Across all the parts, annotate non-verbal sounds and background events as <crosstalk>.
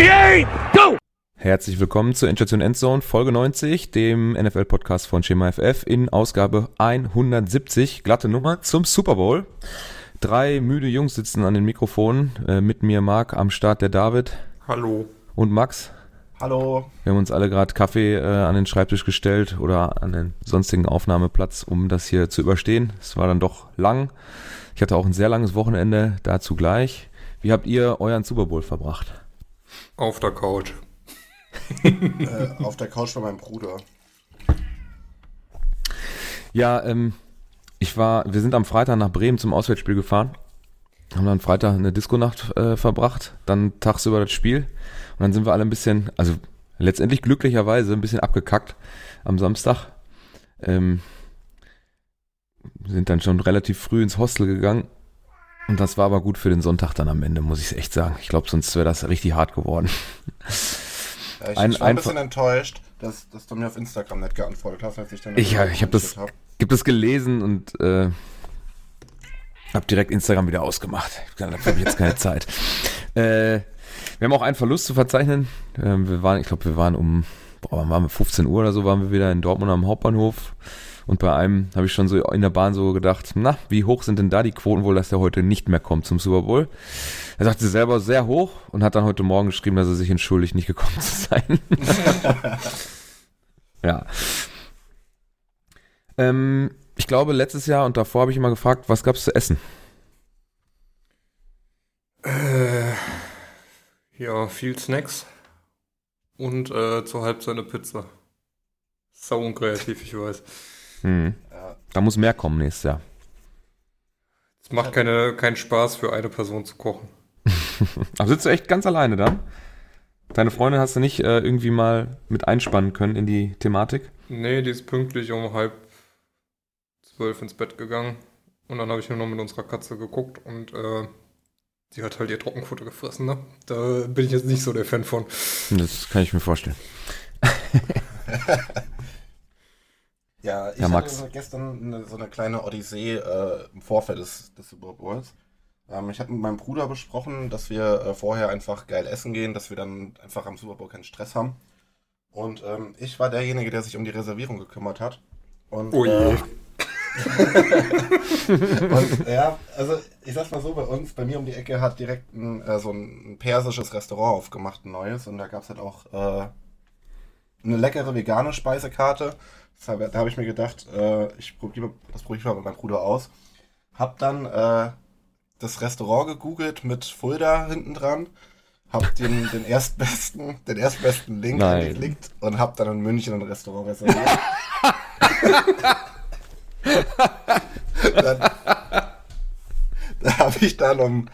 58, go! Herzlich willkommen zur Endstation Endzone Folge 90, dem NFL-Podcast von Schema FF in Ausgabe 170, glatte Nummer zum Super Bowl. Drei müde Jungs sitzen an den Mikrofonen, äh, mit mir Marc, am Start der David. Hallo. Und Max. Hallo. Wir haben uns alle gerade Kaffee äh, an den Schreibtisch gestellt oder an den sonstigen Aufnahmeplatz, um das hier zu überstehen. Es war dann doch lang. Ich hatte auch ein sehr langes Wochenende, dazu gleich. Wie habt ihr euren Super Bowl verbracht? Auf der Couch. <laughs> äh, auf der Couch bei meinem Bruder. Ja, ähm, ich war, wir sind am Freitag nach Bremen zum Auswärtsspiel gefahren, haben dann Freitag eine Disco-Nacht äh, verbracht, dann tagsüber das Spiel und dann sind wir alle ein bisschen, also letztendlich glücklicherweise ein bisschen abgekackt am Samstag. Ähm, sind dann schon relativ früh ins Hostel gegangen und das war aber gut für den Sonntag dann am Ende, muss ich echt sagen. Ich glaube, sonst wäre das richtig hart geworden. Ja, ich ein, bin ein bisschen enttäuscht, dass, dass du mir auf Instagram nicht geantwortet hast, als ich dann Ich, ich habe das, hab. Es gelesen und äh, habe direkt Instagram wieder ausgemacht. Da habe ich jetzt keine <laughs> Zeit. Äh, wir haben auch einen Verlust zu verzeichnen. Äh, wir waren, ich glaube, wir waren um, boah, waren wir 15 Uhr oder so, waren wir wieder in Dortmund am Hauptbahnhof. Und bei einem habe ich schon so in der Bahn so gedacht, na, wie hoch sind denn da die Quoten wohl, dass der heute nicht mehr kommt zum Super Bowl? Er sagte selber sehr hoch und hat dann heute Morgen geschrieben, dass er sich entschuldigt, nicht gekommen zu sein. <laughs> ja. Ähm, ich glaube, letztes Jahr und davor habe ich immer gefragt, was gab es zu essen? Äh, ja, viel Snacks und äh, zur Halbzeit eine Pizza. Sau unkreativ, ich weiß. Hm. Ja. Da muss mehr kommen nächstes Jahr. Es macht keine, keinen Spaß für eine Person zu kochen. <laughs> Aber sitzt du echt ganz alleine dann? Deine Freundin hast du nicht äh, irgendwie mal mit einspannen können in die Thematik? Nee, die ist pünktlich um halb zwölf ins Bett gegangen. Und dann habe ich nur noch mit unserer Katze geguckt und äh, die hat halt ihr Trockenfutter gefressen. Ne? Da bin ich jetzt nicht so der Fan von. Das kann ich mir vorstellen. <laughs> Ja, ich ja, hatte gestern eine, so eine kleine Odyssee äh, im Vorfeld des, des Super Bowls. Ähm, ich habe mit meinem Bruder besprochen, dass wir äh, vorher einfach geil essen gehen, dass wir dann einfach am Super Bowl keinen Stress haben. Und ähm, ich war derjenige, der sich um die Reservierung gekümmert hat. Und, oh je. Äh, <laughs> und ja, also ich sag's mal so, bei uns, bei mir um die Ecke hat direkt ein, äh, so ein persisches Restaurant aufgemacht, ein neues. Und da gab's halt auch äh, eine leckere vegane Speisekarte da habe ich mir gedacht, äh, ich probiere das probiere ich mal mit meinem Bruder aus. Hab dann äh, das Restaurant gegoogelt mit Fulda hinten dran. Hab den, den erstbesten, den erstbesten Link Nein. angeklickt und hab dann in München ein Restaurant reserviert. <laughs> dann, da habe ich dann um,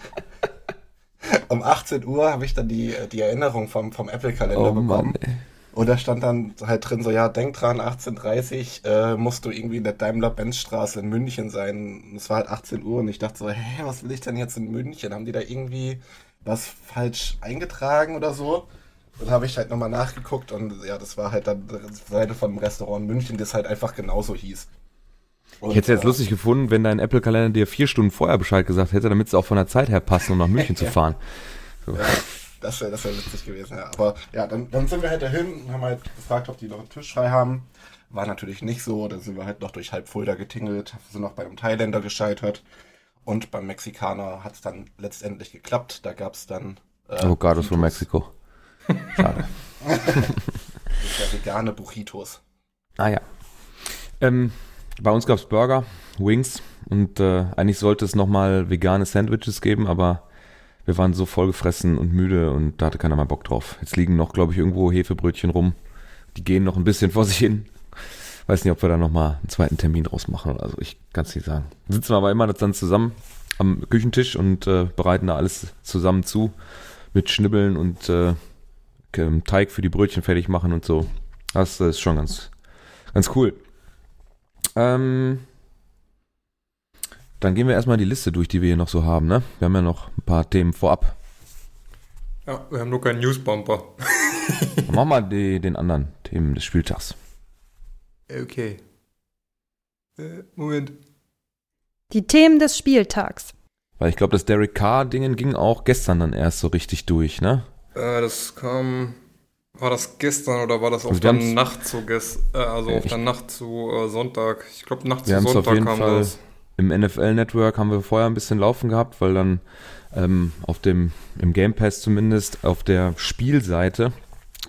um 18 Uhr habe ich dann die, die Erinnerung vom, vom Apple-Kalender oh, bekommen. Mann, und da stand dann halt drin so, ja, denk dran, 18.30 äh, musst du irgendwie in der Daimler-Benz-Straße in München sein. Und es war halt 18 Uhr und ich dachte so, hä, was will ich denn jetzt in München? Haben die da irgendwie was falsch eingetragen oder so? Dann habe ich halt nochmal nachgeguckt und ja, das war halt dann die Seite vom Restaurant München, das halt einfach genauso hieß. Und, ich hätte es jetzt äh, lustig gefunden, wenn dein Apple-Kalender dir vier Stunden vorher Bescheid gesagt hätte, damit es auch von der Zeit her passt, um nach München zu <laughs> fahren. So. Ja. Das wäre das wär witzig gewesen, ja. Aber ja, dann, dann sind wir halt dahin und haben halt gefragt, ob die noch einen Tisch frei haben. War natürlich nicht so. Dann sind wir halt noch durch halb Fulda getingelt, sind noch bei einem Thailänder gescheitert. Und beim Mexikaner hat es dann letztendlich geklappt. Da gab es dann. Äh, Avocados von Mexiko. Schade. das vegane Buchitos. Ah ja. Ähm, bei uns gab es Burger, Wings und äh, eigentlich sollte es nochmal vegane Sandwiches geben, aber wir waren so vollgefressen und müde und da hatte keiner mal Bock drauf. Jetzt liegen noch, glaube ich, irgendwo Hefebrötchen rum. Die gehen noch ein bisschen vor sich hin. Weiß nicht, ob wir da nochmal einen zweiten Termin draus machen. Also ich kann es nicht sagen. Sitzen wir aber immer dann zusammen am Küchentisch und äh, bereiten da alles zusammen zu. Mit Schnibbeln und äh, Teig für die Brötchen fertig machen und so. Das ist schon ganz, ganz cool. Ähm, dann gehen wir erstmal die Liste durch, die wir hier noch so haben, ne? Wir haben ja noch ein paar Themen vorab. Ja, wir haben nur keinen Newsbumper. Mach mal die, den anderen Themen des Spieltags. Okay. Äh, Moment. Die Themen des Spieltags. Weil ich glaube, das Derek Carr-Dingen ging auch gestern dann erst so richtig durch, ne? Äh, das kam. War das gestern oder war das auf Also der Nacht zu gest äh, also auf ich- der Nacht zu äh, Sonntag? Ich glaube Nacht zu Sonntag jeden kam Fall- das. Im NFL Network haben wir vorher ein bisschen laufen gehabt, weil dann ähm, auf dem, im Game Pass zumindest, auf der Spielseite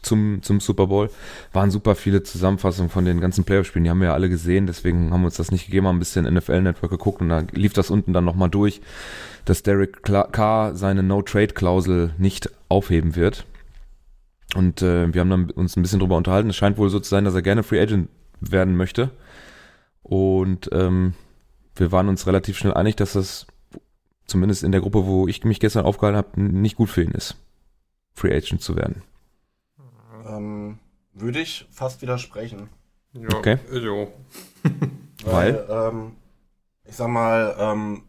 zum, zum Super Bowl waren super viele Zusammenfassungen von den ganzen Playoff-Spielen. Die haben wir ja alle gesehen, deswegen haben wir uns das nicht gegeben, haben ein bisschen NFL Network geguckt und da lief das unten dann nochmal durch, dass Derek Carr seine No-Trade-Klausel nicht aufheben wird. Und äh, wir haben dann uns ein bisschen drüber unterhalten. Es scheint wohl so zu sein, dass er gerne Free Agent werden möchte. Und ähm, wir waren uns relativ schnell einig, dass das zumindest in der Gruppe, wo ich mich gestern aufgehalten habe, nicht gut für ihn ist, Free Agent zu werden. Ähm, würde ich fast widersprechen. Ja, Okay. <laughs> Jo. Weil, ähm, ich sag mal, ähm,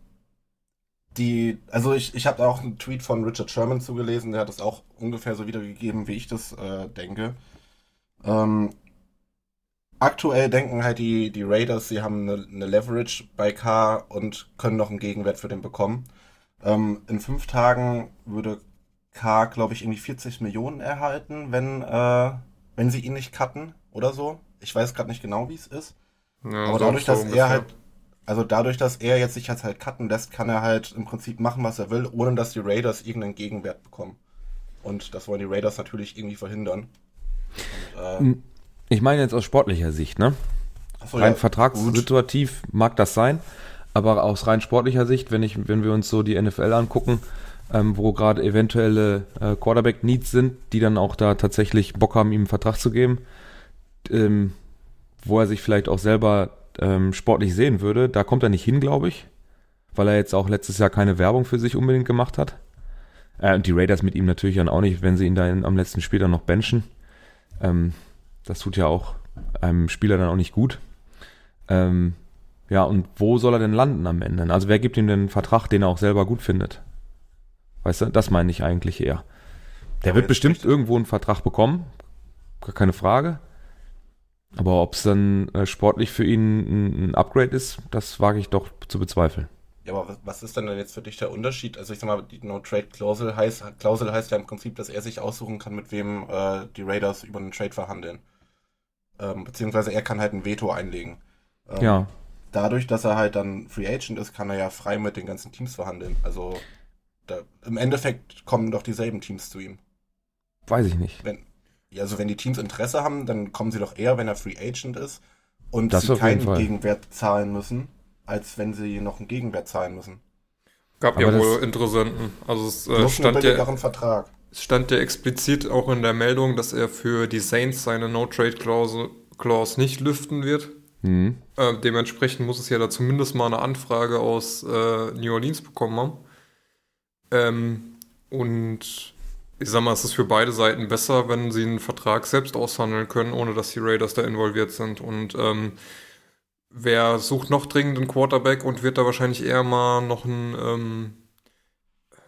die, also ich, ich habe auch einen Tweet von Richard Sherman zugelesen, der hat das auch ungefähr so wiedergegeben, wie ich das äh, denke. Ähm, aktuell denken halt die, die Raiders, sie haben eine, eine Leverage bei K und können noch einen Gegenwert für den bekommen. Ähm, in fünf Tagen würde K, glaube ich, irgendwie 40 Millionen erhalten, wenn, äh, wenn sie ihn nicht cutten oder so. Ich weiß gerade nicht genau, wie es ist. Ja, Aber dadurch, dass er halt, also dadurch, dass er jetzt sich jetzt halt cutten lässt, kann er halt im Prinzip machen, was er will, ohne dass die Raiders irgendeinen Gegenwert bekommen. Und das wollen die Raiders natürlich irgendwie verhindern. Und, äh, Ich meine jetzt aus sportlicher Sicht, ne? achso, Rein gut. vertragssituativ mag das sein, aber aus rein sportlicher Sicht, wenn ich, wenn wir uns so die NFL angucken, ähm, wo gerade eventuelle äh, Quarterback-Needs sind, die dann auch da tatsächlich Bock haben, ihm einen Vertrag zu geben, ähm, wo er sich vielleicht auch selber ähm, sportlich sehen würde, da kommt er nicht hin, glaube ich, weil er jetzt auch letztes Jahr keine Werbung für sich unbedingt gemacht hat. Äh, und die Raiders mit ihm natürlich dann auch nicht, wenn sie ihn da in, am letzten Spiel dann noch benchen. Ähm, das tut ja auch einem Spieler dann auch nicht gut. Ähm, ja, und wo soll er denn landen am Ende? Also wer gibt ihm einen Vertrag, den er auch selber gut findet? Weißt du, das meine ich eigentlich eher. Der Aber wird bestimmt irgendwo einen Vertrag bekommen, gar keine Frage. Aber ob es dann äh, sportlich für ihn ein, ein Upgrade ist, das wage ich doch zu bezweifeln. Ja, aber was, ist denn dann jetzt für dich der Unterschied? Also ich sag mal, die No-Trade-Klausel heißt, Klausel heißt ja im Prinzip, dass er sich aussuchen kann, mit wem äh, die Raiders über einen Trade verhandeln. Ähm, beziehungsweise er kann halt ein Veto einlegen. Ähm, Ja, dadurch, dass er halt dann Free Agent ist, kann er ja frei mit den ganzen Teams verhandeln. Also da, im Endeffekt kommen doch dieselben Teams zu ihm. weiß ich nicht. Wenn, ja, also wenn die Teams Interesse haben, dann kommen sie doch eher, wenn er Free Agent ist und Das sie keinen Fall. Gegenwert zahlen müssen, als wenn sie noch einen Gegenwert zahlen müssen. Gab Aber ja wohl Interessenten. Also es äh, stand, ja, Vertrag. Es stand ja explizit auch in der Meldung, dass er für die Saints seine No-Trade-Clause Clause nicht lüften wird. Hm. Äh, dementsprechend muss es ja da zumindest mal eine Anfrage aus äh, New Orleans bekommen haben. Ähm, und ich sag mal, es ist für beide Seiten besser, wenn sie einen Vertrag selbst aushandeln können, ohne dass die Raiders da involviert sind. Und ähm, wer sucht noch dringend einen Quarterback und wird da wahrscheinlich eher mal noch einen ähm,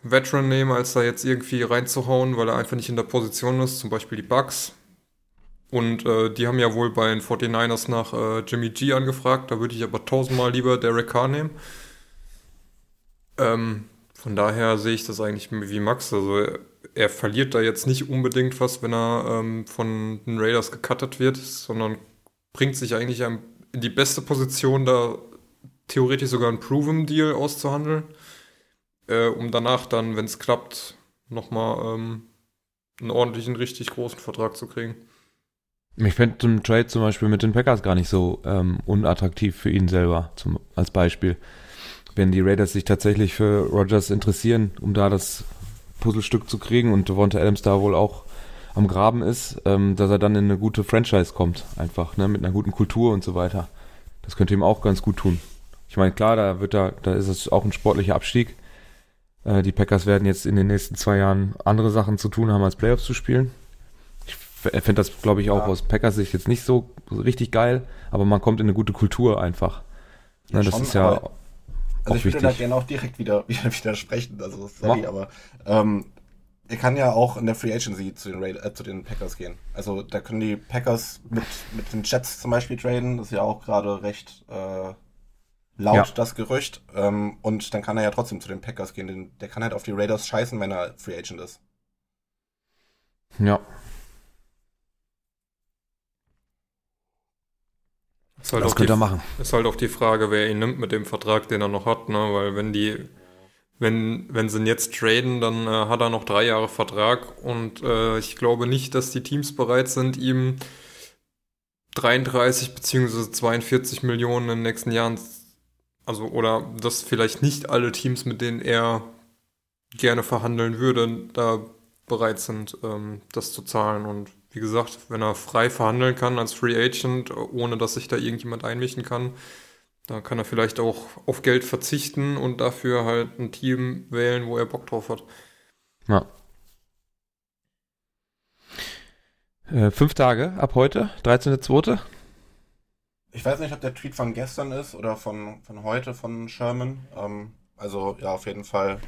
Veteran nehmen, als da jetzt irgendwie reinzuhauen, weil er einfach nicht in der Position ist, zum Beispiel die Bucks. Und äh, die haben ja wohl bei den 49ers nach äh, Jimmy G angefragt. Da würde ich aber tausendmal lieber Derek Carr nehmen. Ähm, von daher sehe ich das eigentlich wie Max. Also er, er verliert da jetzt nicht unbedingt was, wenn er ähm, von den Raiders gecuttet wird, sondern bringt sich eigentlich in die beste Position, da theoretisch sogar einen Proven-Deal auszuhandeln, äh, um danach dann, wenn es klappt, nochmal ähm, einen ordentlichen, richtig großen Vertrag zu kriegen. Ich fände einen Trade zum Beispiel mit den Packers gar nicht so ähm, unattraktiv für ihn selber, zum, als Beispiel. Wenn die Raiders sich tatsächlich für Rodgers interessieren, um da das Puzzlestück zu kriegen und Devonta Adams da wohl auch am Graben ist, ähm, dass er dann in eine gute Franchise kommt, einfach, ne, mit einer guten Kultur und so weiter. Das könnte ihm auch ganz gut tun. Ich meine, klar, da wird da, da ist es auch ein sportlicher Abstieg. Äh, die Packers werden jetzt in den nächsten zwei Jahren andere Sachen zu tun haben, als Playoffs zu spielen. Ich finde das, glaube ich, auch Ja. aus Packers Sicht jetzt nicht so richtig geil, aber man kommt in eine gute Kultur einfach. Ne, das Schon, ist ja aber- auch Also ich würde da gerne auch direkt wieder, <laughs> wieder widersprechen. Also sorry, aber ähm, er kann ja auch in der Free Agency zu den, Raid äh, zu den Packers gehen. Also da können die Packers mit, mit den Jets zum Beispiel traden. Das ist ja auch gerade recht äh, laut, Ja. das Gerücht. Ähm, und dann kann er ja trotzdem zu den Packers gehen. Denn der kann halt auf die Raiders scheißen, wenn er Free Agent ist. Ja. Ist halt das könnte die, er machen. Ist halt auch die Frage, wer ihn nimmt mit dem Vertrag, den er noch hat, ne? Weil wenn die, wenn, wenn sie ihn jetzt traden, dann äh, hat er noch drei Jahre Vertrag und äh, ich glaube nicht, dass die Teams bereit sind, ihm 33 bzw. 42 Millionen in den nächsten Jahren, also oder dass vielleicht nicht alle Teams, mit denen er gerne verhandeln würde, da bereit sind, ähm, das zu zahlen. Und wie gesagt, wenn er frei verhandeln kann als Free Agent, ohne dass sich da irgendjemand einmischen kann, da kann er vielleicht auch auf Geld verzichten und dafür halt ein Team wählen, wo er Bock drauf hat. Ja. Äh, fünf Tage ab heute, 13.02. Ich weiß nicht, ob der Tweet von gestern ist oder von, von heute von Sherman. Ähm, also ja, auf jeden Fall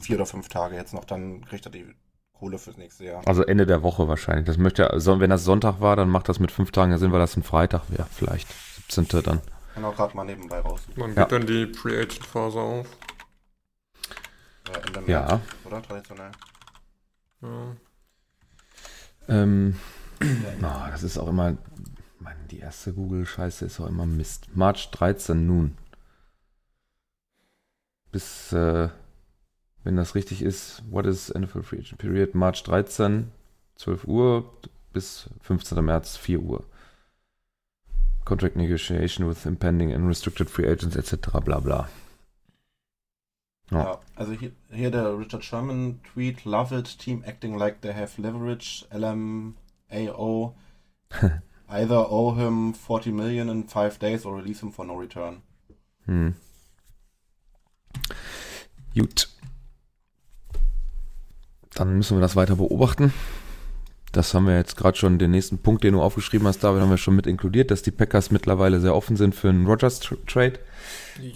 vier oder fünf Tage jetzt noch, dann kriegt er die Kohle fürs nächste Jahr. Also Ende der Woche wahrscheinlich. Das möchte er, also wenn das Sonntag war, dann macht das mit fünf Tagen ja Sinn, weil das ein Freitag wäre, vielleicht. 17. dann. Kann auch gerade mal nebenbei raus. Wann Ja. geht dann die Free Agent Phase auf? Ja, Ende Ja. März, oder? Traditionell. Ja. Ähm, na, <clears throat> das ist auch immer, Mann, die erste Google-Scheiße ist auch immer Mist. March 13 nun. Bis, äh, wenn das richtig ist, what is NFL Free Agent Period? March 13, 12 Uhr bis 15. März, 4 Uhr. Contract Negotiation with impending and restricted free agents etc. bla bla. Ja. Ja. also hier, hier der Richard Sherman Tweet, love it, team acting like they have leverage, LMAO, <laughs> either owe him 40 million in five days or release him for no return. Hm. Gut. Dann müssen wir das weiter beobachten. Das haben wir jetzt gerade schon, den nächsten Punkt, den du aufgeschrieben hast, David, haben wir schon mit inkludiert, dass die Packers mittlerweile sehr offen sind für einen Rogers-Trade.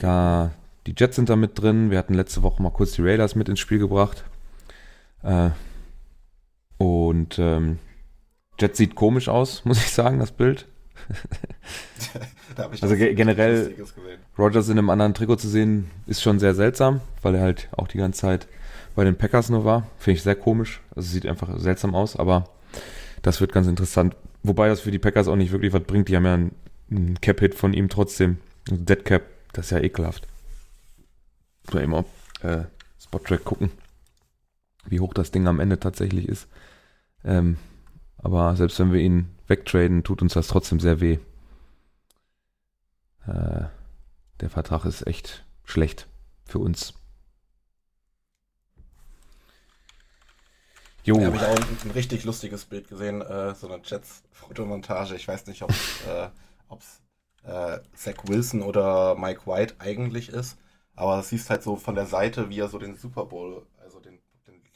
Da die Jets sind da mit drin. Wir hatten letzte Woche mal kurz die Raiders mit ins Spiel gebracht. Äh, und ähm, Jets sieht komisch aus, <laughs> muss ich sagen, das Bild. <laughs> Da ich Also ge- generell-. Rogers in einem anderen Trikot zu sehen, ist schon sehr seltsam, weil er halt auch die ganze Zeit bei den Packers nur war. Finde ich sehr komisch. Also sieht einfach seltsam aus, aber das wird ganz interessant. Wobei das für die Packers auch nicht wirklich was bringt. Die haben ja einen, einen Cap-Hit von ihm trotzdem. Also Dead Cap, das ist ja ekelhaft. Muss man immer äh, Spot-Track gucken, wie hoch das Ding am Ende tatsächlich ist. Ähm, aber selbst wenn wir ihn wegtraden, tut uns das trotzdem sehr weh. Äh, der Vertrag ist echt schlecht für uns. Jo, Da habe ich auch ein, ein richtig lustiges Bild gesehen, äh, so eine Jets-Fotomontage. Ich weiß nicht, ob es äh, äh, Zach Wilson oder Mike White eigentlich ist, aber es siehst halt so von der Seite, wie er so den Super Bowl, also den,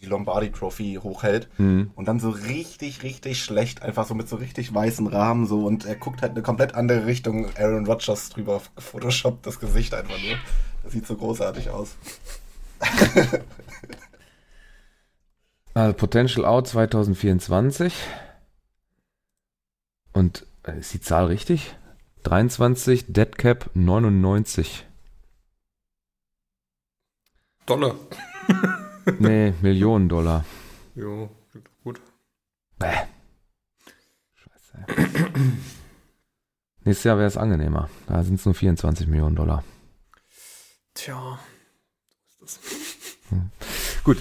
die Lombardi Trophy hochhält hm, und dann so richtig, richtig schlecht, einfach so mit so richtig weißen Rahmen so und er guckt halt eine komplett andere Richtung, Aaron Rodgers drüber gefotoshoppt, das Gesicht einfach nur. Das sieht so großartig aus. <laughs> also Potential Out 2024. Und äh, ist die Zahl richtig? 23, Dead Cap 99. Dollar. <laughs> Nee, Millionen Dollar. Jo, klingt doch gut. Bäh. Scheiße. Nächstes Jahr wäre es angenehmer. Da sind es nur 24 Millionen Dollar. Tja, so ist Gut.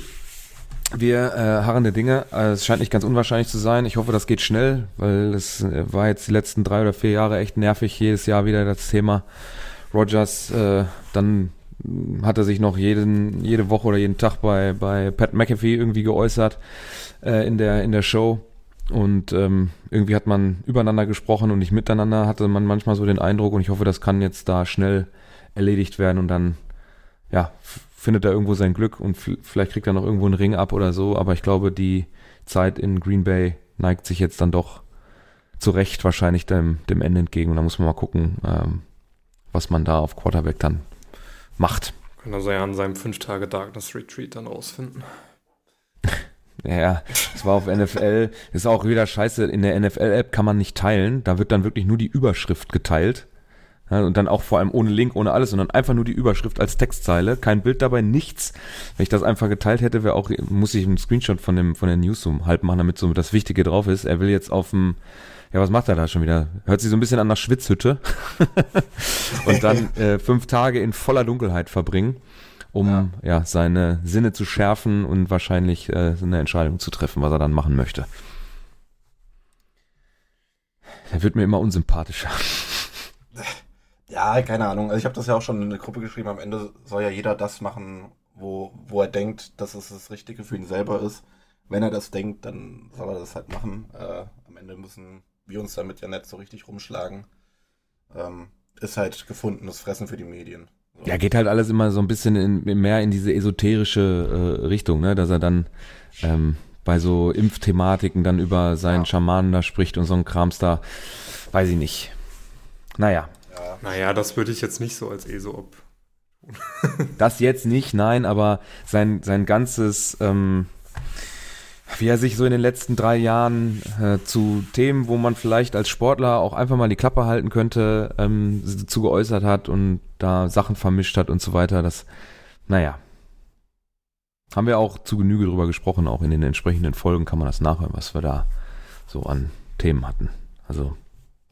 Wir äh, harren der Dinge. Äh, es scheint nicht ganz unwahrscheinlich zu sein. Ich hoffe, das geht schnell, weil es äh, war jetzt die letzten drei oder vier Jahre echt nervig. Jedes Jahr wieder das Thema Rogers. Äh, dann hat er sich noch jeden, jede Woche oder jeden Tag bei, bei Pat McAfee irgendwie geäußert äh, in, der, in der Show. Und ähm, irgendwie hat man übereinander gesprochen und nicht miteinander, hatte man manchmal so den Eindruck. Und ich hoffe, das kann jetzt da schnell erledigt werden und dann ja, findet er irgendwo sein Glück und vielleicht kriegt er noch irgendwo einen Ring ab oder so, aber ich glaube, die Zeit in Green Bay neigt sich jetzt dann doch zu Recht wahrscheinlich dem, dem Ende entgegen und da muss man mal gucken, ähm, was man da auf Quarterback dann macht. Kann er ja an seinem 5-Tage-Darkness-Retreat dann rausfinden. <laughs> Ja, es war auf NFL, ist auch wieder scheiße, in der NFL-App kann man nicht teilen, da wird dann wirklich nur die Überschrift geteilt. Ja, und dann auch vor allem ohne Link, ohne alles, sondern einfach nur die Überschrift als Textzeile, kein Bild dabei, nichts. Wenn ich das einfach geteilt hätte, wäre auch, muss ich einen Screenshot von dem, von der News so halb machen, damit so das Wichtige drauf ist. Er will jetzt auf dem, ja, was macht er da schon wieder? Hört sich so ein bisschen an nach Schwitzhütte. <laughs> und dann äh, fünf Tage in voller Dunkelheit verbringen, um ja. ja seine Sinne zu schärfen und wahrscheinlich äh, eine Entscheidung zu treffen, was er dann machen möchte. Er wird mir immer unsympathischer. <laughs> Ja, keine Ahnung. Also ich habe das ja auch schon in eine Gruppe geschrieben. Am Ende soll ja jeder das machen, wo, wo er denkt, dass es das Richtige für ihn selber ist. Wenn er das denkt, dann soll er das halt machen. Äh, am Ende müssen wir uns damit ja nicht so richtig rumschlagen. Ähm, ist halt gefundenes Fressen für die Medien. So. Ja, geht halt alles immer so ein bisschen in, mehr in diese esoterische äh, Richtung, ne? dass er dann ähm, bei so Impfthematiken dann über seinen ja. Schamanen da spricht und so ein Krams da, weiß ich nicht. Naja, ja. Naja, das würde ich jetzt nicht so als ESO das jetzt nicht, nein, aber sein, sein ganzes, ähm, wie er sich so in den letzten drei Jahren äh, zu Themen, wo man vielleicht als Sportler auch einfach mal die Klappe halten könnte, ähm, zu geäußert hat und da Sachen vermischt hat und so weiter, das, naja. Haben wir auch zu Genüge drüber gesprochen, auch in den entsprechenden Folgen kann man das nachhören, was wir da so an Themen hatten. Also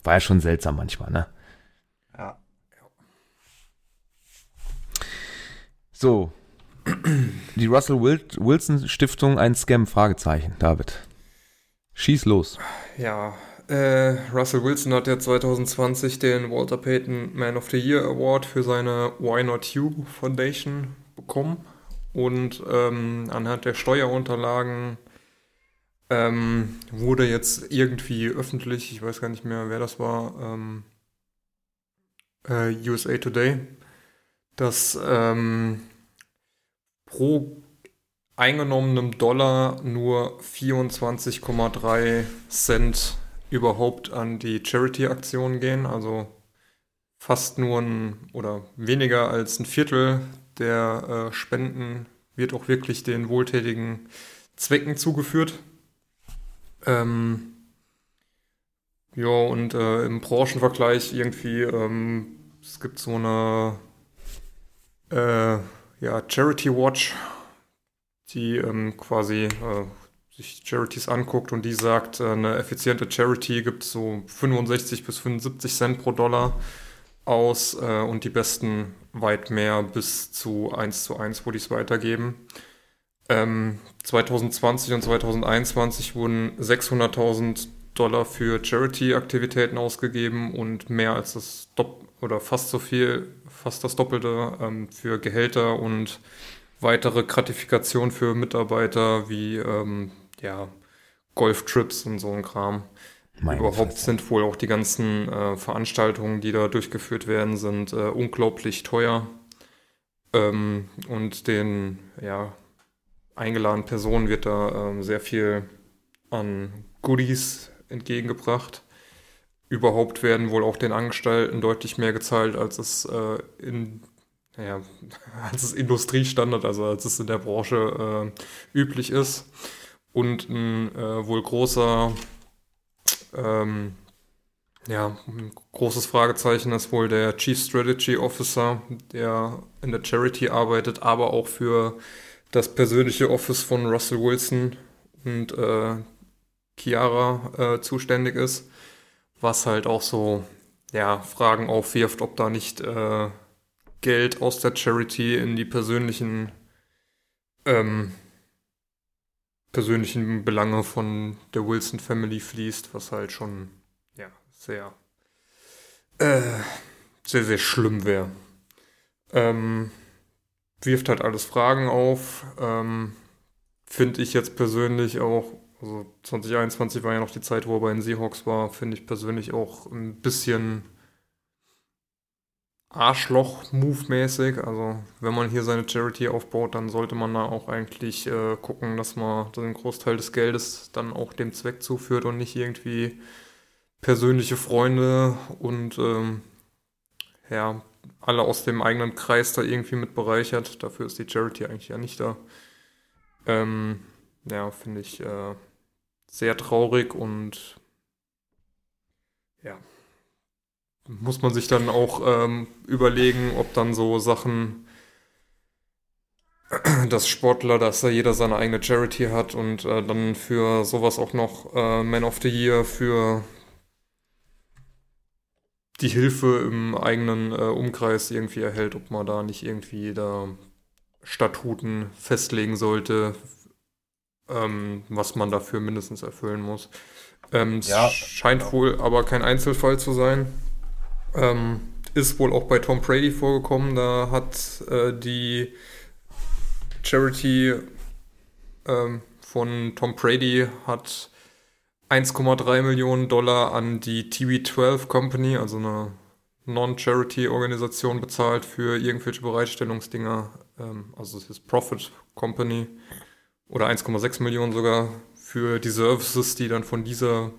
war ja schon seltsam manchmal, ne? Ja. So. Die Russell Wilson Stiftung ein Scam? Fragezeichen, David. Schieß los. Ja, äh, Russell Wilson hat ja 2020 den Walter Payton Man of the Year Award für seine Why Not You Foundation bekommen. Und ähm, anhand der Steuerunterlagen ähm, wurde jetzt irgendwie öffentlich, ich weiß gar nicht mehr, wer das war, ähm, äh, USA Today, dass ähm, pro eingenommenem Dollar nur 24,3 Cent überhaupt an die Charity-Aktion gehen, also fast nur ein oder weniger als ein Viertel der äh, Spenden wird auch wirklich den wohltätigen Zwecken zugeführt. Ähm, ja, und äh, im Branchenvergleich irgendwie, ähm, es gibt so eine äh, ja, Charity Watch, die ähm, quasi äh, sich Charities anguckt und die sagt, äh, eine effiziente Charity gibt so 65 bis 75 Cent pro Dollar aus äh, und die besten weit mehr bis zu 1 zu 1, wo die es weitergeben. Ähm, 2020 und 2021 wurden 600.000 Dollar für Charity-Aktivitäten ausgegeben und mehr als das Dopp oder fast so viel, fast das Doppelte ähm, für Gehälter und weitere Gratifikationen für Mitarbeiter wie ähm, ja, Golftrips und so ein Kram. Meine Überhaupt Fresse. sind wohl auch die ganzen äh, Veranstaltungen, die da durchgeführt werden, sind äh, unglaublich teuer. Ähm, und den ja, eingeladenen Personen wird da ähm, sehr viel an Goodies entgegengebracht. Überhaupt werden wohl auch den Angestellten deutlich mehr gezahlt, als es äh, in naja, <laughs> als es Industriestandard, also als es in der Branche äh, üblich ist. Und ein äh, wohl großer, ähm, ja, ein großes Fragezeichen ist wohl der Chief Strategy Officer, der in der Charity arbeitet, aber auch für das persönliche Office von Russell Wilson und äh, Chiara äh, zuständig ist, was halt auch so ja, Fragen aufwirft, ob da nicht äh, Geld aus der Charity in die persönlichen ähm, persönlichen Belange von der Wilson Family fließt, was halt schon ja sehr äh, sehr sehr schlimm wäre. Ähm, wirft halt alles Fragen auf. Ähm, Finde ich jetzt persönlich auch also 2021 war ja noch die Zeit, wo er bei den Seahawks war, finde ich persönlich auch ein bisschen Arschloch-Move-mäßig. Also wenn man hier seine Charity aufbaut, dann sollte man da auch eigentlich äh, gucken, dass man den Großteil des Geldes dann auch dem Zweck zuführt und nicht irgendwie persönliche Freunde und ähm, ja, alle aus dem eigenen Kreis da irgendwie mit bereichert. Dafür ist die Charity eigentlich ja nicht da. Ähm, ja, finde ich äh, sehr traurig und ja, muss man sich dann auch ähm, überlegen, ob dann so Sachen, <clears throat> dass Sportler, dass da jeder seine eigene Charity hat und äh, dann für sowas auch noch äh, Man of the Year für die Hilfe im eigenen äh, Umkreis irgendwie erhält, ob man da nicht irgendwie da Statuten festlegen sollte, ähm, was man dafür mindestens erfüllen muss. Ähm, ja. Scheint wohl aber kein Einzelfall zu sein. Ähm, ist wohl auch bei Tom Brady vorgekommen. Da hat äh, die Charity ähm, von Tom Brady hat 1,3 Millionen Dollar an die TB12 Company, also eine Non-Charity-Organisation, bezahlt für irgendwelche Bereitstellungsdinger. Ähm, also es ist Profit Company. Oder 1,6 Millionen sogar für die Services, die dann von dieser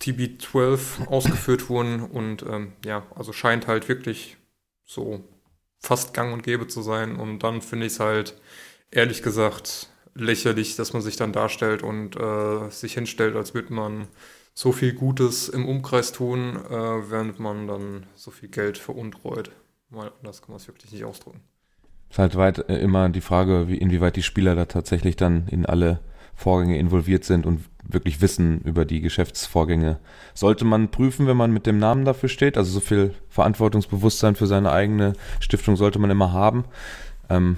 TB12 ausgeführt wurden. Und ähm, ja, also scheint halt wirklich so fast gang und gäbe zu sein. Und dann finde ich es halt, ehrlich gesagt, lächerlich, dass man sich dann darstellt und äh, sich hinstellt, als würde man so viel Gutes im Umkreis tun, äh, während man dann so viel Geld veruntreut. Weil das kann man es wirklich nicht ausdrücken. Ist halt weit äh, immer die Frage, wie, inwieweit die Spieler da tatsächlich dann in alle Vorgänge involviert sind und wirklich wissen über die Geschäftsvorgänge. Sollte man prüfen, wenn man mit dem Namen dafür steht. Also so viel Verantwortungsbewusstsein für seine eigene Stiftung sollte man immer haben. Ähm,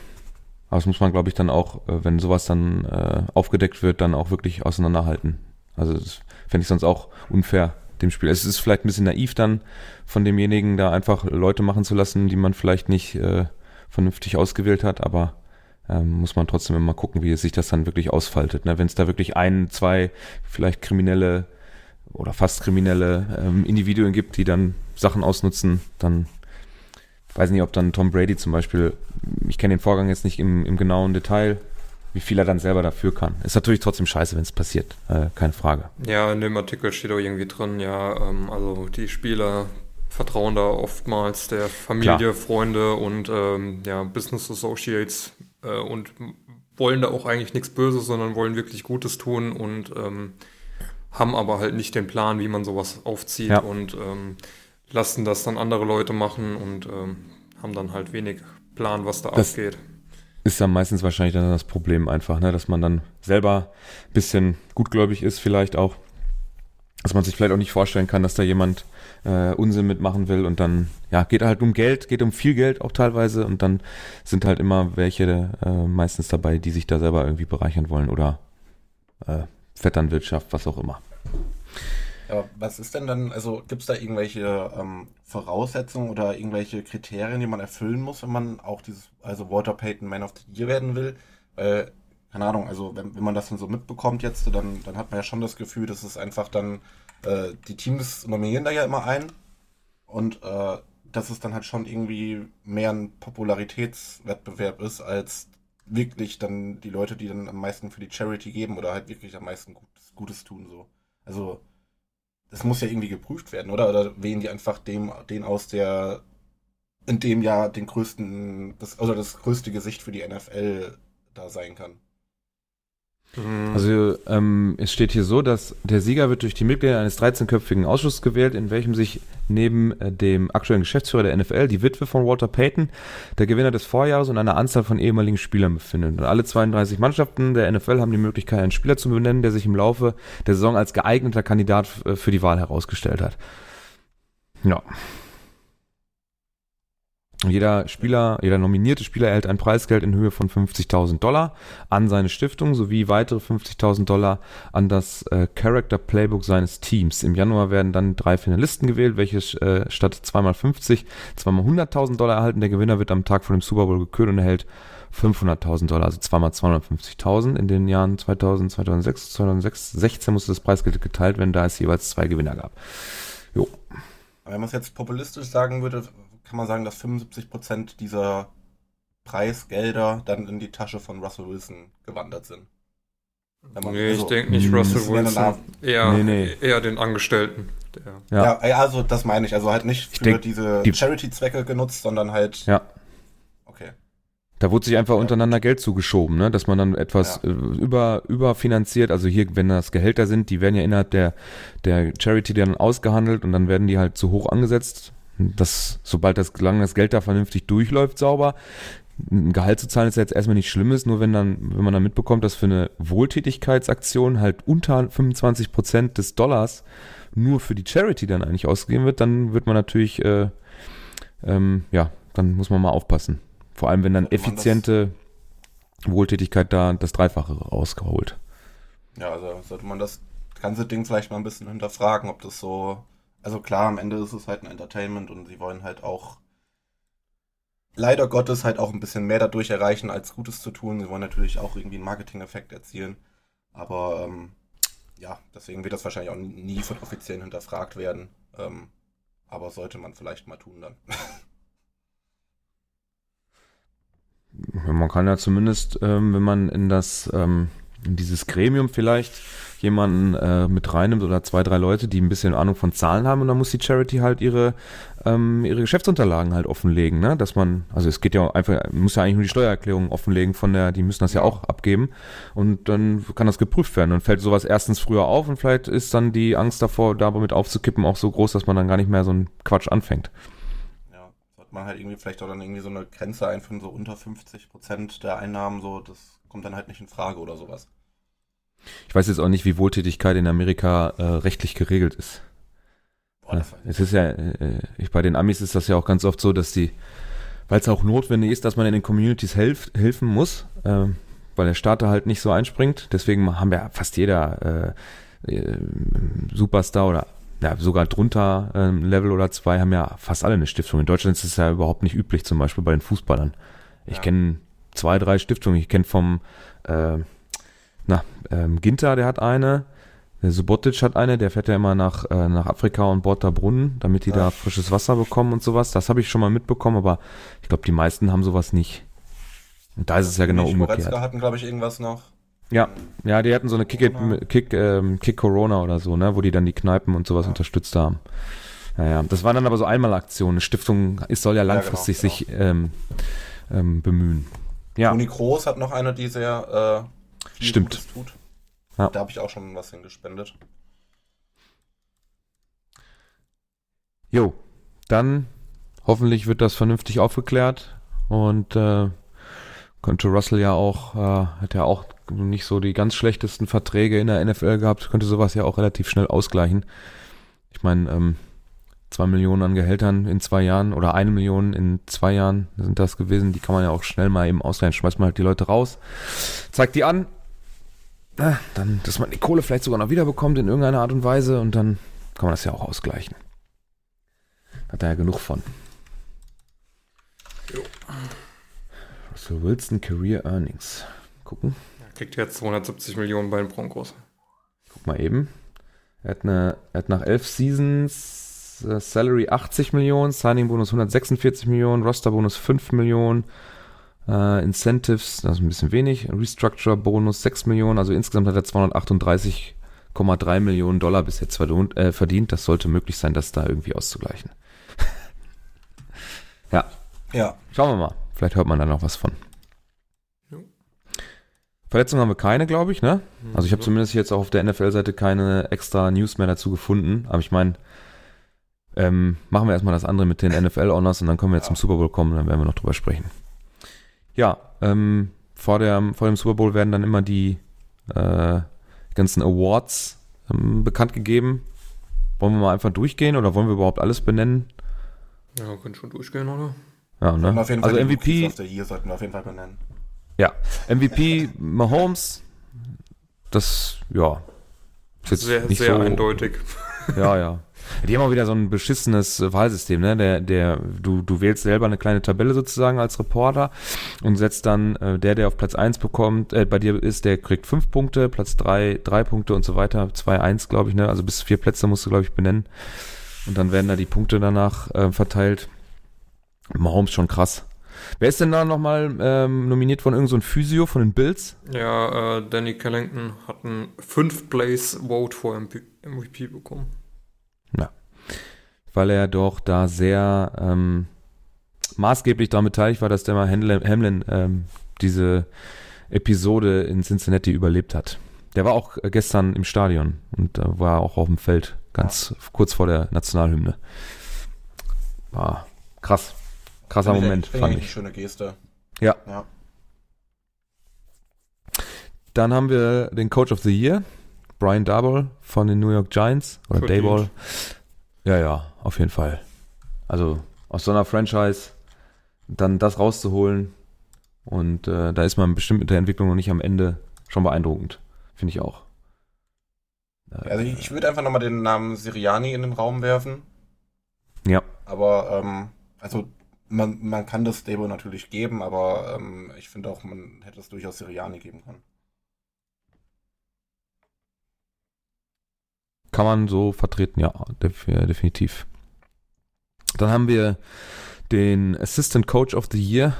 aber das muss man, glaube ich, dann auch, äh, wenn sowas dann äh, aufgedeckt wird, dann auch wirklich auseinanderhalten. Also das fände ich sonst auch unfair dem Spiel. Es ist vielleicht ein bisschen naiv dann von demjenigen, da einfach Leute machen zu lassen, die man vielleicht nicht äh, vernünftig ausgewählt hat, aber ähm, muss man trotzdem immer gucken, wie sich das dann wirklich ausfaltet. Ne? Wenn es da wirklich ein, zwei vielleicht kriminelle oder fast kriminelle ähm, Individuen gibt, die dann Sachen ausnutzen, dann weiß nicht, ob dann Tom Brady zum Beispiel, ich kenne den Vorgang jetzt nicht im, im genauen Detail, wie viel er dann selber dafür kann. Ist natürlich trotzdem scheiße, wenn es passiert, äh, keine Frage. Ja, in dem Artikel steht auch irgendwie drin, ja, ähm, also die Spieler vertrauen da oftmals der Familie, Klar. Freunde und ähm, ja, Business Associates äh, und wollen da auch eigentlich nichts Böses, sondern wollen wirklich Gutes tun und ähm, haben aber halt nicht den Plan, wie man sowas aufzieht ja. und ähm, lassen das dann andere Leute machen und ähm, haben dann halt wenig Plan, was da das abgeht. Ist dann meistens wahrscheinlich dann das Problem einfach, ne, dass man dann selber ein bisschen gutgläubig ist, vielleicht auch, dass man sich vielleicht auch nicht vorstellen kann, dass da jemand äh, Unsinn mitmachen will und dann, ja, geht halt um Geld, geht um viel Geld auch teilweise und dann sind halt immer welche äh, meistens dabei, die sich da selber irgendwie bereichern wollen oder äh, Vetternwirtschaft, was auch immer. Ja, was ist denn dann, also gibt es da irgendwelche ähm, Voraussetzungen oder irgendwelche Kriterien, die man erfüllen muss, wenn man auch dieses, also Walter Payton Man of the Year werden will? Weil, keine Ahnung, also wenn, wenn man das dann so mitbekommt jetzt, dann, dann hat man ja schon das Gefühl, dass es einfach dann äh, die Teams nominieren da ja immer ein und äh, dass es dann halt schon irgendwie mehr ein Popularitätswettbewerb ist, als wirklich dann die Leute, die dann am meisten für die Charity geben oder halt wirklich am meisten Gutes, Gutes tun so. Also das muss ja irgendwie geprüft werden, oder? Oder wählen die einfach dem, den aus, der in dem Jahr den größten, das, oder das größte Gesicht für die NFL da sein kann? Mhm. Also ähm, es steht hier so, dass der Sieger wird durch die Mitglieder eines 13-köpfigen Ausschusses gewählt, in welchem sich neben äh, dem aktuellen Geschäftsführer der NFL, die Witwe von Walter Payton, der Gewinner des Vorjahres und eine Anzahl von ehemaligen Spielern befinden. Und alle 32 Mannschaften der NFL haben die Möglichkeit, einen Spieler zu benennen, der sich im Laufe der Saison als geeigneter Kandidat äh, für die Wahl herausgestellt hat. Ja. Jeder Spieler, jeder nominierte Spieler erhält ein Preisgeld in Höhe von 50.000 Dollar an seine Stiftung sowie weitere 50.000 Dollar an das äh, Character Playbook seines Teams. Im Januar werden dann drei Finalisten gewählt, welche äh, statt zweimal 50, zweimal 100.000 Dollar erhalten. Der Gewinner wird am Tag vor dem Super Bowl gekürt und erhält 500.000 Dollar, also zweimal 250.000 in den Jahren 2000, 2006, 2016 musste das Preisgeld geteilt werden, da es jeweils zwei Gewinner gab. Jo. Wenn man es jetzt populistisch sagen würde, kann man sagen, dass 75 Prozent dieser Preisgelder dann in die Tasche von Russell Wilson gewandert sind. nee, also, ich denke nicht hm, Russell Wilson. Eher, nee, nee. eher den Angestellten. Ja. ja. also das meine ich. Also halt nicht für denk, diese die Charity-Zwecke genutzt, sondern halt. Ja. Okay. Da wurde sich einfach untereinander Geld zugeschoben, ne? dass man dann etwas ja. Äh, über, überfinanziert. Also hier, wenn das Gehälter sind, die werden ja innerhalb der, der Charity dann ausgehandelt und dann werden die halt zu hoch angesetzt. Das, sobald das das Geld da vernünftig durchläuft, sauber, ein Gehalt zu zahlen ist ja jetzt erstmal nicht Schlimmes, nur wenn dann, wenn man dann mitbekommt, dass für eine Wohltätigkeitsaktion halt unter 25 Prozent des Dollars nur für die Charity dann eigentlich ausgegeben wird, dann wird man natürlich, äh, ähm, ja, dann muss man mal aufpassen. Vor allem, wenn dann effiziente Wohltätigkeit da das Dreifache rausgeholt. Ja, also sollte man das ganze Ding vielleicht mal ein bisschen hinterfragen, ob das so, also klar, am Ende ist es halt ein Entertainment und sie wollen halt auch leider Gottes halt auch ein bisschen mehr dadurch erreichen, als Gutes zu tun. Sie wollen natürlich auch irgendwie einen Marketing-Effekt erzielen. Aber ähm, ja, deswegen wird das wahrscheinlich auch nie von Offiziellen hinterfragt werden. Ähm, aber sollte man vielleicht mal tun dann. <laughs> Man kann ja zumindest, ähm, wenn man in das, ähm, in dieses Gremium vielleicht jemanden äh, mit reinnimmt oder zwei, drei Leute, die ein bisschen Ahnung von Zahlen haben und dann muss die Charity halt ihre, ähm, ihre Geschäftsunterlagen halt offenlegen, ne? Dass man, also es geht ja einfach, muss ja eigentlich nur die Steuererklärung offenlegen von der, die müssen das ja auch abgeben und dann kann das geprüft werden und fällt sowas erstens früher auf und vielleicht ist dann die Angst davor, damit aufzukippen, auch so groß, dass man dann gar nicht mehr so einen Quatsch anfängt Ja, sollte man halt irgendwie vielleicht auch dann irgendwie so eine Grenze einführen, so unter 50 Prozent der Einnahmen, so, das kommt dann halt nicht in Frage oder sowas. Ich weiß jetzt auch nicht, wie Wohltätigkeit in Amerika äh, rechtlich geregelt ist. Boah, ja, es ist ja, äh, ich, bei den Amis ist das ja auch ganz oft so, dass die, weil es auch notwendig ist, dass man in den Communities helf, helfen muss, äh, weil der Staat da halt nicht so einspringt. Deswegen haben wir fast jeder äh, äh, Superstar oder ja, sogar drunter ähm, Level oder zwei haben ja fast alle eine Stiftung. In Deutschland ist es ja überhaupt nicht üblich, zum Beispiel bei den Fußballern. Ich ja. kenne zwei, drei Stiftungen. Ich kenne vom äh, na, ähm, Ginter, der hat eine. Der Subotic hat eine, der fährt ja immer nach, äh, nach Afrika und bohrt da Brunnen, damit die ja. da frisches Wasser bekommen und sowas. Das habe ich schon mal mitbekommen, aber ich glaube, die meisten haben sowas nicht. Und da ist es ja genau umgekehrt. Goretzka hatten, glaube ich, irgendwas noch. Ja, ja, die hatten so eine Kick, Kick, ähm, Kick Corona oder so, ne, wo die dann die Kneipen und sowas ja. unterstützt haben. Naja, das waren dann aber so Einmalaktionen. Eine Stiftung ist, soll ja langfristig ja, genau, genau. sich ähm, ähm, bemühen. Ja. Toni Kroos hat noch eine, die sehr äh, Stimmt. Gutes tut. Ja. Da habe ich auch schon was hingespendet. Jo, dann hoffentlich wird das vernünftig aufgeklärt und äh, könnte Russell ja auch, äh, hat ja auch nicht so die ganz schlechtesten Verträge in der NFL gehabt, könnte sowas ja auch relativ schnell ausgleichen. Ich meine, ähm, zwei Millionen an Gehältern in zwei Jahren oder eine Million in zwei Jahren sind das gewesen, die kann man ja auch schnell mal eben ausgleichen. Schmeißt man halt die Leute raus, zeigt die an na, dann, dass man die Kohle vielleicht sogar noch wiederbekommt in irgendeiner Art und Weise und dann kann man das ja auch ausgleichen. Hat er ja genug von. Jo. Russell Wilson Career Earnings. Gucken. Er kriegt jetzt 270 Millionen bei den Broncos. Guck mal eben. Er hat, eine, er hat nach elf Seasons äh, Salary 80 Millionen, Signing Bonus 146 Millionen, Roster Bonus 5 Millionen, Uh, Incentives, das ist ein bisschen wenig. Restructure Bonus 6 Millionen, also insgesamt hat er 238,3 Millionen Dollar bis jetzt äh, verdient. Das sollte möglich sein, das da irgendwie auszugleichen. <laughs> ja. Ja. Schauen wir mal. Vielleicht hört man da noch was von. Verletzungen haben wir keine, glaube ich, ne? Mhm. Also ich habe zumindest jetzt auch auf der NFL-Seite keine extra News mehr dazu gefunden. Aber ich meine, ähm, machen wir erstmal das andere mit den NFL-Honors und dann können wir jetzt ja. zum Super Bowl kommen, dann werden wir noch drüber sprechen. Ja, ähm, vor, der, vor dem Super Bowl werden dann immer die äh, ganzen Awards ähm, bekannt gegeben. Wollen wir mal einfach durchgehen oder wollen wir überhaupt alles benennen? Ja, wir können schon durchgehen, oder? Ja, ne? Auf jeden Fall also MVP. Hier sollten wir auf jeden Fall benennen. Ja, MVP Mahomes. Das, ja. Ist jetzt sehr, nicht sehr so, eindeutig. Ja, ja. Die haben auch wieder so ein beschissenes Wahlsystem, ne? Der, der, du, du wählst selber eine kleine Tabelle sozusagen als Reporter und setzt dann äh, der, der auf Platz 1 bekommt, äh, bei dir ist, der kriegt 5 Punkte, Platz 3, 3 Punkte und so weiter, 2, 1, glaube ich, ne? Also bis vier Plätze musst du, glaube ich, benennen. Und dann werden da die Punkte danach äh, verteilt. Mahomes schon krass. Wer ist denn da nochmal ähm, nominiert von irgendeinem so Physio von den Bills? Ja, äh, Danny Kellington hat einen 5 Place Vote vor MVP bekommen weil er doch da sehr ähm, maßgeblich daran beteiligt war, dass der mal Hamlin, Hamlin ähm, diese Episode in Cincinnati überlebt hat. Der war auch äh, gestern im Stadion und war auch auf dem Feld, ganz ja. kurz vor der Nationalhymne. War krass. Krasser Finde Moment, ich, fand ich. Eine ich. schöne Geste. Ja. Ja. Dann haben wir den Coach of the Year, Brian Daboll von den New York Giants. Oder Verdient. Daboll. Ja, ja, auf jeden Fall. Also aus so einer Franchise dann das rauszuholen und äh, da ist man bestimmt mit der Entwicklung noch nicht am Ende schon beeindruckend. Finde ich auch. Äh, Also ich, ich würde einfach nochmal den Namen Siriani in den Raum werfen. Ja. Aber, ähm, also man, man kann das Debo natürlich geben, aber ähm, ich finde auch, man hätte es durchaus Siriani geben können. Kann man so vertreten, ja, def definitiv. Dann haben wir den Assistant Coach of the Year,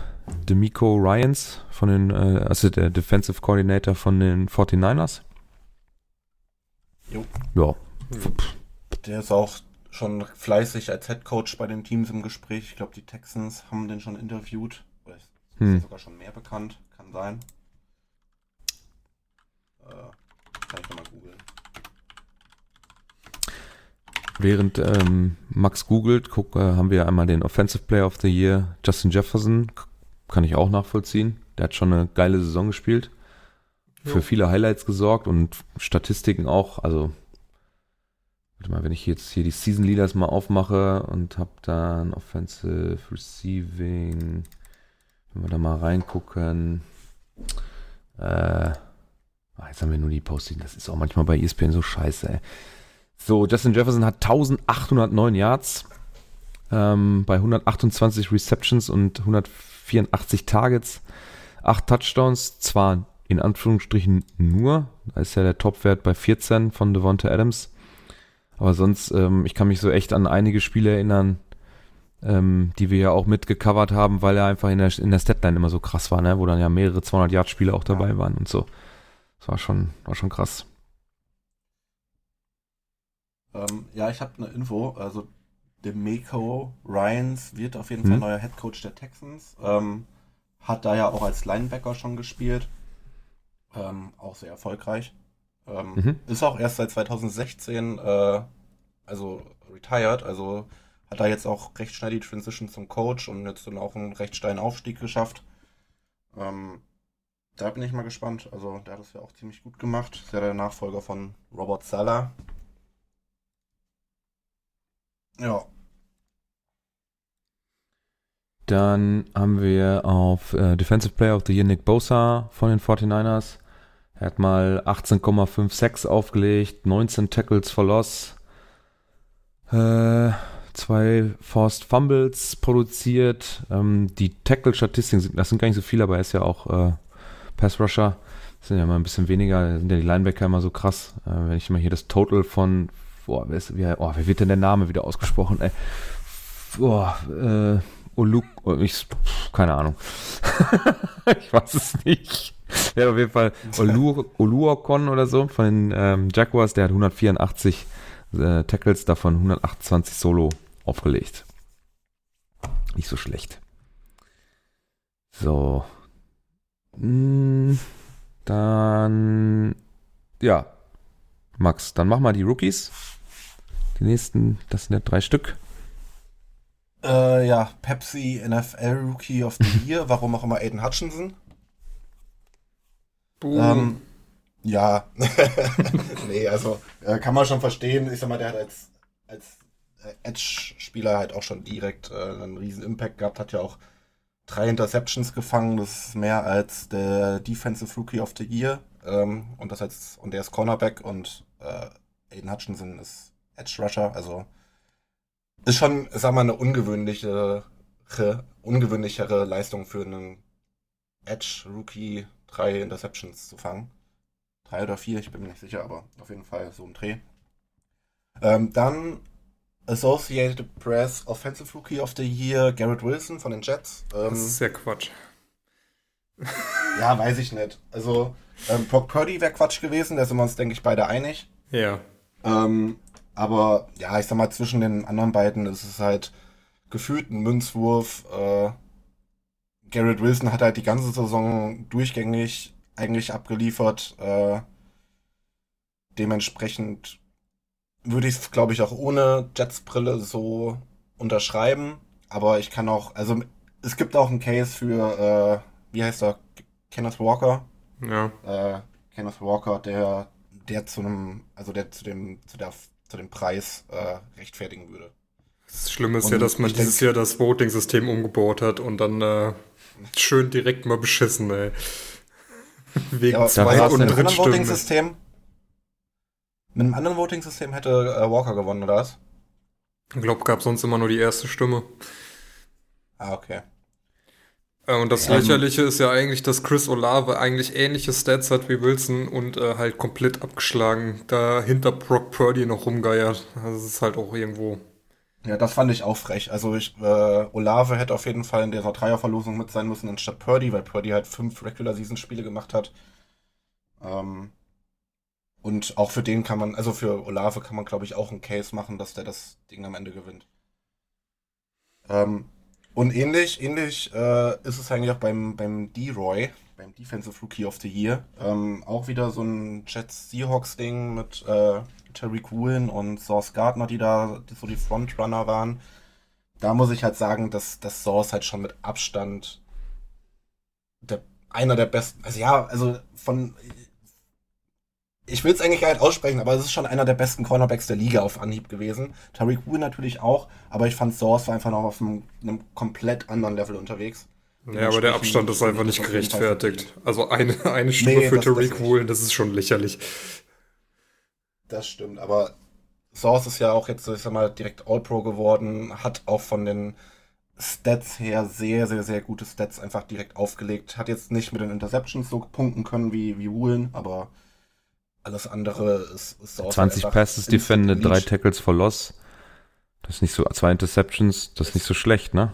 Demico Ryans, von den, äh, also der Defensive Coordinator von den 49ers. Jo. Ja, Der ist auch schon fleißig als Head Coach bei den Teams im Gespräch. Ich glaube, die Texans haben den schon interviewt. Oder ist Hm. sogar schon mehr bekannt. Kann sein. Äh, kann ich nochmal googeln. Während ähm, Max googelt, guck, äh, haben wir einmal den Offensive Player of the Year, Justin Jefferson. Kann ich auch nachvollziehen. Der hat schon eine geile Saison gespielt. Für Jo. viele Highlights gesorgt und Statistiken auch. Also, warte mal, wenn ich jetzt hier die Season Leaders mal aufmache und hab dann Offensive Receiving, wenn wir da mal reingucken. Äh, ah, jetzt haben wir nur die Posting. Das ist auch manchmal bei ESPN so scheiße, ey. So, Justin Jefferson hat 1809 Yards ähm, bei 128 Receptions und 184 Targets, 8 Touchdowns, zwar in Anführungsstrichen nur, da ist ja der Topwert bei 14 von Devonta Adams, aber sonst, ähm, ich kann mich so echt an einige Spiele erinnern, ähm, die wir ja auch mitgecovert haben, weil er einfach in der, in der Statline immer so krass war, ne? wo dann ja mehrere 200-Yard-Spiele auch dabei Ja. waren und so. Das war schon, war schon krass. Ähm, ja, ich habe eine Info. Also, Demeco Ryans wird auf jeden Hm. Fall neuer Head Coach der Texans. Ähm, hat da ja auch als Linebacker schon gespielt. Ähm, auch sehr erfolgreich. Ähm, Mhm. Ist auch erst seit 2016, äh, also retired. Also hat da jetzt auch recht schnell die Transition zum Coach und jetzt dann auch einen recht steilen Aufstieg geschafft. Ähm, da bin ich mal gespannt. Also der hat es ja auch ziemlich gut gemacht. Ist ja der Nachfolger von Robert Sala. Ja. Dann haben wir auf äh, Defensive Player of the Year Nick Bosa von den 49ers. Er hat mal 18,56 aufgelegt, 19 Tackles for Loss, äh, zwei Forced Fumbles produziert. Ähm, die Tackle-Statistiken, sind, das sind gar nicht so viele, aber er ist ja auch äh, Pass-Rusher. Das sind ja mal ein bisschen weniger, sind ja die Linebacker immer so krass. Äh, wenn ich mal hier das Total von, boah, wer, ist, wie, oh, wer wird denn der Name wieder ausgesprochen? Ey? Boah, äh, Oluk, oh, ich, keine Ahnung. <laughs> ich weiß es nicht. Der hat auf jeden Fall Olu, Oluokon oder so von den ähm, Jaguars, der hat 184 äh, Tackles, davon 128 Solo aufgelegt. Nicht so schlecht. So. Mm, Dann, ja. Max, dann mach mal die Rookies. Die nächsten, das sind ja drei Stück. Äh, ja, Pepsi NFL Rookie of the Year, <laughs> warum auch immer Aiden Hutchinson. Boom. Ähm, ja, <laughs> nee, also äh, kann man schon verstehen. Ich sag mal, der hat als, als äh, Edge-Spieler halt auch schon direkt äh, einen riesen Impact gehabt, hat ja auch drei Interceptions gefangen. Das ist mehr als der Defensive Rookie of the Year. Ähm, und das als, und der ist Cornerback und äh, Aiden Hutchinson ist Edge Rusher. Also ist schon, sag mal, eine ungewöhnliche, ungewöhnlichere Leistung für einen Edge Rookie drei Interceptions zu fangen. Drei oder vier, ich bin mir nicht sicher, aber auf jeden Fall so ein Dreh. Ähm, dann Associated Press Offensive Rookie of the Year, Garrett Wilson von den Jets. Ähm, das ist ja Quatsch. <laughs> ja, weiß ich nicht. Also, ähm, Brock Purdy wäre Quatsch gewesen, da sind wir uns, denke ich, beide einig. Ja. Ähm, aber ja, ich sag mal, zwischen den anderen beiden ist es halt gefühlten Münzwurf. Äh, Garrett Wilson hat halt die ganze Saison durchgängig eigentlich abgeliefert. Äh, dementsprechend würde ich es, glaube ich, auch ohne Jets-Brille so unterschreiben. Aber ich kann auch, also es gibt auch einen Case für, äh, wie heißt er, Kenneth Walker. Ja. Äh, Kenneth Walker, der, der zu einem, also der zu dem, zu der, zu dem Preis äh, rechtfertigen würde. Das Schlimme ist und ja, dass man dieses Jahr das Voting-System umgebaut hat und dann äh, schön direkt mal beschissen, ey. <laughs> Wegen ja, zwei und Drittstimmen. Voting-System? Mit einem anderen Voting-System hätte äh, Walker gewonnen, oder was? Ich glaube, gab sonst immer nur die erste Stimme. Ah, okay. Äh, und das ähm, Lächerliche ist ja eigentlich, dass Chris Olave eigentlich ähnliche Stats hat wie Wilson und äh, halt komplett abgeschlagen da hinter Brock Purdy noch rumgeiert. Das ist halt auch irgendwo. Ja, das fand ich auch frech. Also ich, äh, Olave hätte auf jeden Fall in dieser Dreierverlosung mit sein müssen anstatt Purdy, weil Purdy halt fünf Regular-Season-Spiele gemacht hat. Ähm, und auch für den kann man, also für Olave kann man, glaube ich, auch einen Case machen, dass der das Ding am Ende gewinnt. Ähm, und ähnlich, ähnlich äh, ist es eigentlich auch beim, beim D-Roy, beim Defensive Rookie of the Year. Ähm, auch wieder so ein Jets-Seahawks-Ding mit äh, Terry Woolen und Source Gardner, die da so die Frontrunner waren. Da muss ich halt sagen, dass, dass Source halt schon mit Abstand der, einer der besten, also ja, also von ich will es eigentlich gar nicht aussprechen, aber es ist schon einer der besten Cornerbacks der Liga auf Anhieb gewesen. Tariq Woolen natürlich auch, aber ich fand Source war einfach noch auf einem, einem komplett anderen Level unterwegs. Ja, aber der Abstand ist einfach nicht gerechtfertigt. Also eine, eine Stimme nee, für Tariq Woolen, das ist schon lächerlich. Das stimmt, aber Source ist ja auch jetzt, ich sag mal, direkt All-Pro geworden, hat auch von den Stats her sehr, sehr, sehr gute Stats einfach direkt aufgelegt. Hat jetzt nicht mit den Interceptions so punkten können wie, wie Woolen, aber alles andere ist, ist auch 20 Passes defended, drei Tackles for Loss. Das ist nicht so, zwei Interceptions, das ist nicht so schlecht, ne?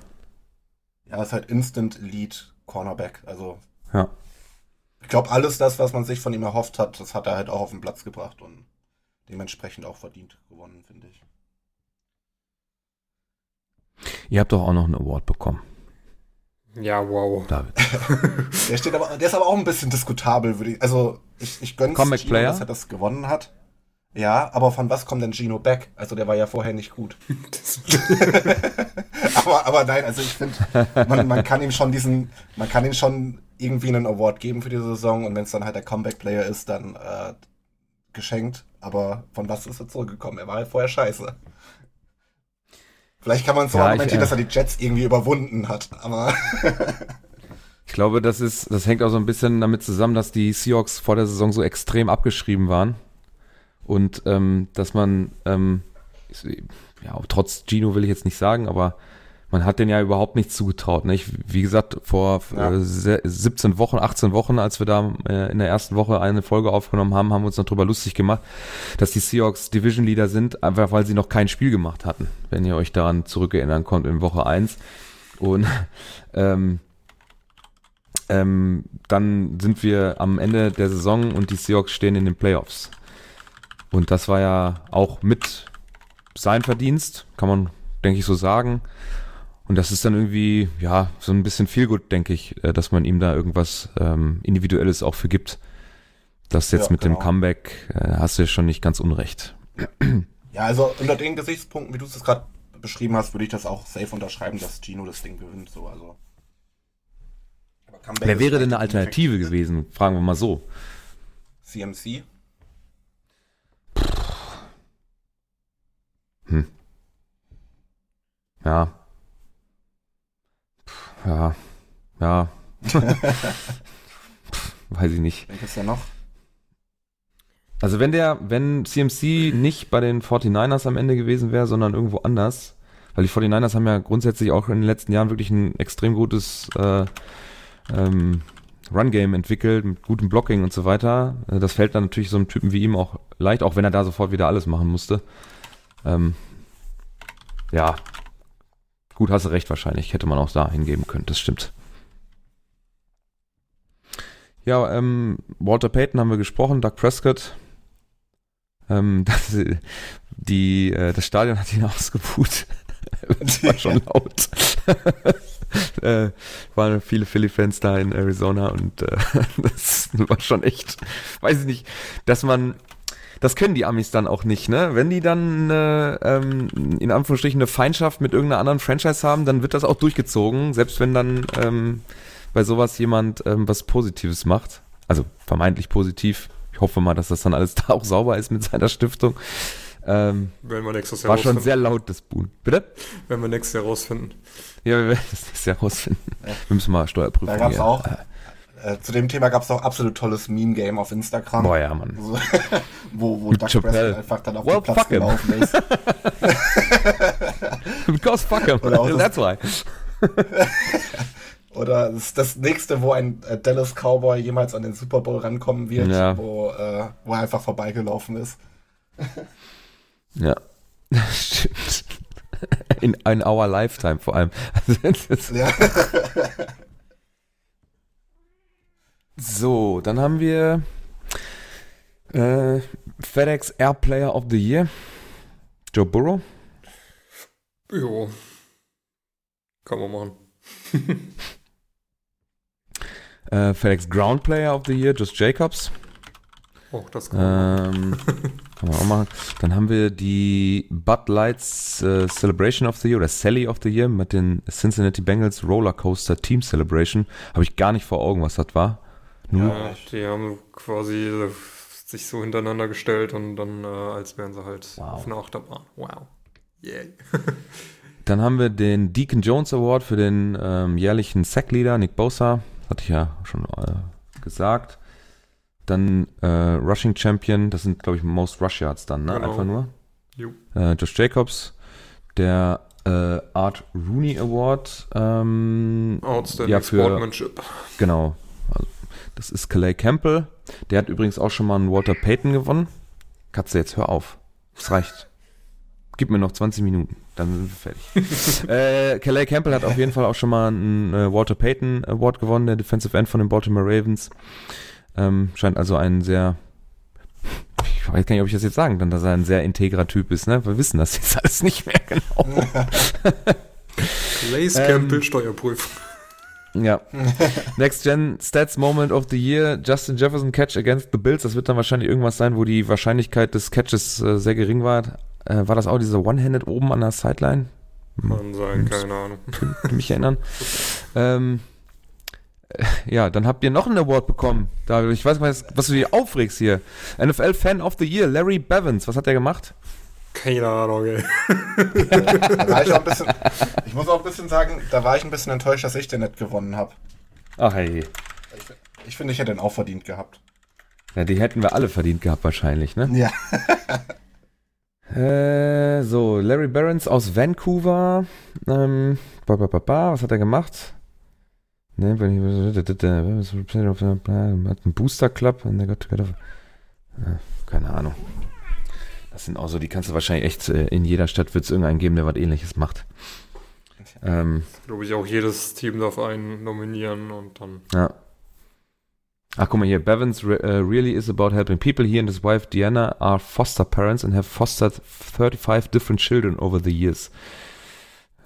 Ja, ist halt Instant Elite Cornerback. Also. Ja. Ich glaube, alles das, was man sich von ihm erhofft hat, das hat er halt auch auf den Platz gebracht und dementsprechend auch verdient gewonnen, finde ich. Ihr habt doch auch noch einen Award bekommen. Ja, wow. David. <laughs> der, steht aber, der ist aber auch ein bisschen diskutabel, würde ich. Also, ich, ich gönn's Comic Gino, Player? dass er das gewonnen hat. Ja, aber von was kommt denn Gino Beck? Also, der war ja vorher nicht gut. <laughs> <laughs> aber, aber nein, also ich finde, man, man kann ihm schon diesen, man kann ihm schon irgendwie einen Award geben für diese Saison und wenn es dann halt der Comeback Player ist, dann äh, geschenkt. Aber von was ist er zurückgekommen? Er war halt vorher scheiße. Vielleicht kann man so ja, argumentieren, ich, äh, dass er die Jets irgendwie überwunden hat, aber. <laughs> ich glaube, das ist, das hängt auch so ein bisschen damit zusammen, dass die Seahawks vor der Saison so extrem abgeschrieben waren. Und ähm, dass man, ähm, ja, trotz Gino will ich jetzt nicht sagen, aber man hat den ja überhaupt nichts zugetraut. Ne? wie gesagt, vor ja. äh, 17 Wochen, 18 Wochen, als wir da äh, in der ersten Woche eine Folge aufgenommen haben, haben wir uns noch drüber lustig gemacht, dass die Seahawks Division Leader sind, einfach weil sie noch kein Spiel gemacht hatten, wenn ihr euch daran zurückerinnern konnt in Woche 1. Und <laughs> ähm, ähm, dann sind wir am Ende der Saison und die Seahawks stehen in den Playoffs. Und das war ja auch mit sein Verdienst, kann man, denke ich, so sagen. Und das ist dann irgendwie, ja, so ein bisschen viel gut, denke ich, äh, dass man ihm da irgendwas ähm, Individuelles auch für gibt. Das jetzt ja, mit genau. dem Comeback äh, hast du ja schon nicht ganz unrecht. Ja, also unter den Gesichtspunkten, wie du es gerade beschrieben hast, würde ich das auch safe unterschreiben, dass Gino das Ding gewinnt. So, also. Wer wäre denn eine Alternative gewesen? Fragen wir mal so. CMC? Hm. Ja, ja, ja. <laughs> Weiß ich nicht. Denkst du ja noch? Also wenn der, wenn CMC nicht bei den 49ers am Ende gewesen wäre, sondern irgendwo anders, weil die 49ers haben ja grundsätzlich auch in den letzten Jahren wirklich ein extrem gutes äh, ähm, Run-Game entwickelt, mit gutem Blocking und so weiter. Äh, das fällt dann natürlich so einem Typen wie ihm auch leicht, auch wenn er da sofort wieder alles machen musste. Ähm, ja, Gut, hast du recht wahrscheinlich. Hätte man auch da hingeben können. Das stimmt. Ja, ähm, Walter Payton haben wir gesprochen, Doug Prescott. Ähm, <laughs> das, die, äh, das Stadion hat ihn <laughs> ausgebucht. das war schon <laughs> laut. äh, waren viele Philly-Fans da in Arizona und äh, das war schon echt, weiß ich nicht, dass man, das können die Amis dann auch nicht, ne? Wenn die dann äh, ähm, in Anführungsstrichen eine Feindschaft mit irgendeiner anderen Franchise haben, dann wird das auch durchgezogen, selbst wenn dann ähm, bei sowas jemand ähm, was Positives macht. Also vermeintlich positiv. Ich hoffe mal, dass das dann alles <laughs> da auch sauber ist mit seiner Stiftung. Ähm, Werden wir nächstes Jahr war schon sehr laut, das Boon. Bitte? Werden wir nächstes Jahr rausfinden. Ja, wir werden das nächstes Jahr rausfinden. Wir müssen mal Steuerprüfung Da gab es hier. auch, äh, zu dem Thema gab es auch absolut tolles Meme-Game auf Instagram. Boah, ja, Mann. So, <laughs> wo wo Chappelle. Prescott einfach dann auf Well, den Platz gelaufen <laughs> ist. Because fuck him. That's why. <laughs> Oder das, das nächste, wo ein äh, Dallas Cowboy jemals an den Super Bowl rankommen wird, Ja. wo, äh, wo er einfach vorbeigelaufen ist. Ja. Stimmt. In, in our lifetime vor allem. Ja. So, dann haben wir äh, FedEx Air Player of the Year. Joe Burrow. Jo. Kann man machen. <laughs> Äh, FedEx Ground Player of the Year, Just Jacobs. Oh, das kann man. Ähm, <laughs> kann man auch machen. Dann haben wir die Bud Lights äh, Celebration of the Year oder Sally of the Year mit den Cincinnati Bengals Rollercoaster Team Celebration. Habe ich gar nicht vor Augen, was das war. Nur, Ja, die haben quasi äh, sich so hintereinander gestellt und dann, äh, als wären sie halt Wow. auf einer Achterbahn. Wow. Yeah. <laughs> Dann haben wir den Deacon Jones Award für den ähm, jährlichen Sackleader Nick Bosa. Hatte ich ja schon äh, gesagt. Dann äh, Rushing Champion, das sind, glaube ich, Most Rush Yards dann, ne? Genau. Einfach nur. Jo. Äh, Josh Jacobs. Der äh, Art Rooney Award. Ähm, Outstanding Ja, für- Sportsmanship. Genau. Das ist Calais Campbell. Der hat übrigens auch schon mal einen Walter Payton gewonnen. Katze, jetzt hör auf. Es reicht. Gib mir noch 20 Minuten, dann sind wir fertig. <laughs> äh, Calais Campbell hat auf jeden Fall auch schon mal einen äh, Walter Payton Award gewonnen, der Defensive End von den Baltimore Ravens. Ähm, scheint also ein sehr, ich weiß gar nicht, ob ich das jetzt sagen kann, dass er ein sehr integrer Typ ist. Ne? Wir wissen das jetzt alles nicht mehr genau. <laughs> Lace Ähm, Campbell Steuerprüfung. Ja. <laughs> Next Gen Stats Moment of the Year, Justin Jefferson Catch against the Bills. Das wird dann wahrscheinlich irgendwas sein, wo die Wahrscheinlichkeit des Catches äh, sehr gering war. Äh, war das auch diese One-Handed oben an der Sideline? Kann sein, keine Ahnung. <laughs> Mich erinnern. ähm, äh, ja, dann habt ihr noch einen Award bekommen. Da, ich weiß nicht, was, was du dir aufregst hier. NFL Fan of the Year, Larry Bevins. Was hat der gemacht? Keine Ahnung, ey. Da war ich, auch ein bisschen, <laughs> ich muss auch ein bisschen sagen, da war ich ein bisschen enttäuscht, dass ich den nicht gewonnen habe. Ach hey. Ich finde, ich hätte den auch verdient gehabt. Ja, die hätten wir alle verdient gehabt wahrscheinlich, ne? Ja. <laughs> Äh, so, Larry Barons aus Vancouver. Ähm, ba, ba, ba, ba, was hat er gemacht? Ne, wenn ich, hat <laughs> einen Booster Club. Ja, keine Ahnung. Das sind auch so, die kannst du wahrscheinlich echt, äh, in jeder Stadt wird es irgendeinen geben, der was ähnliches macht. Ähm, Glaube ich, auch jedes Team darf einen nominieren und dann. ja. Ach, guck mal hier. Bevins re uh, really is about helping people. He and his wife Diana are foster parents and have fostered 35 different children over the years.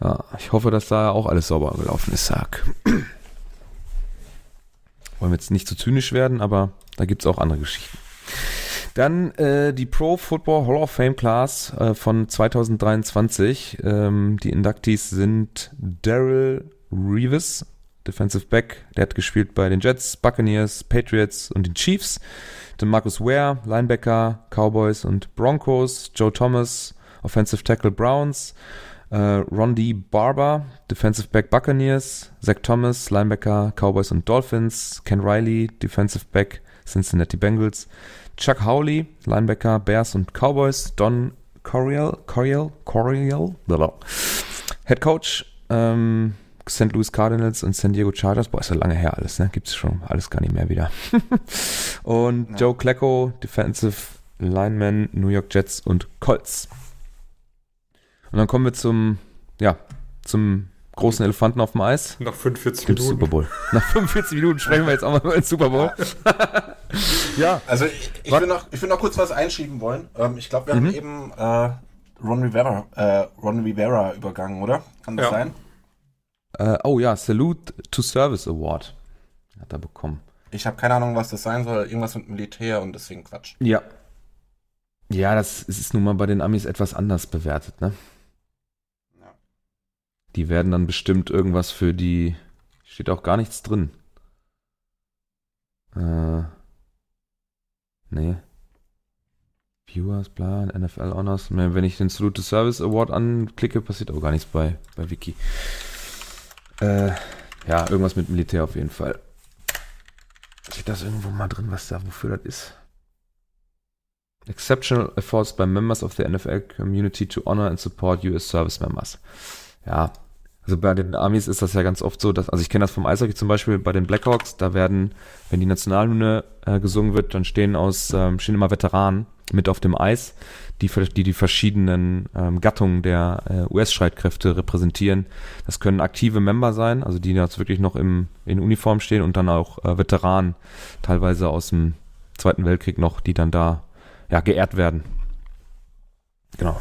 Ja, ich hoffe, dass da auch alles sauber gelaufen ist, sag. Wollen wir jetzt nicht zu zynisch werden, aber da gibt's auch andere Geschichten. Dann äh, die Pro Football Hall of Fame Class äh, von 2023. Ähm, die Inductees sind Daryl Reeves, Defensive Back, der hat gespielt bei den Jets, Buccaneers, Patriots und den Chiefs. Dann Marcus Ware, Linebacker, Cowboys und Broncos. Joe Thomas, Offensive Tackle Browns. Äh, Ron D. Barber, Defensive Back Buccaneers. Zach Thomas, Linebacker, Cowboys und Dolphins. Ken Riley, Defensive Back, Cincinnati Bengals. Chuck Howley, Linebacker, Bears und Cowboys. Don Coriel, Coriel, Coriel. Head Coach, ähm, St. Louis Cardinals und San Diego Chargers. Boah, ist ja lange her alles, ne? Gibt's schon alles gar nicht mehr wieder. <laughs> und Ja. Joe Klecko, Defensive Lineman, New York Jets und Colts. Und dann kommen wir zum, ja, zum großen Elefanten auf dem Eis. Nach 45 Dem Minuten. Super Bowl. <laughs> Nach 45 Minuten sprechen wir jetzt auch mal über den Super Bowl. <laughs> ja. Also ich, ich, will noch, ich will noch kurz was einschieben wollen. Ähm, ich glaube, wir Mhm. haben eben äh, Ron Rivera, äh, Ron Rivera übergangen, oder? Kann das Ja. sein? Äh, oh ja, Salute to Service Award hat er bekommen. Ich habe keine Ahnung, was das sein soll. Irgendwas mit Militär und deswegen Quatsch. Ja. Ja, das ist nun mal bei den Amis etwas anders bewertet, ne? Die werden dann bestimmt irgendwas für die. Steht auch gar nichts drin. Äh. Nee. Viewers, bla, NFL Honors. Wenn ich den Salute to Service Award anklicke, passiert auch gar nichts bei, bei Wiki. Äh, ja, irgendwas mit Militär auf jeden Fall. Steht das irgendwo mal drin, was da, wofür das ist? Exceptional efforts by members of the NFL community to honor and support US Service Members. Ja, also bei den Amis ist das ja ganz oft so, dass, also ich kenne das vom Eishockey zum Beispiel bei den Blackhawks, da werden, wenn die Nationalhymne äh, gesungen wird, dann stehen aus, ähm, stehen immer Veteranen mit auf dem Eis, die die, die verschiedenen ähm, Gattungen der äh, US-Streitkräfte repräsentieren. Das können aktive Member sein, also die jetzt wirklich noch im, in Uniform stehen und dann auch äh, Veteranen, teilweise aus dem Zweiten Weltkrieg noch, die dann da ja, geehrt werden. Genau.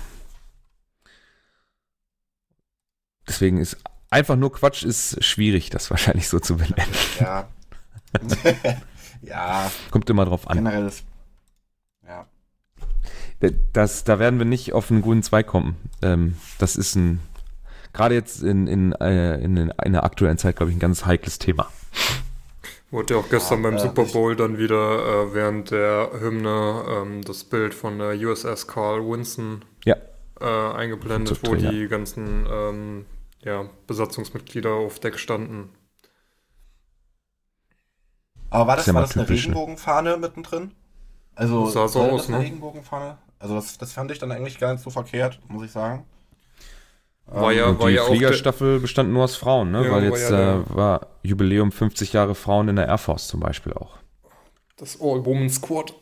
Deswegen ist einfach nur Quatsch ist schwierig, das wahrscheinlich so zu benennen. Ja. <laughs> ja, Kommt immer drauf an. generell ist. Ja. Das, da werden wir nicht auf einen grünen Zweig kommen. Ähm, das ist ein, gerade jetzt in, in, äh, in, in der aktuellen Zeit, glaube ich, ein ganz heikles Thema. Wurde ja auch gestern Ja, beim äh, Super Bowl dann wieder äh, während der Hymne ähm, das Bild von der USS Carl Winston Ja. äh, eingeblendet, wo die ganzen ähm, ja, Besatzungsmitglieder auf Deck standen. Aber war das, ja war mal das eine ne? Regenbogenfahne mittendrin? Also, Sah so war aus, das eine ne? Regenbogenfahne? Also, das, das fand ich dann eigentlich gar nicht so verkehrt, muss ich sagen. War Ähm, ja- Und die auch Fliegerstaffel bestand nur aus Frauen, ne? Ja, Weil war jetzt ja äh, war Jubiläum 50 Jahre Frauen in der Air Force zum Beispiel auch. Das All-Woman Squad.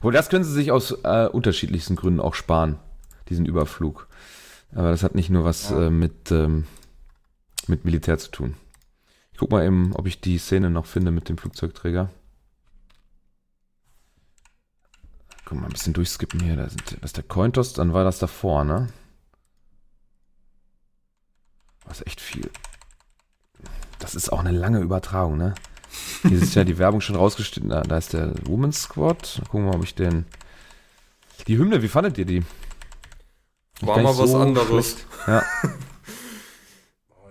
Wohl, das können sie sich aus äh, unterschiedlichsten Gründen auch sparen, diesen Überflug. Aber das hat nicht nur was Ja. äh, mit, ähm, mit Militär zu tun. Ich guck mal eben, ob ich die Szene noch finde mit dem Flugzeugträger. Guck mal, ein bisschen durchskippen hier. Da sind, das ist der Cointos, dann war das davor, ne? Das ist echt viel. Das ist auch eine lange Übertragung, ne? Hier ist ja die Werbung schon rausgestellt. Da, da ist der Women's Squad. Gucken wir mal, ob ich den. Die Hymne, wie fandet ihr die? War mal was so anderes. Ja, <laughs>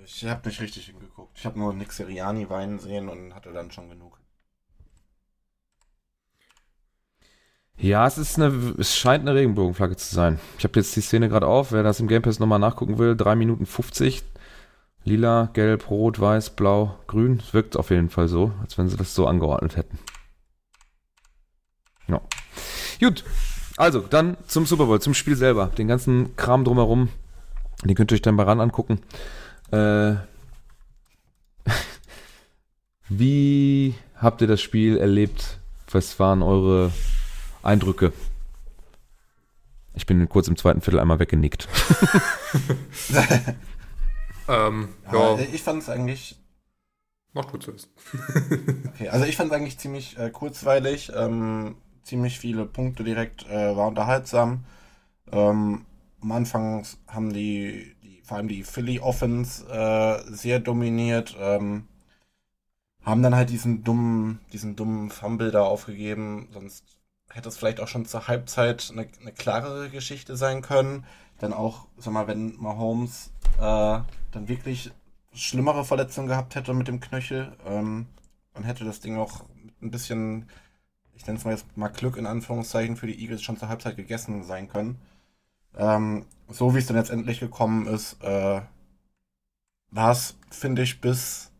Ich habe nicht richtig hingeguckt. Ich habe nur Nick Seriani weinen sehen und hatte dann schon genug. ja es ist eine, es scheint eine Regenbogenflagge zu sein. Ich habe jetzt die Szene gerade auf. Wer das im Game Pass nochmal nachgucken will, 3 Minuten 50. Lila, gelb, rot, weiß, blau, grün. Es wirkt auf jeden Fall so, als wenn sie das so angeordnet hätten. Ja. Gut. Also, dann zum Super Bowl, zum Spiel selber. Den ganzen Kram drumherum, den könnt ihr euch dann bei ran angucken. Äh, <laughs> wie habt ihr das Spiel erlebt? Was waren eure Eindrücke? Ich bin kurz im zweiten Viertel einmal weggenickt. <laughs> Ähm, Ja, ja, ich fand es eigentlich mach du zuerst. Okay, also ich fand es eigentlich ziemlich äh, kurzweilig, ähm, ziemlich viele Punkte direkt, äh, war unterhaltsam. Ähm, am Anfang haben die, die vor allem die Philly Offense äh, sehr dominiert, ähm, haben dann halt diesen dummen, diesen dummen Fumble da aufgegeben, sonst hätte es vielleicht auch schon zur Halbzeit eine, eine klarere Geschichte sein können. Dann auch, sag mal, wenn Mahomes äh, dann wirklich schlimmere Verletzungen gehabt hätte mit dem Knöchel, ähm, dann hätte das Ding auch ein bisschen, ich nenne es mal jetzt mal Glück in Anführungszeichen, für die Eagles schon zur Halbzeit gegessen sein können. Ähm, so wie es dann jetzt endlich gekommen ist, äh, war es, finde ich, bis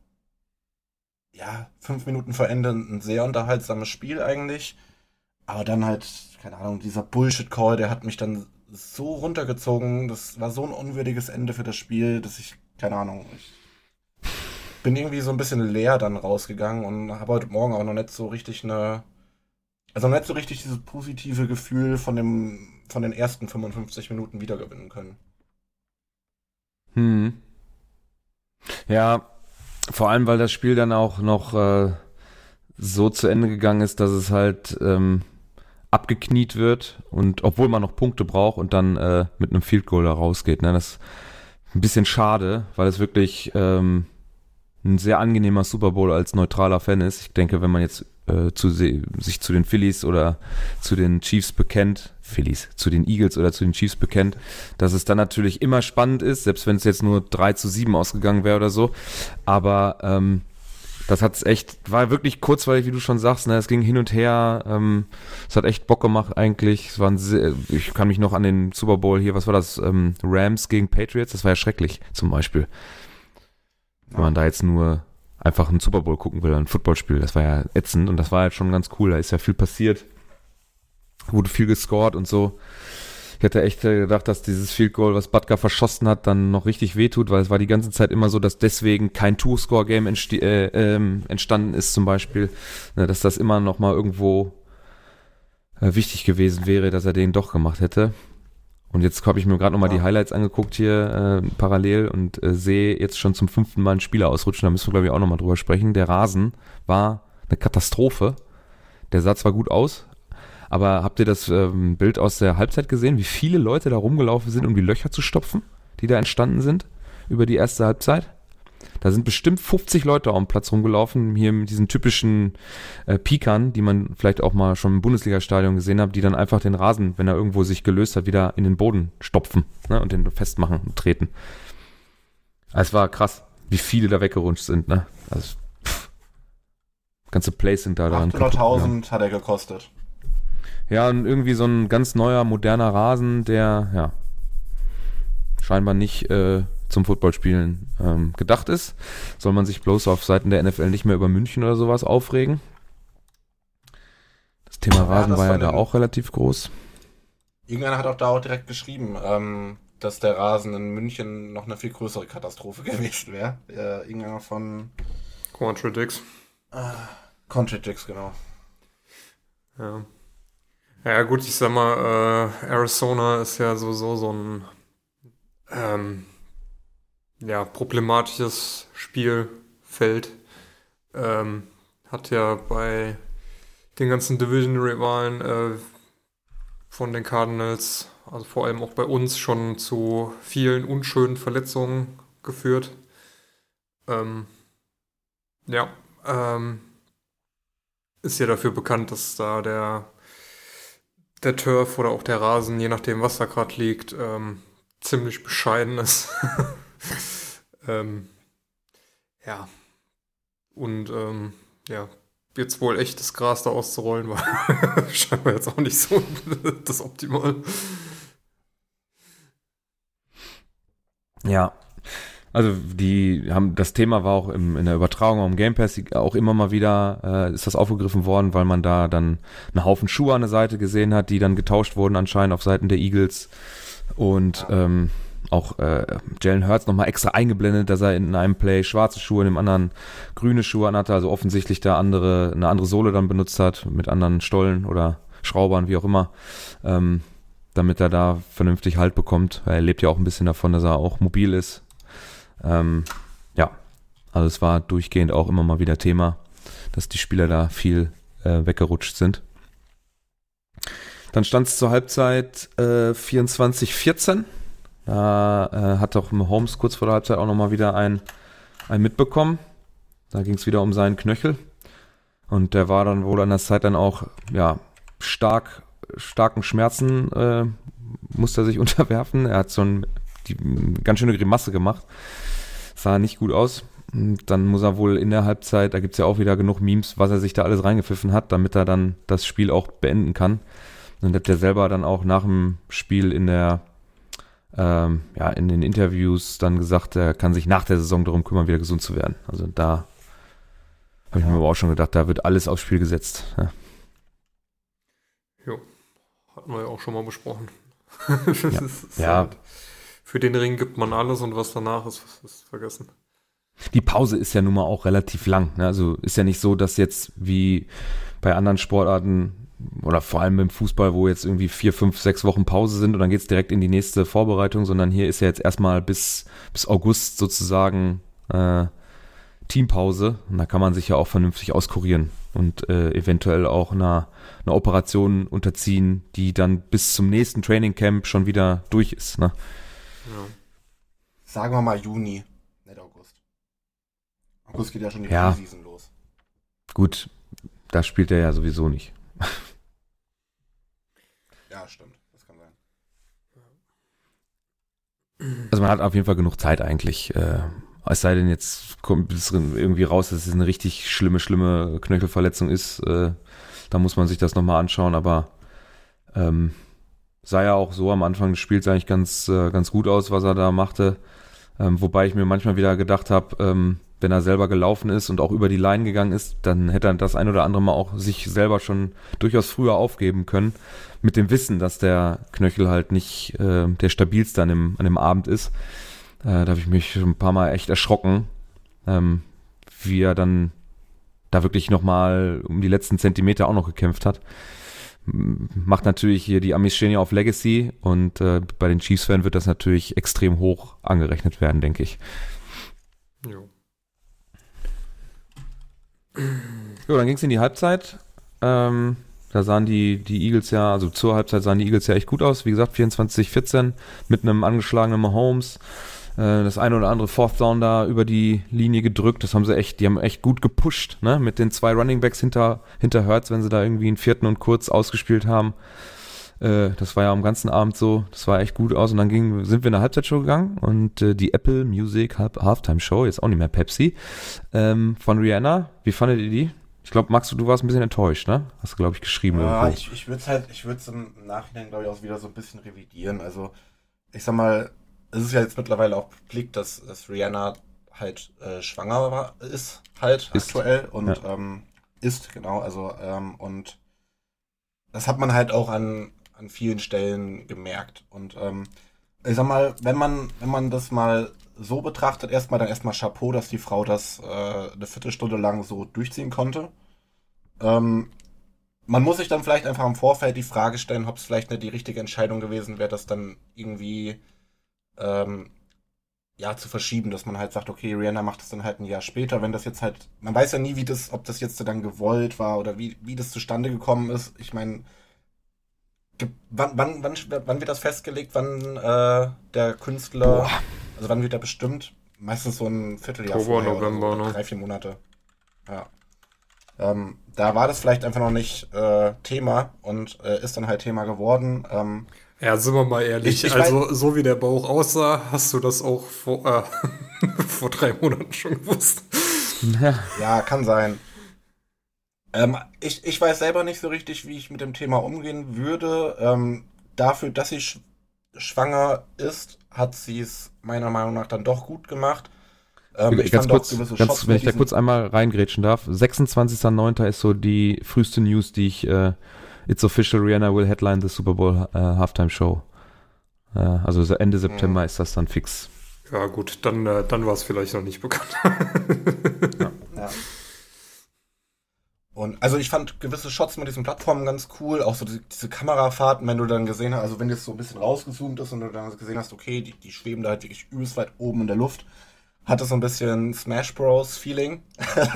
ja, fünf Minuten vor Ende ein sehr unterhaltsames Spiel eigentlich. Aber dann halt, keine Ahnung, dieser Bullshit-Call, der hat mich dann so runtergezogen. Das war so ein unwürdiges Ende für das Spiel, dass ich, keine Ahnung, ich bin irgendwie so ein bisschen leer dann rausgegangen und habe heute Morgen auch noch nicht so richtig eine, also nicht so richtig dieses positive Gefühl von dem, von den ersten 55 Minuten wiedergewinnen können. Hm. Ja, vor allem, weil das Spiel dann auch noch äh, so zu Ende gegangen ist, dass es halt ähm, abgekniet wird und obwohl man noch Punkte braucht und dann äh, mit einem Field Goal da rausgeht. Ne? Das ist ein bisschen schade, weil es wirklich ähm, ein sehr angenehmer Super Bowl als neutraler Fan ist. Ich denke, wenn man jetzt äh, zu, sich zu den Phillies oder zu den Chiefs bekennt, Phillies, zu den Eagles oder zu den Chiefs bekennt, dass es dann natürlich immer spannend ist, selbst wenn es jetzt nur 3 zu 7 ausgegangen wäre oder so. Aber ähm, das hat's echt, war wirklich kurzweilig, wie du schon sagst, ne? Es ging hin und her, ähm, es hat echt Bock gemacht eigentlich. Es waren sehr, ich kann mich noch an den Super Bowl hier, was war das, ähm, Rams gegen Patriots, das war ja schrecklich zum Beispiel. Wenn man da jetzt nur einfach einen Super Bowl gucken will, ein Footballspiel, das war ja ätzend und das war halt schon ganz cool, da ist ja viel passiert, wurde viel gescored und so. Ich hätte echt gedacht, dass dieses Field Goal, was Butker verschossen hat, dann noch richtig wehtut, weil es war die ganze Zeit immer so, dass deswegen kein Two-Score-Game äh, ähm, entstanden ist zum Beispiel, ne, dass das immer noch mal irgendwo äh, wichtig gewesen wäre, dass er den doch gemacht hätte. Und jetzt habe ich mir gerade nochmal ja. die Highlights angeguckt hier äh, parallel und äh, sehe jetzt schon zum fünften Mal einen Spieler ausrutschen. Da müssen wir, glaube ich, auch nochmal drüber sprechen. Der Rasen war eine Katastrophe. Der sah zwar gut aus, aber habt ihr das ähm, Bild aus der Halbzeit gesehen, wie viele Leute da rumgelaufen sind, um die Löcher zu stopfen, die da entstanden sind über die erste Halbzeit? Da sind bestimmt 50 Leute auf dem Platz rumgelaufen, hier mit diesen typischen äh, Pikern, die man vielleicht auch mal schon im Bundesliga-Stadion gesehen hat, die dann einfach den Rasen, wenn er irgendwo sich gelöst hat, wieder in den Boden stopfen ne, und den festmachen und treten. Es war krass, wie viele da weggerutscht sind. Ne? Also, pff, ganze Plays sind da dran. 800.000 hat er gekostet. Ja, und irgendwie so ein ganz neuer, moderner Rasen, der, ja, scheinbar nicht äh, zum Footballspielen ähm, gedacht ist. Soll man sich bloß auf Seiten der NFL nicht mehr über München oder sowas aufregen? Das Thema Rasen ja, war ja da auch relativ groß. Irgendeiner hat auch da auch direkt geschrieben, ähm, dass der Rasen in München noch eine viel größere Katastrophe <laughs> gewesen wäre. Äh, irgendeiner von Contradicts. Äh, Contradicts, genau. Ja. Ja gut, ich sag mal, äh, Arizona ist ja sowieso so ein ähm, ja, problematisches Spielfeld. Ähm, hat ja bei den ganzen Division-Rivalen äh, von den Cardinals, also vor allem auch bei uns, schon zu vielen unschönen Verletzungen geführt. Ähm, ja, ähm, ist ja dafür bekannt, dass da der der Turf oder auch der Rasen, je nachdem, was da gerade liegt, ähm, ziemlich bescheiden ist. <laughs> <laughs> ähm, ja. Und ähm, ja, jetzt wohl echtes Gras da auszurollen, war <laughs> scheinbar jetzt auch nicht so <laughs> das Optimal. Ja, also die haben das Thema war auch im, in der Übertragung am Game Pass auch immer mal wieder äh, ist das aufgegriffen worden, weil man da dann einen Haufen Schuhe an der Seite gesehen hat, die dann getauscht wurden anscheinend auf Seiten der Eagles und ähm, auch äh, Jalen Hurts nochmal extra eingeblendet, dass er in einem Play schwarze Schuhe, in dem anderen grüne Schuhe anhatte, also offensichtlich da andere eine andere Sohle dann benutzt hat mit anderen Stollen oder Schraubern, wie auch immer. Ähm, damit er da vernünftig Halt bekommt. Weil er lebt ja auch ein bisschen davon, dass er auch mobil ist, ähm, ja, also es war durchgehend auch immer mal wieder Thema, dass die Spieler da viel äh, weggerutscht sind. Dann stand es zur Halbzeit äh, 24-14. Da äh, hat auch Holmes kurz vor der Halbzeit auch nochmal wieder ein, ein mitbekommen. Da ging es wieder um seinen Knöchel. Und der war dann wohl an der Zeit dann auch, ja, stark, starken Schmerzen äh, musste er sich <laughs> unterwerfen. Er hat so ein, die, ganz schöne Grimasse gemacht sah nicht gut aus. Und dann muss er wohl in der Halbzeit, da gibt es ja auch wieder genug Memes, was er sich da alles reingepfiffen hat, damit er dann das Spiel auch beenden kann. Und hat er selber dann auch nach dem Spiel in der ähm, ja, in den Interviews dann gesagt, er kann sich nach der Saison darum kümmern, wieder gesund zu werden. Also da habe ich mir aber auch schon gedacht, da wird alles aufs Spiel gesetzt. Ja. Jo, hatten wir ja auch schon mal besprochen. <laughs> ja. ja. Halt für den Ring gibt man alles und was danach ist, ist vergessen. Die Pause ist ja nun mal auch relativ lang. Ne? Also ist ja nicht so, dass jetzt wie bei anderen Sportarten oder vor allem im Fußball, wo jetzt irgendwie vier, fünf, sechs Wochen Pause sind und dann geht's direkt in die nächste Vorbereitung, sondern hier ist ja jetzt erstmal bis, bis August sozusagen äh, Teampause und da kann man sich ja auch vernünftig auskurieren. und äh, eventuell auch einer, einer Operation unterziehen, die dann bis zum nächsten Training Camp schon wieder durch ist. Ne? Ja. Sagen wir mal Juni, nicht August. August geht ja schon die ja. Season los. Gut, da spielt er ja sowieso nicht. Ja, stimmt. Das kann sein. Also man hat auf jeden Fall genug Zeit eigentlich. Äh, es sei denn, jetzt kommt es irgendwie raus, dass es eine richtig schlimme, schlimme Knöchelverletzung ist. Äh, da muss man sich das nochmal anschauen, aber ähm, sah ja auch so am Anfang des Spiels eigentlich ganz, äh, ganz gut aus, was er da machte. Ähm, wobei ich mir manchmal wieder gedacht habe, ähm, wenn er selber gelaufen ist und auch über die Line gegangen ist, dann hätte er das ein oder andere Mal auch sich selber schon durchaus früher aufgeben können. Mit dem Wissen, dass der Knöchel halt nicht äh, der stabilste an dem, an dem Abend ist. Äh, da habe ich mich ein paar Mal echt erschrocken, ähm, wie er dann da wirklich nochmal um die letzten Zentimeter auch noch gekämpft hat. Macht natürlich hier die Amis stehen ja auf Legacy und äh, bei den Chiefs-Fans wird das natürlich extrem hoch angerechnet werden, denke ich. Jo. Jo, dann ging es in die Halbzeit. Ähm, da sahen die, die Eagles ja, also zur Halbzeit sahen die Eagles ja echt gut aus. Wie gesagt, 24-14 mit einem angeschlagenen Mahomes. Äh, das eine oder andere Fourth Down da über die Linie gedrückt. Das haben sie echt, die haben echt gut gepusht, ne? Mit den zwei Running Backs hinter, hinter Hertz, wenn sie da irgendwie einen vierten und kurz ausgespielt haben. Äh, das war ja am ganzen Abend so. Das war echt gut aus. Und dann ging, sind wir in der Halbzeitshow gegangen und äh, die Apple Music Halftime Show, jetzt auch nicht mehr Pepsi, ähm, von Rihanna. Wie fandet ihr die? Ich glaube, Max, du warst ein bisschen enttäuscht, ne? Hast du, glaube ich, geschrieben. Ja, irgendwo. ich, ich würde es halt, ich würde es im Nachhinein, glaube ich, auch wieder so ein bisschen revidieren. Also, ich sag mal, es ist ja jetzt mittlerweile auch publik, dass, dass Rihanna halt äh, schwanger war, ist, halt ist. aktuell und ja. ähm, ist, genau, also ähm, und das hat man halt auch an, an vielen Stellen gemerkt. Und ähm, ich sag mal, wenn man, wenn man das mal so betrachtet, erstmal dann erstmal Chapeau, dass die Frau das äh, eine Viertelstunde lang so durchziehen konnte. Ähm, man muss sich dann vielleicht einfach im Vorfeld die Frage stellen, ob es vielleicht nicht die richtige Entscheidung gewesen wäre, das dann irgendwie ähm, ja, zu verschieben, dass man halt sagt, okay, Rihanna macht das dann halt ein Jahr später, wenn das jetzt halt, man weiß ja nie, wie das, ob das jetzt dann gewollt war oder wie, wie das zustande gekommen ist. Ich meine, wann, wann, wann, wann wird das festgelegt, wann äh, der Künstler, Boah. also wann wird er bestimmt? Meistens so ein Vierteljahr Oktober, November, ne? Drei, vier Monate. Ja. Ähm, da war das vielleicht einfach noch nicht äh, Thema und äh, ist dann halt Thema geworden. Ähm, ja, sind wir mal ehrlich. Ich, ich also, so wie der Bauch aussah, hast du das auch vor, äh, <laughs> vor drei Monaten schon gewusst. Ja kann sein. Ähm, ich, ich weiß selber nicht so richtig, wie ich mit dem Thema umgehen würde. Ähm, dafür, dass sie sch schwanger ist, hat sie es meiner Meinung nach dann doch gut gemacht. Ähm, ich ganz kurz, ganz, wenn ich da kurz einmal reingrätschen darf. 26.09. ist so die früheste News, die ich äh, It's official, Rihanna will headline the Super Bowl uh, Halftime Show. Uh, also Ende September mhm. ist das dann fix. Ja gut, dann, äh, dann war es vielleicht noch nicht bekannt. ja. <laughs> ja. Und also ich fand gewisse Shots mit diesen Plattformen ganz cool, auch so die, diese Kamerafahrten, wenn du dann gesehen hast, also wenn jetzt so ein bisschen rausgezoomt ist und du dann gesehen hast, okay, die, die schweben da halt wirklich übelst weit oben in der Luft hatte so ein bisschen Smash Bros. Feeling.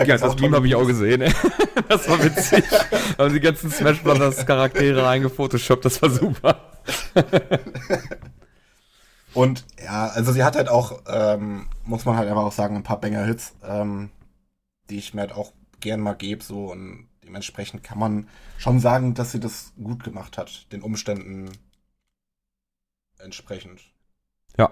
ja, das Meme habe ich auch gesehen. Ey. <laughs> Das war witzig. <laughs> haben die ganzen Smash Bros. Charaktere reingefotoshoppt, das war super. <laughs> Und ja, also sie hat halt auch, ähm, muss man halt einfach auch sagen, ein paar Banger-Hits, ähm, die ich mir halt auch gern mal gebe, so und dementsprechend kann man schon sagen, dass sie das gut gemacht hat, den Umständen entsprechend. Ja,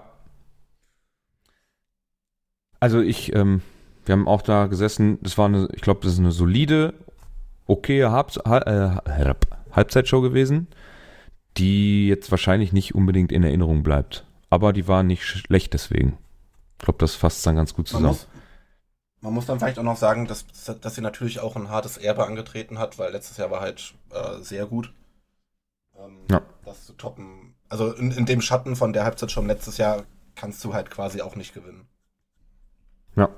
also ich, ähm, wir haben auch da gesessen, das war eine, ich glaube, das ist eine solide, okay Halb, äh, Halbzeitshow gewesen, die jetzt wahrscheinlich nicht unbedingt in Erinnerung bleibt. Aber die war nicht schlecht deswegen. Ich glaube, das fasst dann ganz gut zusammen. Man muss, man muss dann vielleicht auch noch sagen, dass, dass sie natürlich auch ein hartes Erbe angetreten hat, weil letztes Jahr war halt äh, sehr gut. Ähm, ja. Das zu toppen. Also in, in dem Schatten von der Halbzeit schon letztes Jahr kannst du halt quasi auch nicht gewinnen. Ja.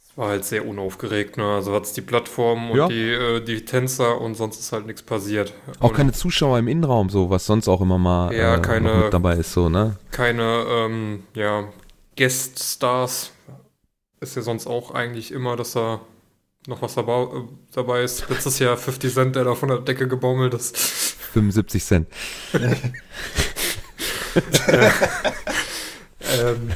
Es war halt sehr unaufgeregt, ne? Also hat es die Plattform und ja. die, äh, die Tänzer und sonst ist halt nichts passiert. Auch und keine Zuschauer im Innenraum, so was sonst auch immer mal ja, äh, keine, dabei ist, so, ne? Keine, ähm, ja, Guest-Stars ist ja sonst auch eigentlich immer, dass da noch was dabei, äh, dabei ist. Letztes Jahr 50 Cent, der da von der Decke gebaumelt ist. 75 Cent. <laughs> ähm,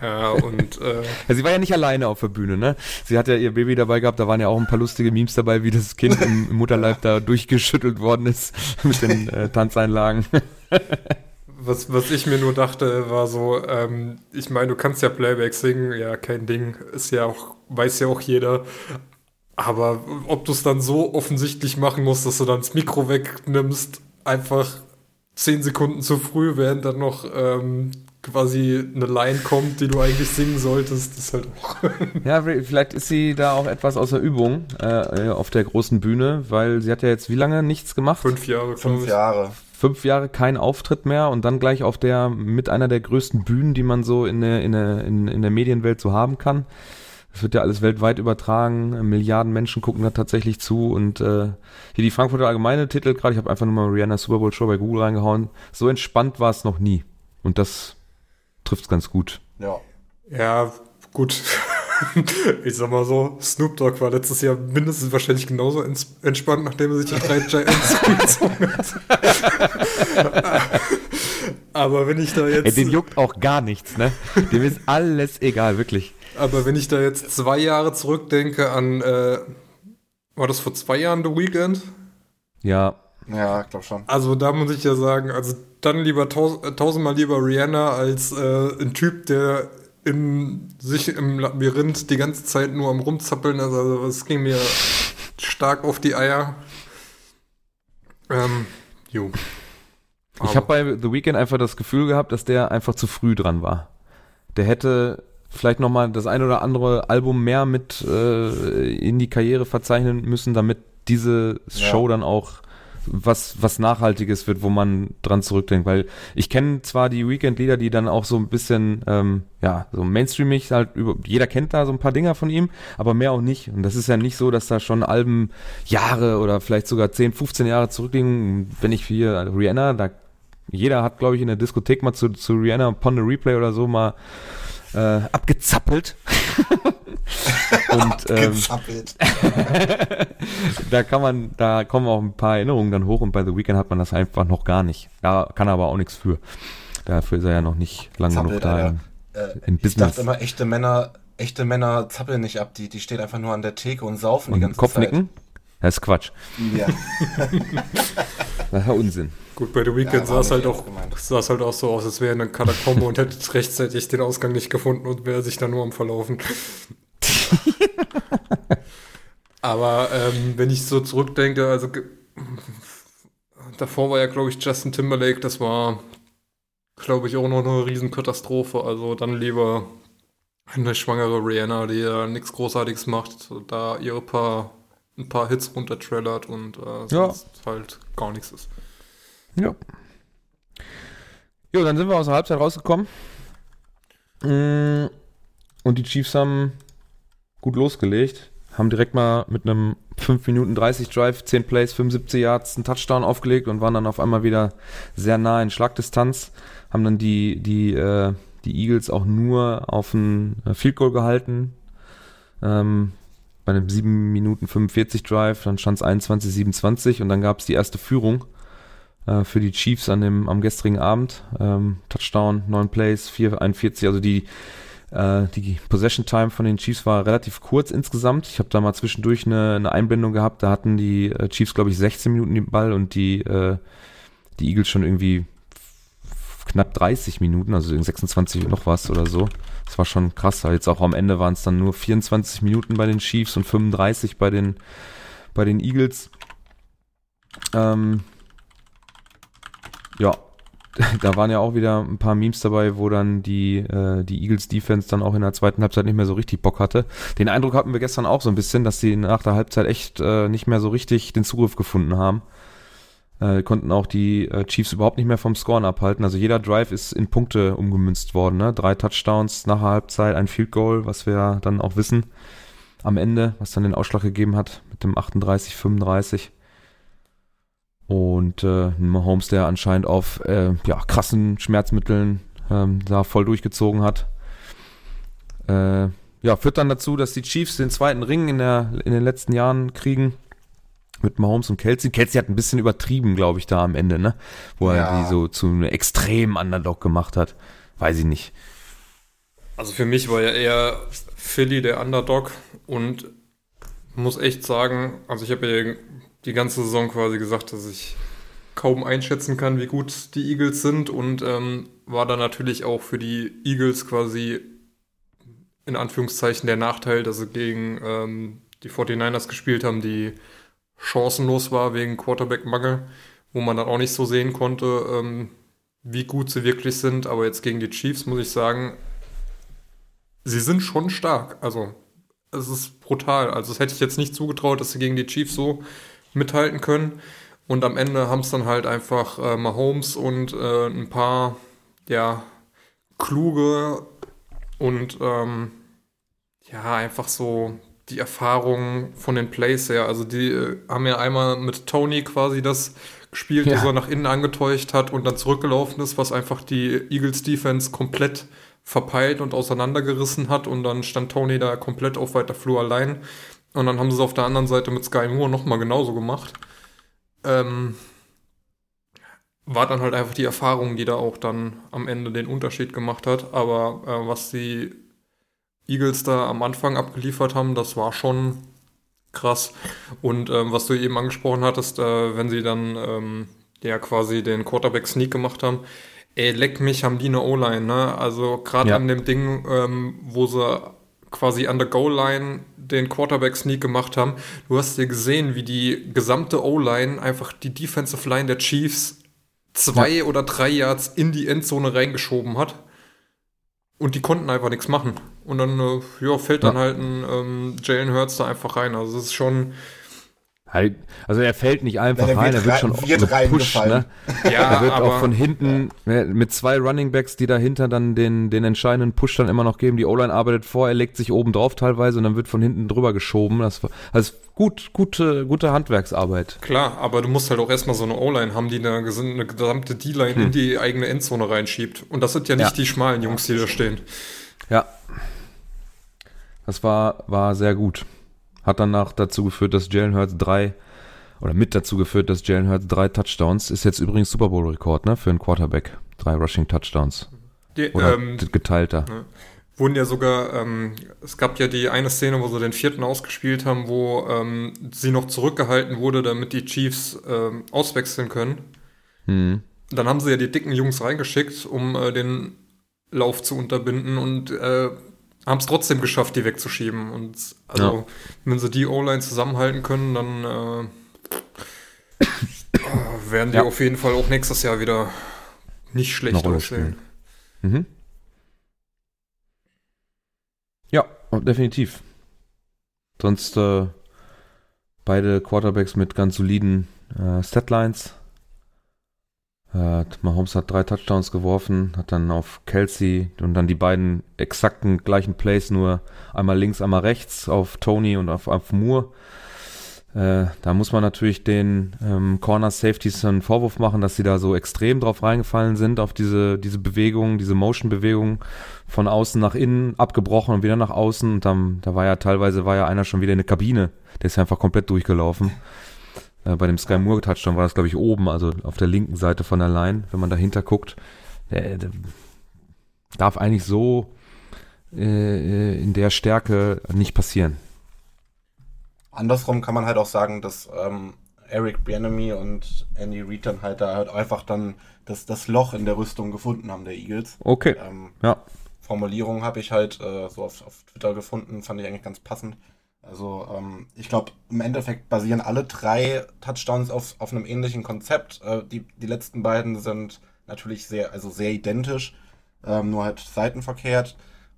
ja, und. Äh, ja, sie war ja nicht alleine auf der Bühne, ne? Sie hat ja ihr Baby dabei gehabt, da waren ja auch ein paar lustige Memes dabei, wie das Kind im, im Mutterleib da durchgeschüttelt worden ist <laughs> mit den äh, Tanzeinlagen. Was, was ich mir nur dachte, war so, ähm, ich meine, du kannst ja Playback singen, ja, kein Ding, ist ja auch, weiß ja auch jeder. Aber ob du es dann so offensichtlich machen musst, dass du dann das Mikro wegnimmst, einfach zehn Sekunden zu früh, während dann noch ähm, quasi eine Line kommt, die du eigentlich singen solltest, ist halt auch. <laughs> ja, vielleicht ist sie da auch etwas außer Übung äh, auf der großen Bühne, weil sie hat ja jetzt wie lange nichts gemacht? Fünf Jahre, Fünf Jahre. Fünf Jahre kein Auftritt mehr und dann gleich auf der, mit einer der größten Bühnen, die man so in der, in der, in, in der Medienwelt so haben kann. Das wird ja alles weltweit übertragen. Milliarden Menschen gucken da tatsächlich zu. Und äh, hier die Frankfurter Allgemeine Titel gerade, ich habe einfach nur mal Rihanna Super Bowl Show bei Google reingehauen. So entspannt war es noch nie. Und das trifft es ganz gut. Ja. Ja, gut. Ich sag mal so, Snoop Dogg war letztes Jahr mindestens wahrscheinlich genauso entspannt, nachdem er sich die drei Giants <laughs> gezogen hat. Aber wenn ich da jetzt. Ey, den juckt auch gar nichts, ne? Dem ist alles egal, wirklich. Aber wenn ich da jetzt zwei Jahre zurückdenke an, äh, war das vor zwei Jahren The Weekend? Ja. Ja, ich glaube schon. Also da muss ich ja sagen, also dann lieber taus tausendmal lieber Rihanna als äh, ein Typ, der in, sich im Labyrinth die ganze Zeit nur am rumzappeln ist. Also es ging mir stark auf die Eier. Ähm, jo. Ich habe bei The Weeknd einfach das Gefühl gehabt, dass der einfach zu früh dran war. Der hätte vielleicht nochmal das ein oder andere Album mehr mit äh, in die Karriere verzeichnen müssen, damit diese Show ja. dann auch was, was Nachhaltiges wird, wo man dran zurückdenkt. Weil ich kenne zwar die Weekend-Lieder, die dann auch so ein bisschen, ähm, ja, so mainstreamig halt über, jeder kennt da so ein paar Dinger von ihm, aber mehr auch nicht. Und das ist ja nicht so, dass da schon Alben Jahre oder vielleicht sogar 10, 15 Jahre zurückliegen. Wenn ich hier Rihanna, da jeder hat, glaube ich, in der Diskothek mal zu, zu Rihanna the Replay oder so mal äh, abgezappelt. <laughs> und ähm, <laughs> da kann man, da kommen auch ein paar Erinnerungen dann hoch und bei The Weekend hat man das einfach noch gar nicht. Da kann er aber auch nichts für. Dafür ist er ja noch nicht lang genug da im, äh, im Business. Ich dachte immer, echte Männer, echte Männer zappeln nicht ab, die, die stehen einfach nur an der Theke und saufen und die ganze Kopfnicken? Zeit. Das ist Quatsch. Ja. <laughs> das ist Unsinn. Gut, bei The Weeknd ja, sah es halt auch, sah es halt auch so aus, als wäre eine Katakombe und hätte <laughs> rechtzeitig den Ausgang nicht gefunden und wäre sich da nur am Verlaufen. <laughs> Aber ähm, wenn ich so zurückdenke, also davor war ja, glaube ich, Justin Timberlake, das war, glaube ich, auch noch eine Riesenkatastrophe. Also dann lieber eine schwangere Rihanna, die ja nichts Großartiges macht, da ihre paar, ein paar Hits runtertrellert und äh, sonst ja. halt gar nichts ist. Ja. Jo, dann sind wir aus der Halbzeit rausgekommen. Mm, und die Chiefs haben gut losgelegt. Haben direkt mal mit einem 5 Minuten 30 Drive, 10 Plays, 75 Yards einen Touchdown aufgelegt und waren dann auf einmal wieder sehr nah in Schlagdistanz. Haben dann die, die, äh, die Eagles auch nur auf ein äh, Field Goal gehalten. Ähm, bei einem 7 Minuten 45 Drive, dann stand es 21, 27 und dann gab es die erste Führung äh, für die Chiefs an dem, am gestrigen Abend. Ähm, Touchdown, 9 Plays, 4, 41, also die äh, die Possession Time von den Chiefs war relativ kurz insgesamt. Ich habe da mal zwischendurch eine, eine Einblendung gehabt. Da hatten die äh, Chiefs, glaube ich, 16 Minuten den Ball und die, äh, die Eagles schon irgendwie knapp 30 Minuten, also 26 noch was oder so. Das war schon krass. Jetzt auch am Ende waren es dann nur 24 Minuten bei den Chiefs und 35 bei den, bei den Eagles. Ähm, ja, <laughs> da waren ja auch wieder ein paar Memes dabei, wo dann die, äh, die Eagles Defense dann auch in der zweiten Halbzeit nicht mehr so richtig Bock hatte. Den Eindruck hatten wir gestern auch so ein bisschen, dass sie nach der Halbzeit echt äh, nicht mehr so richtig den Zugriff gefunden haben. Äh, konnten auch die äh, Chiefs überhaupt nicht mehr vom Scoren abhalten. Also jeder Drive ist in Punkte umgemünzt worden. Ne? Drei Touchdowns nach der Halbzeit, ein Field Goal, was wir dann auch wissen am Ende, was dann den Ausschlag gegeben hat mit dem 38, 35. Und äh, Mahomes, der anscheinend auf äh, ja, krassen Schmerzmitteln ähm, da voll durchgezogen hat. Äh, ja, führt dann dazu, dass die Chiefs den zweiten Ring in, der, in den letzten Jahren kriegen mit Mahomes und Kelsey. Kelsey hat ein bisschen übertrieben, glaube ich, da am Ende, ne? Wo er Ja. die so zu einem extremen Underdog gemacht hat. Weiß ich nicht. Also für mich war ja eher Philly der Underdog und muss echt sagen, also ich habe ja die ganze Saison quasi gesagt, dass ich kaum einschätzen kann, wie gut die Eagles sind und ähm, war da natürlich auch für die Eagles quasi in Anführungszeichen der Nachteil, dass sie gegen ähm, die 49ers gespielt haben, die chancenlos war wegen Quarterback-Mangel, wo man dann auch nicht so sehen konnte, ähm, wie gut sie wirklich sind. Aber jetzt gegen die Chiefs muss ich sagen, sie sind schon stark. Also, es ist brutal. Also, das hätte ich jetzt nicht zugetraut, dass sie gegen die Chiefs so mithalten können. Und am Ende haben es dann halt einfach äh, Mahomes und äh, ein paar, ja, kluge und ähm, ja, einfach so die Erfahrung von den Plays her. Also die äh, haben ja einmal mit Tony quasi das gespielt, Ja. dass er nach innen angetäuscht hat und dann zurückgelaufen ist, was einfach die Eagles Defense komplett verpeilt und auseinandergerissen hat und dann stand Tony da komplett auf weiter Flur allein und dann haben sie es auf der anderen Seite mit Sky Moore nochmal genauso gemacht. Ähm, war dann halt einfach die Erfahrung, die da auch dann am Ende den Unterschied gemacht hat. Aber äh, was die Eagles da am Anfang abgeliefert haben, das war schon krass. Und ähm, was du eben angesprochen hattest, äh, wenn sie dann ähm, ja quasi den Quarterback Sneak gemacht haben, ey, leck mich, haben die eine O-Line, ne? Also gerade Ja. an dem Ding, ähm, wo sie quasi an der Goal-Line den Quarterback-Sneak gemacht haben. Du hast ja gesehen, wie die gesamte O-Line einfach die Defensive Line der Chiefs zwei oder drei Yards in die Endzone reingeschoben hat. Und die konnten einfach nichts machen. Und dann äh, ja, fällt dann Ja. halt ein ähm, Jalen Hurts da einfach rein. Also das ist schon, also er fällt nicht einfach Ja, der rein, wird er wird schon wird gepusht, ne? ja, Er wird aber auch von hinten ne, mit zwei Runningbacks, die dahinter dann den, den entscheidenden Push dann immer noch geben. Die O-Line arbeitet vor, er legt sich oben drauf teilweise und dann wird von hinten drüber geschoben. Das war also gut, gute, gute Handwerksarbeit. klar, aber du musst halt auch erstmal so eine O-Line haben, die eine, eine gesamte D-Line in die eigene Endzone reinschiebt. Und das sind ja nicht Hm. Ja. die schmalen Jungs, die da stehen. Ja. Das war, war sehr gut. Hat danach dazu geführt, dass Jalen Hurts drei oder mit dazu geführt, dass Jalen Hurts drei Touchdowns, ist jetzt übrigens Super Bowl Rekord, ne, für einen Quarterback. Drei Rushing Touchdowns. Die, Oder ähm, geteilter. wurden ja sogar, ähm, es gab ja die eine Szene, wo sie den vierten ausgespielt haben, wo ähm, sie noch zurückgehalten wurde, damit die Chiefs ähm, auswechseln können. Hm. Dann haben sie ja die dicken Jungs reingeschickt, um äh, den Lauf zu unterbinden und äh, haben es trotzdem geschafft, die wegzuschieben. Und also, Ja. wenn sie die O-Line zusammenhalten können, dann äh, <coughs> werden die Ja. auf jeden Fall auch nächstes Jahr wieder nicht schlecht aussehen. Mhm. Ja, definitiv. Sonst äh, beide Quarterbacks mit ganz soliden äh, Statlines. Äh, Mahomes hat drei Touchdowns geworfen, hat dann auf Kelsey und dann die beiden exakten gleichen Plays, nur einmal links, einmal rechts auf Tony und auf, auf Moore. Äh, da muss man natürlich den ähm, Corner Safeties einen Vorwurf machen, dass sie da so extrem drauf reingefallen sind, auf diese, diese Bewegung, diese Motion-Bewegung von außen nach innen, abgebrochen und wieder nach außen. Und dann, da war ja teilweise war ja einer schon wieder in der Kabine. Der ist ja einfach komplett durchgelaufen. Äh, bei dem Sky Moore Touchdown war das, glaube ich, oben, also auf der linken Seite von der Line, wenn man dahinter guckt. Der, der darf eigentlich so äh, in der Stärke nicht passieren. Andersrum kann man halt auch sagen, dass ähm, Eric Bieniemy und Andy Reid dann halt da halt einfach dann das, das Loch in der Rüstung gefunden haben, der Eagles. Okay, Ähm, ja. Formulierung habe ich halt äh, so auf, auf Twitter gefunden, fand ich eigentlich ganz passend. Also ähm, ich glaube, im Endeffekt basieren alle drei Touchdowns auf, auf einem ähnlichen Konzept. Äh, die, die letzten beiden sind natürlich sehr, also sehr identisch, ähm, nur halt seitenverkehrt.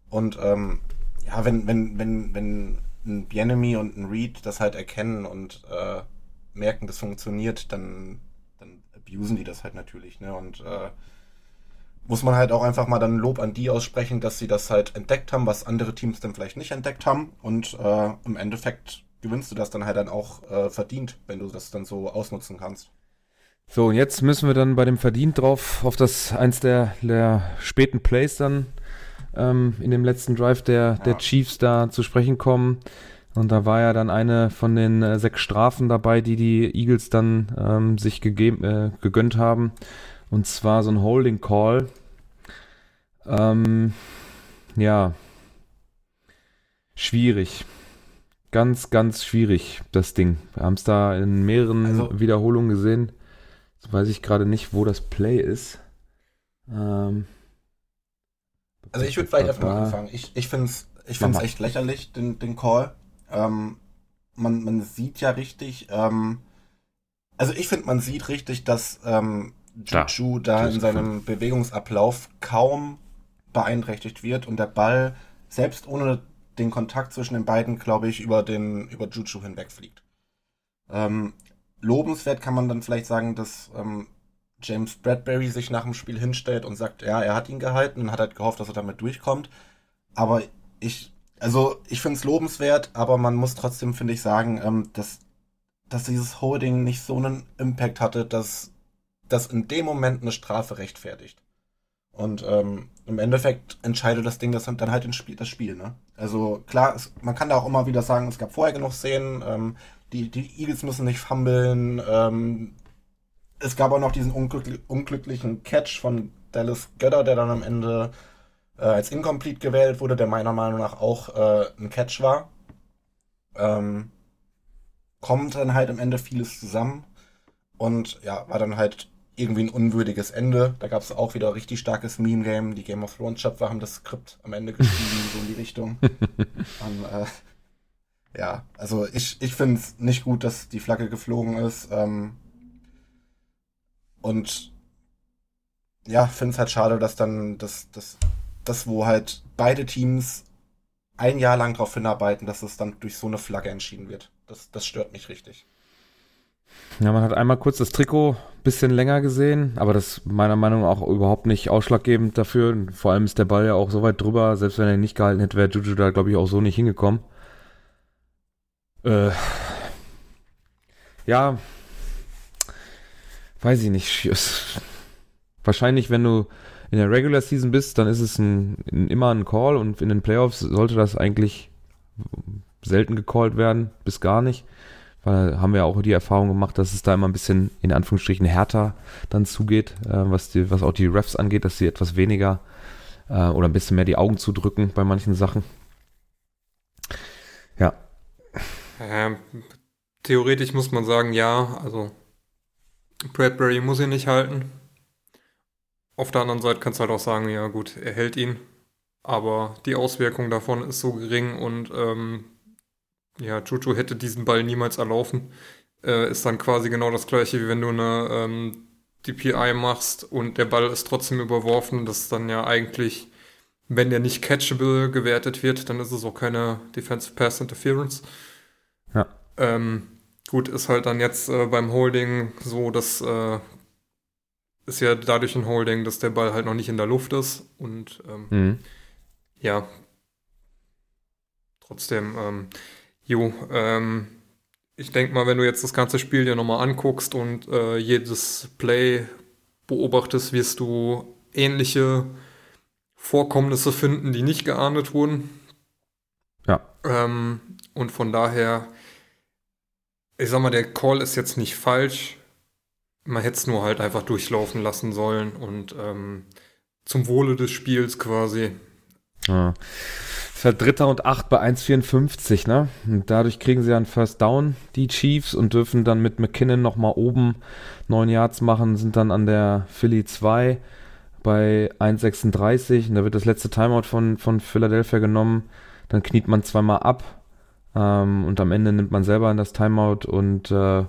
Und ähm, ja, wenn, wenn, wenn, wenn ein Bienemy und ein Reed das halt erkennen und äh, merken, das funktioniert, dann, dann abusen die das halt natürlich, ne? Und äh, muss man halt auch einfach mal dann Lob an die aussprechen, dass sie das halt entdeckt haben, was andere Teams dann vielleicht nicht entdeckt haben. Und äh, im Endeffekt gewinnst du das dann halt dann auch äh, verdient, wenn du das dann so ausnutzen kannst. So, und jetzt müssen wir dann bei dem Verdient drauf auf das eins der, der späten Plays dann ähm, in dem letzten Drive der, der Ja. Chiefs da zu sprechen kommen. Und da war ja dann eine von den äh, sechs Strafen dabei, die die Eagles dann ähm, sich gegeben, äh, gegönnt haben. Und zwar so ein Holding Call. Ähm, ja, schwierig. Ganz, ganz schwierig, das Ding. Wir haben es da in mehreren Also- Wiederholungen gesehen. Jetzt weiß ich gerade nicht, wo das Play ist. Ähm, Also ich würde vielleicht erstmal anfangen. Ich, ich finde es ich find's echt lächerlich, den, den Call. Ähm, man, man sieht ja richtig, ähm, also ich finde, man sieht richtig, dass ähm, Juju da das in seinem Bewegungsablauf kaum beeinträchtigt wird und der Ball, selbst ohne den Kontakt zwischen den beiden, glaube ich, über den über Juju hinwegfliegt. Ähm, lobenswert kann man dann vielleicht sagen, dass ähm, James Bradbury sich nach dem Spiel hinstellt und sagt, ja, er hat ihn gehalten und hat halt gehofft, dass er damit durchkommt. Aber ich, also ich finde es lobenswert, aber man muss trotzdem, finde ich, sagen, ähm, dass, dass dieses Holding nicht so einen Impact hatte, dass das in dem Moment eine Strafe rechtfertigt. Und ähm, im Endeffekt entscheidet das Ding das dann halt Spiel, das Spiel. Ne? Also klar, es, man kann da auch immer wieder sagen, es gab vorher genug Szenen, ähm, die, die Eagles müssen nicht fummeln. Ähm, es gab auch noch diesen unglückli unglücklichen Catch von Dallas Götter, der dann am Ende äh, als incomplete gewählt wurde, der meiner Meinung nach auch äh, ein Catch war. Ähm, kommt dann halt am Ende vieles zusammen und ja, war dann halt irgendwie ein unwürdiges Ende. Da gab es auch wieder richtig starkes Meme-Game. Die Game of Thrones Schöpfer haben das Skript am Ende geschrieben, so in die Richtung. <laughs> Und, äh, ja, also ich, ich finde es nicht gut, dass die Flagge geflogen ist. Ähm, und ja, finde es halt schade, dass dann das, das, das, wo halt beide Teams ein Jahr lang darauf hinarbeiten, dass es dann durch so eine Flagge entschieden wird. Das, das stört mich richtig. Ja, man hat einmal kurz das Trikot ein bisschen länger gesehen, aber das meiner Meinung nach auch überhaupt nicht ausschlaggebend dafür. Vor allem ist der Ball ja auch so weit drüber, selbst wenn er ihn nicht gehalten hätte, wäre Juju da, glaube ich, auch so nicht hingekommen. Äh, ja, weiß ich nicht. Wahrscheinlich, wenn du in der Regular Season bist, dann ist es ein, ein, immer ein Call und in den Playoffs sollte das eigentlich selten gecallt werden, bis gar nicht. Weil haben wir auch die Erfahrung gemacht, dass es da immer ein bisschen in Anführungsstrichen härter dann zugeht, äh, was, die, was auch die Refs angeht, dass sie etwas weniger äh, oder ein bisschen mehr die Augen zudrücken bei manchen Sachen. Ja, Ähm, theoretisch muss man sagen, ja, also Bradbury muss ihn nicht halten. Auf der anderen Seite kannst du halt auch sagen, ja gut, er hält ihn, aber die Auswirkung davon ist so gering und ähm, ja, Juju hätte diesen Ball niemals erlaufen. Äh, ist dann quasi genau das gleiche, wie wenn du eine ähm, DPI machst und der Ball ist trotzdem überworfen. Das ist dann ja eigentlich, wenn der nicht catchable gewertet wird, dann ist es auch keine Defensive Pass Interference. Ja. Ähm, gut, ist halt dann jetzt äh, beim Holding so, dass äh, ist ja dadurch ein Holding, dass der Ball halt noch nicht in der Luft ist und ähm, mhm. ja, trotzdem, ähm, jo, ähm, ich denke mal, wenn du jetzt das ganze Spiel dir nochmal anguckst und äh, jedes Play beobachtest, wirst du ähnliche Vorkommnisse finden, die nicht geahndet wurden. Ja. Ähm, und von daher, ich sag mal, der Call ist jetzt nicht falsch. Man hätte es nur halt einfach durchlaufen lassen sollen und ähm, zum Wohle des Spiels quasi. Ja. Es war Dritter und Acht bei 1,54, ne? Und dadurch kriegen sie einen First Down, die Chiefs, und dürfen dann mit McKinnon nochmal oben neun Yards machen, sind dann an der Philly 2 bei 1,36. Und da wird das letzte Timeout von, von Philadelphia genommen. Dann kniet man zweimal ab. Ähm, und am Ende nimmt man selber das Timeout und äh,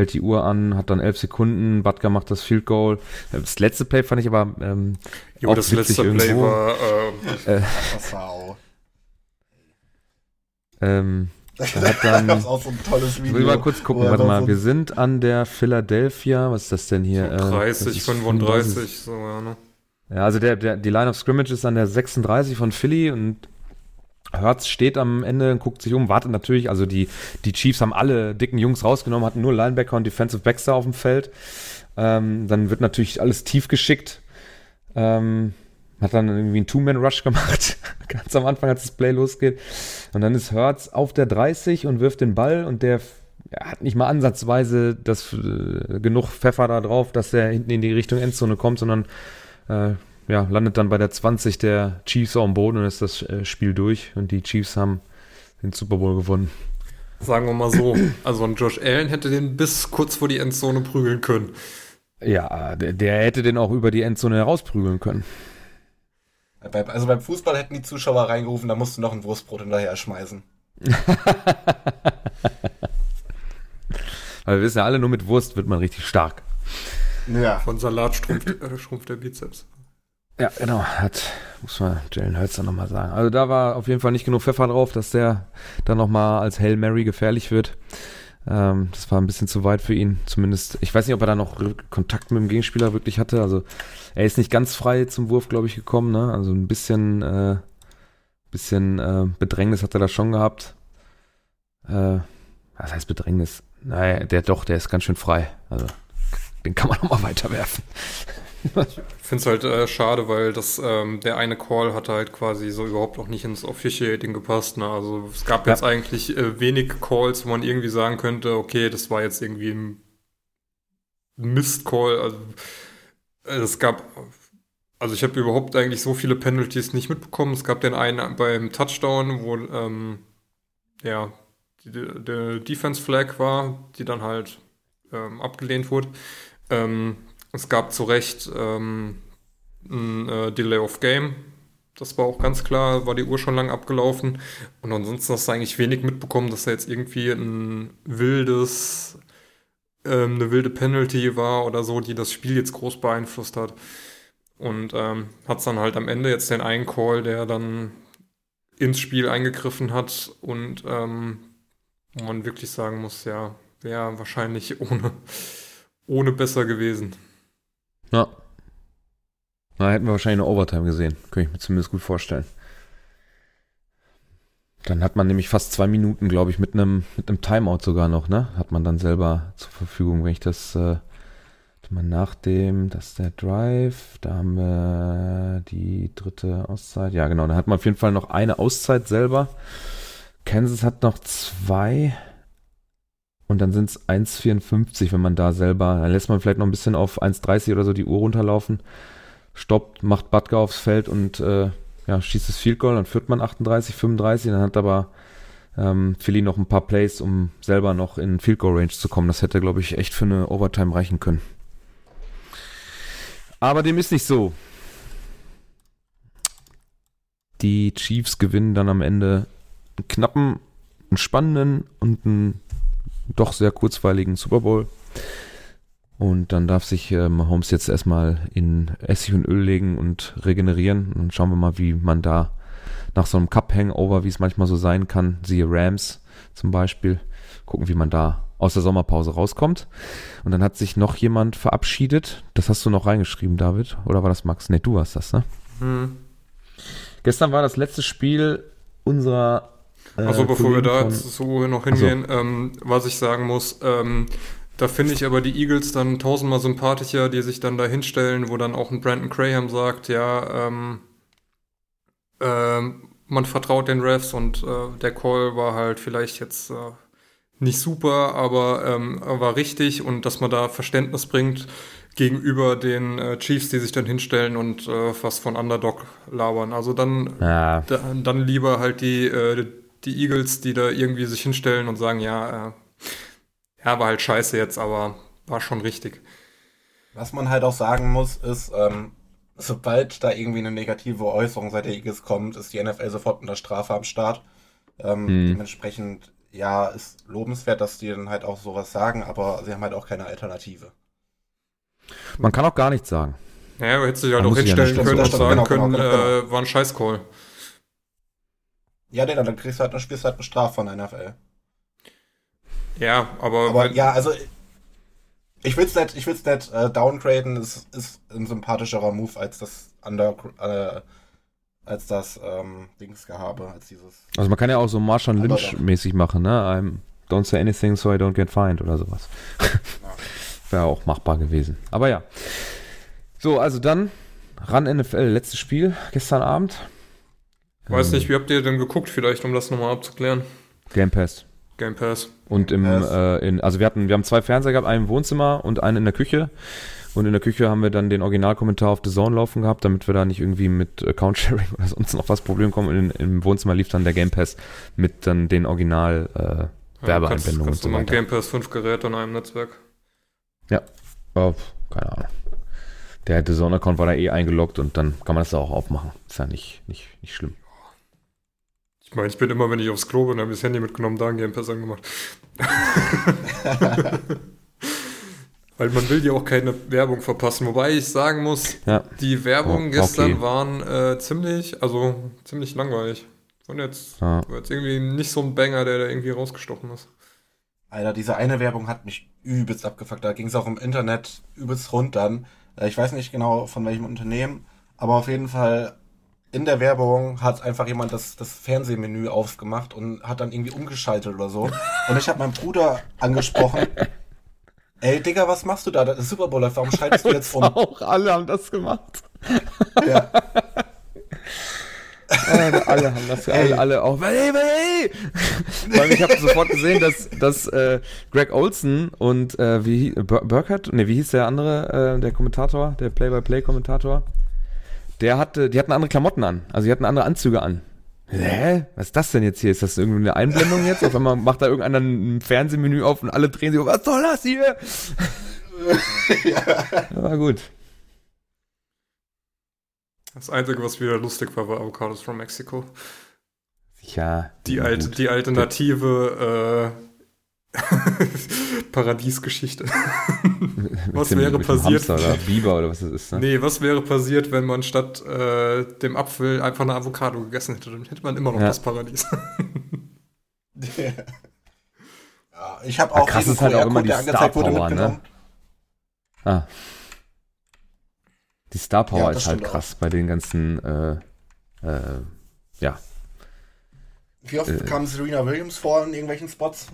hält die Uhr an, hat dann elf Sekunden. Butker macht das Field Goal. Das letzte Play fand ich aber ähm, Jo, Auch das letzte Play irgendwo. war, äh, Das war auch. ähm, Da hat dann- <laughs> gab's auch so ein tolles Video. will mal kurz gucken, warte mal, so- wir sind an der Philadelphia, was ist das denn hier? Äh, das 30, ist 35, so, ja, ne? Ja, also der, der, die Line of Scrimmage ist an der 36 von Philly und Hertz steht am Ende und guckt sich um, wartet natürlich, also die, die Chiefs haben alle dicken Jungs rausgenommen, hatten nur Linebacker und Defensive Backs auf dem Feld. Ähm, dann wird natürlich alles tief geschickt. Ähm, hat dann irgendwie einen Two-Man-Rush gemacht. <laughs> Ganz am Anfang, als das Play losgeht. Und dann ist Hertz auf der 30 und wirft den Ball und der ja, hat nicht mal ansatzweise das, äh, genug Pfeffer da drauf, dass er hinten in die Richtung Endzone kommt, sondern äh, ja, landet dann bei der 20 der Chiefs auf dem Boden und ist das äh, Spiel durch und die Chiefs haben den Super Bowl gewonnen. Sagen wir mal so, also ein Josh Allen hätte den bis kurz vor die Endzone prügeln können. Ja, der, der hätte den auch über die Endzone herausprügeln können. Also beim Fußball hätten die Zuschauer reingerufen, da musst du noch ein Wurstbrot hinterher schmeißen. <laughs> Weil wir wissen ja alle, nur mit Wurst wird man richtig stark. Ja. Von Salat schrumpft, äh, schrumpft der Bizeps. Ja, genau. Hat, muss man Jalen Hurts dann nochmal sagen. Also da war auf jeden Fall nicht genug Pfeffer drauf, dass der dann nochmal als Hail Mary gefährlich wird. Ähm, das war ein bisschen zu weit für ihn. Zumindest, ich weiß nicht, ob er da noch Kontakt mit dem Gegenspieler wirklich hatte. Also er ist nicht ganz frei zum Wurf, glaube ich, gekommen. Ne? Also ein bisschen, äh, bisschen äh, Bedrängnis hat er da schon gehabt. Äh, was heißt Bedrängnis? Naja, der doch, der ist ganz schön frei. Also den kann man <laughs> nochmal weiterwerfen. Ich finde es halt äh, schade, weil das, ähm, der eine Call hatte halt quasi so überhaupt auch nicht ins Officiating gepasst. Ne? Also es gab ja. jetzt eigentlich äh, wenig Calls, wo man irgendwie sagen könnte, okay, das war jetzt irgendwie ein Mist-Call. Also äh, es gab, also ich habe überhaupt eigentlich so viele Penalties nicht mitbekommen. Es gab den einen beim Touchdown, wo ähm, ja die Defense Flag war, die dann halt ähm, abgelehnt wurde. Ähm, es gab zu Recht ähm, ein äh, Delay of Game. Das war auch ganz klar, war die Uhr schon lang abgelaufen. Und ansonsten hast du eigentlich wenig mitbekommen, dass da jetzt irgendwie ein wildes, ähm, eine wilde Penalty war oder so, die das Spiel jetzt groß beeinflusst hat. Und ähm, hat es dann halt am Ende jetzt den einen Call, der dann ins Spiel eingegriffen hat und ähm, wo man wirklich sagen muss, ja, wäre wahrscheinlich <laughs> ohne, ohne besser gewesen. Ja. Na, hätten wir wahrscheinlich eine Overtime gesehen. Könnte ich mir zumindest gut vorstellen. Dann hat man nämlich fast zwei Minuten, glaube ich, mit einem mit einem Timeout sogar noch, ne? Hat man dann selber zur Verfügung, wenn ich das äh, mal nach dem, das ist der Drive, da haben wir die dritte Auszeit. Ja, genau, da hat man auf jeden Fall noch eine Auszeit selber. Kansas hat noch zwei. Und dann sind es 1,54, wenn man da selber, dann lässt man vielleicht noch ein bisschen auf 1,30 oder so die Uhr runterlaufen, stoppt, macht Butker aufs Feld und äh, ja, schießt das Field Goal, dann führt man 38, 35, dann hat aber ähm, Philly noch ein paar Plays, um selber noch in Field Goal Range zu kommen. Das hätte, glaube ich, echt für eine Overtime reichen können. Aber dem ist nicht so. Die Chiefs gewinnen dann am Ende einen knappen, einen spannenden und einen doch sehr kurzweiligen Super Bowl. Und dann darf sich äh, Mahomes jetzt erstmal in Essig und Öl legen und regenerieren. Und schauen wir mal, wie man da nach so einem Cup-Hangover, wie es manchmal so sein kann, siehe Rams zum Beispiel, gucken, wie man da aus der Sommerpause rauskommt. Und dann hat sich noch jemand verabschiedet. Das hast du noch reingeschrieben, David. Oder war das Max? Ne, du warst das, ne? Hm. Gestern war das letzte Spiel unserer äh, also bevor wir da jetzt so noch hingehen, so. ähm, was ich sagen muss, ähm, da finde ich aber die Eagles dann tausendmal sympathischer, die sich dann da hinstellen, wo dann auch ein Brandon Graham sagt, ja, ähm, ähm, man vertraut den Refs und äh, der Call war halt vielleicht jetzt äh, nicht super, aber ähm, war richtig und dass man da Verständnis bringt gegenüber den äh, Chiefs, die sich dann hinstellen und äh, was von Underdog labern. Also dann, ja. da, dann lieber halt die, äh, die Eagles, die da irgendwie sich hinstellen und sagen, ja, äh, ja, war halt scheiße jetzt, aber war schon richtig. Was man halt auch sagen muss, ist, ähm, sobald da irgendwie eine negative Äußerung seit der Eagles kommt, ist die NFL sofort unter Strafe am Start. Ähm, hm. Dementsprechend, ja, ist lobenswert, dass die dann halt auch sowas sagen, aber sie haben halt auch keine Alternative. Man kann auch gar nichts sagen. Ja, du hättest dich halt auch hinstellen ja können und sagen genau, können, genau, genau. Äh, war ein Scheißcall. Ja, nee, dann kriegst du halt, dann spielst du halt bestraft von der NFL. Ja, aber. Aber ja, also. Ich will's nicht, ich will's nicht äh, downgraden, es ist ein sympathischerer Move als das Under, äh, als das ähm, Dingsgehabe, als dieses. Also man kann ja auch so Marshall Lynch-mäßig machen, ne? I'm don't say anything so I don't get fined oder sowas. Ja. <laughs> Wäre auch machbar gewesen. Aber ja. So, also dann Ran NFL, letztes Spiel, gestern Abend. Weiß Ähm, nicht, wie habt ihr denn geguckt, vielleicht, um das nochmal abzuklären? Game Pass. Game Pass. Und im, Pass. äh, in, also wir hatten, wir haben zwei Fernseher gehabt, einen im Wohnzimmer und einen in der Küche. Und in der Küche haben wir dann den Originalkommentar auf The Zone laufen gehabt, damit wir da nicht irgendwie mit Account Sharing <laughs> oder sonst noch was Problem kommen. Und in, im Wohnzimmer lief dann der Game Pass mit dann den Original äh, Werbeeinblendungen und kannst, so kannst du mal ein weiter. Game Pass 5 Gerät an einem Netzwerk. Oh, keine Ahnung. Der The Zone Account war da eh eingeloggt und dann kann man das da auch aufmachen. Ist ja nicht, nicht, nicht schlimm. Ich meine, ich bin immer, wenn ich aufs Klo bin, habe ich das Handy mitgenommen, da ein Game Pass angemacht. <laughs> Weil man will ja auch keine Werbung verpassen. Wobei ich sagen muss, Ja. die Werbung Oh, gestern okay. waren äh, ziemlich, also ziemlich langweilig. Und jetzt Ja. war jetzt irgendwie nicht so ein Banger, der da irgendwie rausgestochen ist. Alter, diese eine Werbung hat mich übelst abgefuckt. Da ging es auch im Internet übelst rund dann. Äh, Ich weiß nicht genau von welchem Unternehmen, aber auf jeden Fall in der Werbung hat einfach jemand das, das Fernsehmenü aufgemacht und hat dann irgendwie umgeschaltet oder so. Und ich habe meinen Bruder angesprochen. <laughs> Ey, Digga, was machst du da? Das ist Super Bowl, läuft. warum schaltest du jetzt um? <laughs> Auch alle haben das gemacht. Ja. Alle, alle haben das, <laughs> alle, alle auch. Hey, hey! Weil ich habe sofort gesehen, dass, dass äh, Greg Olson und äh, wie Burkhardt, ne, wie hieß der andere, äh, der Kommentator, der Play-by-Play-Kommentator? Der hatte, die hatten andere Klamotten an, also die hatten andere Anzüge an. Hä? Was ist das denn jetzt hier? Ist das irgendwie eine Einblendung jetzt? Auf einmal macht da irgendeiner ein Fernsehmenü auf und alle drehen sich, was soll das hier? <laughs> ja. War gut. Das Einzige, was wieder lustig war, war Avocados from Mexico. Ja. Die, alte, die alternative äh, <laughs> Paradiesgeschichte. Was dem- wäre passiert? Hamster oder Biber oder was das ist, ne? Nee, was wäre passiert, wenn man statt äh, dem Apfel einfach eine Avocado gegessen hätte? Dann hätte man immer noch Ja. das Paradies. <laughs> ja ich habe Ja, auch krass ist halt auch immer die Star Power, ne? Ah. Die Star Power Ja, ist halt krass bei den ganzen, äh, äh, ja. Wie oft Äh. kam Serena Williams vor in irgendwelchen Spots?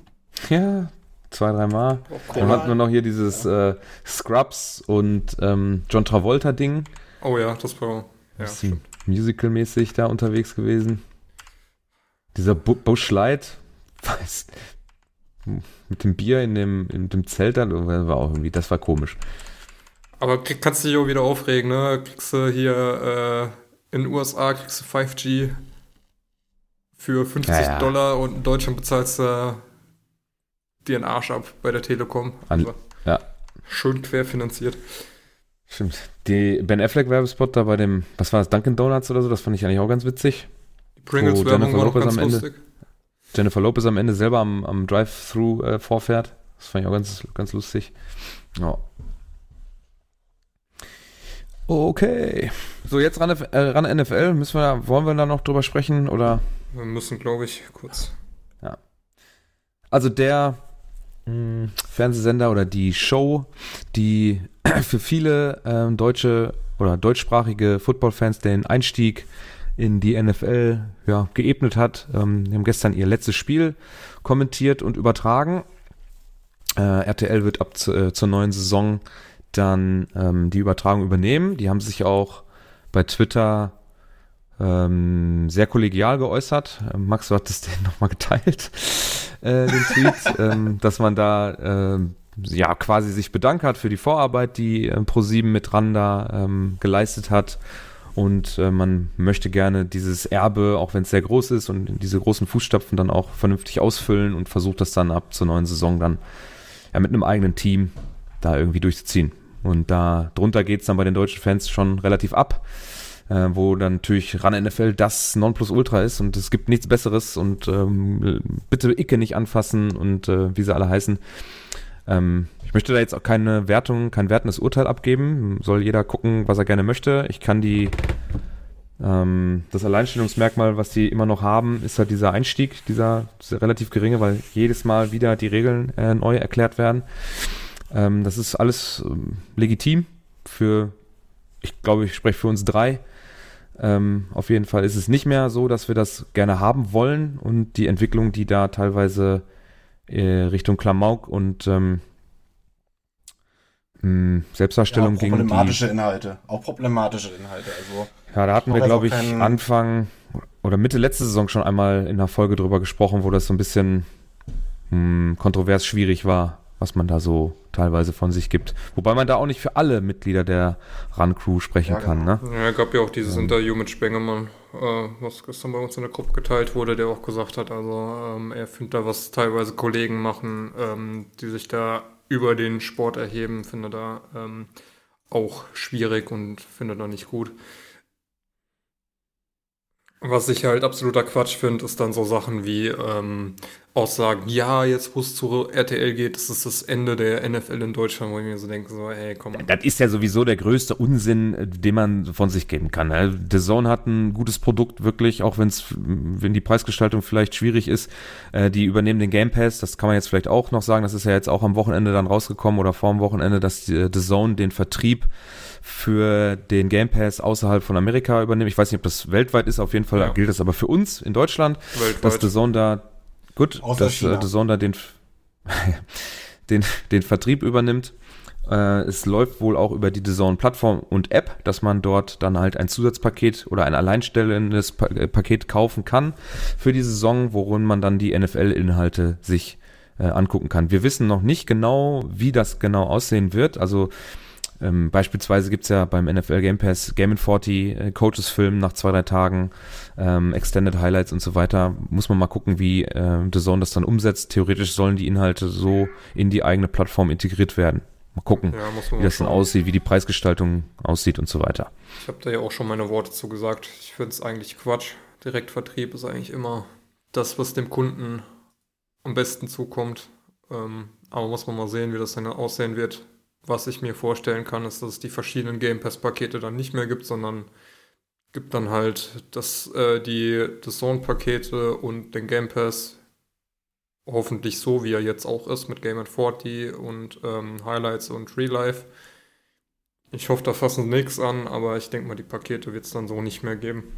Ja, zwei, dreimal. Dann hatten wir noch hier dieses äh, Scrubs und ähm, John Travolta-Ding. Oh ja, das war. Ja, Musical-mäßig da unterwegs gewesen. Dieser Bu Bush Light, <laughs> weiß, mit dem Bier in dem, in dem Zelt dann, war auch irgendwie, das war komisch. Aber krieg, kannst du dich auch wieder aufregen, ne? Kriegst du hier äh, in den USA kriegst du 5G für 50 Ja, ja. Dollar und in Deutschland bezahlst du dir einen Arsch ab bei der Telekom. An- Also, ja. Schön querfinanziert. Stimmt. Die Ben Affleck Werbespot da bei dem, was war das, Dunkin' Donuts oder so, das fand ich eigentlich auch ganz witzig. Die Pringles-Werbung Jennifer war Lopez ganz am Ende. lustig. Jennifer Lopez am Ende selber am, am Drive-Thru äh, vorfährt. Das fand ich auch ganz, ganz lustig. Ja. Okay. So, jetzt ran, äh, ran NFL. Müssen wir, wollen wir da noch drüber sprechen? Oder? Wir müssen, glaube ich, kurz. Also der Fernsehsender oder die Show, die <clears throat> für viele ähm, deutsche oder deutschsprachige Footballfans den Einstieg in die NFL ja, geebnet hat. Ähm, haben gestern ihr letztes Spiel kommentiert und übertragen. Äh, RTL wird ab zu, äh, zur neuen Saison dann ähm, die Übertragung übernehmen. Die haben sich auch bei Twitter ähm, sehr kollegial geäußert. Max, du hattest den <laughs> nochmal geteilt, äh, den Tweet, <laughs> ähm, dass man da ähm, ja quasi sich bedankt hat für die Vorarbeit, die äh, Pro7 mit Randa ähm, geleistet hat. Und äh, man möchte gerne dieses Erbe, auch wenn es sehr groß ist, und diese großen Fußstapfen dann auch vernünftig ausfüllen und versucht das dann ab zur neuen Saison dann ja, mit einem eigenen Team da irgendwie durchzuziehen. Und da drunter geht es dann bei den deutschen Fans schon relativ ab, äh, wo dann natürlich RAN NFL das Nonplusultra ist und es gibt nichts Besseres und ähm, bitte Icke nicht anfassen und äh, wie sie alle heißen. Ähm, ich möchte da jetzt auch keine Wertung, kein wertendes Urteil abgeben. Soll jeder gucken, was er gerne möchte. Ich kann die ähm, das Alleinstellungsmerkmal, was die immer noch haben, ist halt dieser Einstieg, dieser, dieser relativ geringe, weil jedes Mal wieder die Regeln äh, neu erklärt werden. Ähm, das ist alles ähm, legitim für, ich glaube, ich spreche für uns drei. Ähm, auf jeden Fall ist es nicht mehr so, dass wir das gerne haben wollen und die Entwicklung, die da teilweise äh, Richtung Klamauk und ähm, mh, Selbstdarstellung ja, ging. Problematische Inhalte. Auch problematische Inhalte. Also, ja, da hatten wir, glaube ich, Anfang oder Mitte letzte Saison schon einmal in der Folge drüber gesprochen, wo das so ein bisschen mh, kontrovers schwierig war, was man da so teilweise von sich gibt. Wobei man da auch nicht für alle Mitglieder der Run-Crew sprechen ja, kann. Ne? Ja, gab ja auch dieses ähm. Interview mit Spengemann, äh, was gestern bei uns in der Gruppe geteilt wurde, der auch gesagt hat, also ähm, er findet da, was teilweise Kollegen machen, ähm, die sich da über den Sport erheben, finde da ähm, auch schwierig und finde da nicht gut. Was ich halt absoluter Quatsch finde, ist dann so Sachen wie ähm, Aussagen, ja, jetzt wo es zu RTL geht, das ist das Ende der NFL in Deutschland, wo ich mir so denke, so, hey, komm. Das ist ja sowieso der größte Unsinn, äh, den man von sich geben kann. Ne? The Zone hat ein gutes Produkt, wirklich, auch wenn's, wenn die Preisgestaltung vielleicht schwierig ist. Äh, die übernehmen den Game Pass, das kann man jetzt vielleicht auch noch sagen, das ist ja jetzt auch am Wochenende dann rausgekommen oder vor dem Wochenende, dass The Zone den Vertrieb für den Game Pass außerhalb von Amerika übernehmen. Ich weiß nicht, ob das weltweit ist, auf jeden Fall ja. gilt das aber für uns in Deutschland, weltweit. dass The Zone da, gut, Außer dass äh, The Zone da den, <laughs> den, den Vertrieb übernimmt. Äh, es läuft wohl auch über die The Zone Plattform und App, dass man dort dann halt ein Zusatzpaket oder ein alleinstellendes pa äh, Paket kaufen kann für die Saison, worin man dann die NFL-Inhalte sich äh, angucken kann. Wir wissen noch nicht genau, wie das genau aussehen wird. Also ähm, beispielsweise gibt's ja beim NFL Game Pass Game 40 äh, Coaches Film nach zwei, drei Tagen, ähm, Extended Highlights und so weiter. Muss man mal gucken, wie äh, The Zone das dann umsetzt. Theoretisch sollen die Inhalte so in die eigene Plattform integriert werden. Mal gucken, ja, wie das dann aussieht, wie die Preisgestaltung aussieht und so weiter. Ich habe da ja auch schon meine Worte zu gesagt. Ich finde es eigentlich Quatsch. Direktvertrieb ist eigentlich immer das, was dem Kunden am besten zukommt. Ähm, aber muss man mal sehen, wie das dann aussehen wird was ich mir vorstellen kann, ist, dass es die verschiedenen Game Pass-Pakete dann nicht mehr gibt, sondern gibt dann halt das, äh, die das Zone-Pakete und den Game Pass hoffentlich so, wie er jetzt auch ist, mit Game 40 und ähm, Highlights und Real Life. Ich hoffe, da fassen sie nichts an, aber ich denke mal, die Pakete wird es dann so nicht mehr geben.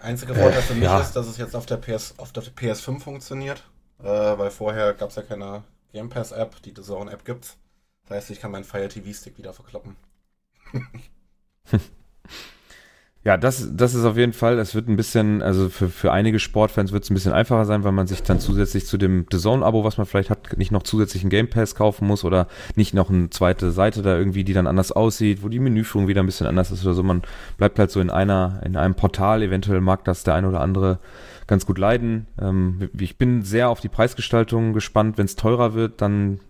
Einzige Vorteil äh, für mich ja. ist, dass es jetzt auf der, PS, auf der PS5 funktioniert, äh, weil vorher gab es ja keine Game Pass App, die The Zone App gibt's. Das heißt, ich kann meinen Fire TV Stick wieder verkloppen. <laughs> Ja, das, das ist auf jeden Fall, es wird ein bisschen, also für, für einige Sportfans wird es ein bisschen einfacher sein, weil man sich dann zusätzlich zu dem The Zone-Abo, was man vielleicht hat, nicht noch zusätzlich einen Game Pass kaufen muss oder nicht noch eine zweite Seite da irgendwie, die dann anders aussieht, wo die Menüführung wieder ein bisschen anders ist oder so. Man bleibt halt so in einer, in einem Portal, eventuell mag das der eine oder andere ganz gut leiden. Ähm, ich bin sehr auf die Preisgestaltung gespannt. Wenn es teurer wird, dann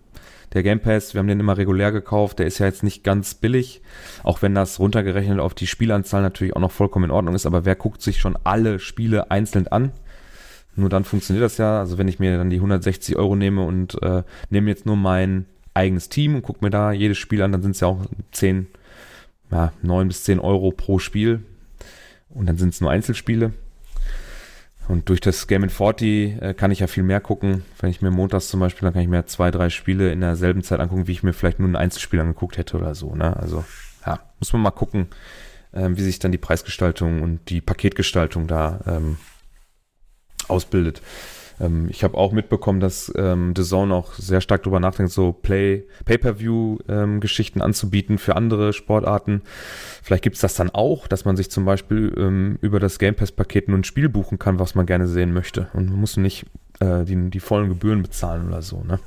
der Game Pass, wir haben den immer regulär gekauft, der ist ja jetzt nicht ganz billig, auch wenn das runtergerechnet auf die Spielanzahl natürlich auch noch vollkommen in Ordnung ist, aber wer guckt sich schon alle Spiele einzeln an? Nur dann funktioniert das ja. Also wenn ich mir dann die 160 Euro nehme und äh, nehme jetzt nur mein eigenes Team und gucke mir da jedes Spiel an, dann sind es ja auch 10, ja, 9 bis 10 Euro pro Spiel. Und dann sind es nur Einzelspiele. Und durch das Game in 40 äh, kann ich ja viel mehr gucken. Wenn ich mir montags zum Beispiel, dann kann ich mir zwei, drei Spiele in derselben Zeit angucken, wie ich mir vielleicht nur ein Einzelspiel angeguckt hätte oder so. Ne? Also ja, muss man mal gucken, äh, wie sich dann die Preisgestaltung und die Paketgestaltung da ähm, ausbildet. Ähm, ich habe auch mitbekommen, dass ähm, The Zone auch sehr stark darüber nachdenkt, so Play, Pay-Per-View-Geschichten ähm, anzubieten für andere Sportarten. Vielleicht gibt es das dann auch, dass man sich zum Beispiel ähm, über das Game Pass-Paket nur ein Spiel buchen kann, was man gerne sehen möchte. Und man muss nicht äh, die, die vollen Gebühren bezahlen oder so. Ne?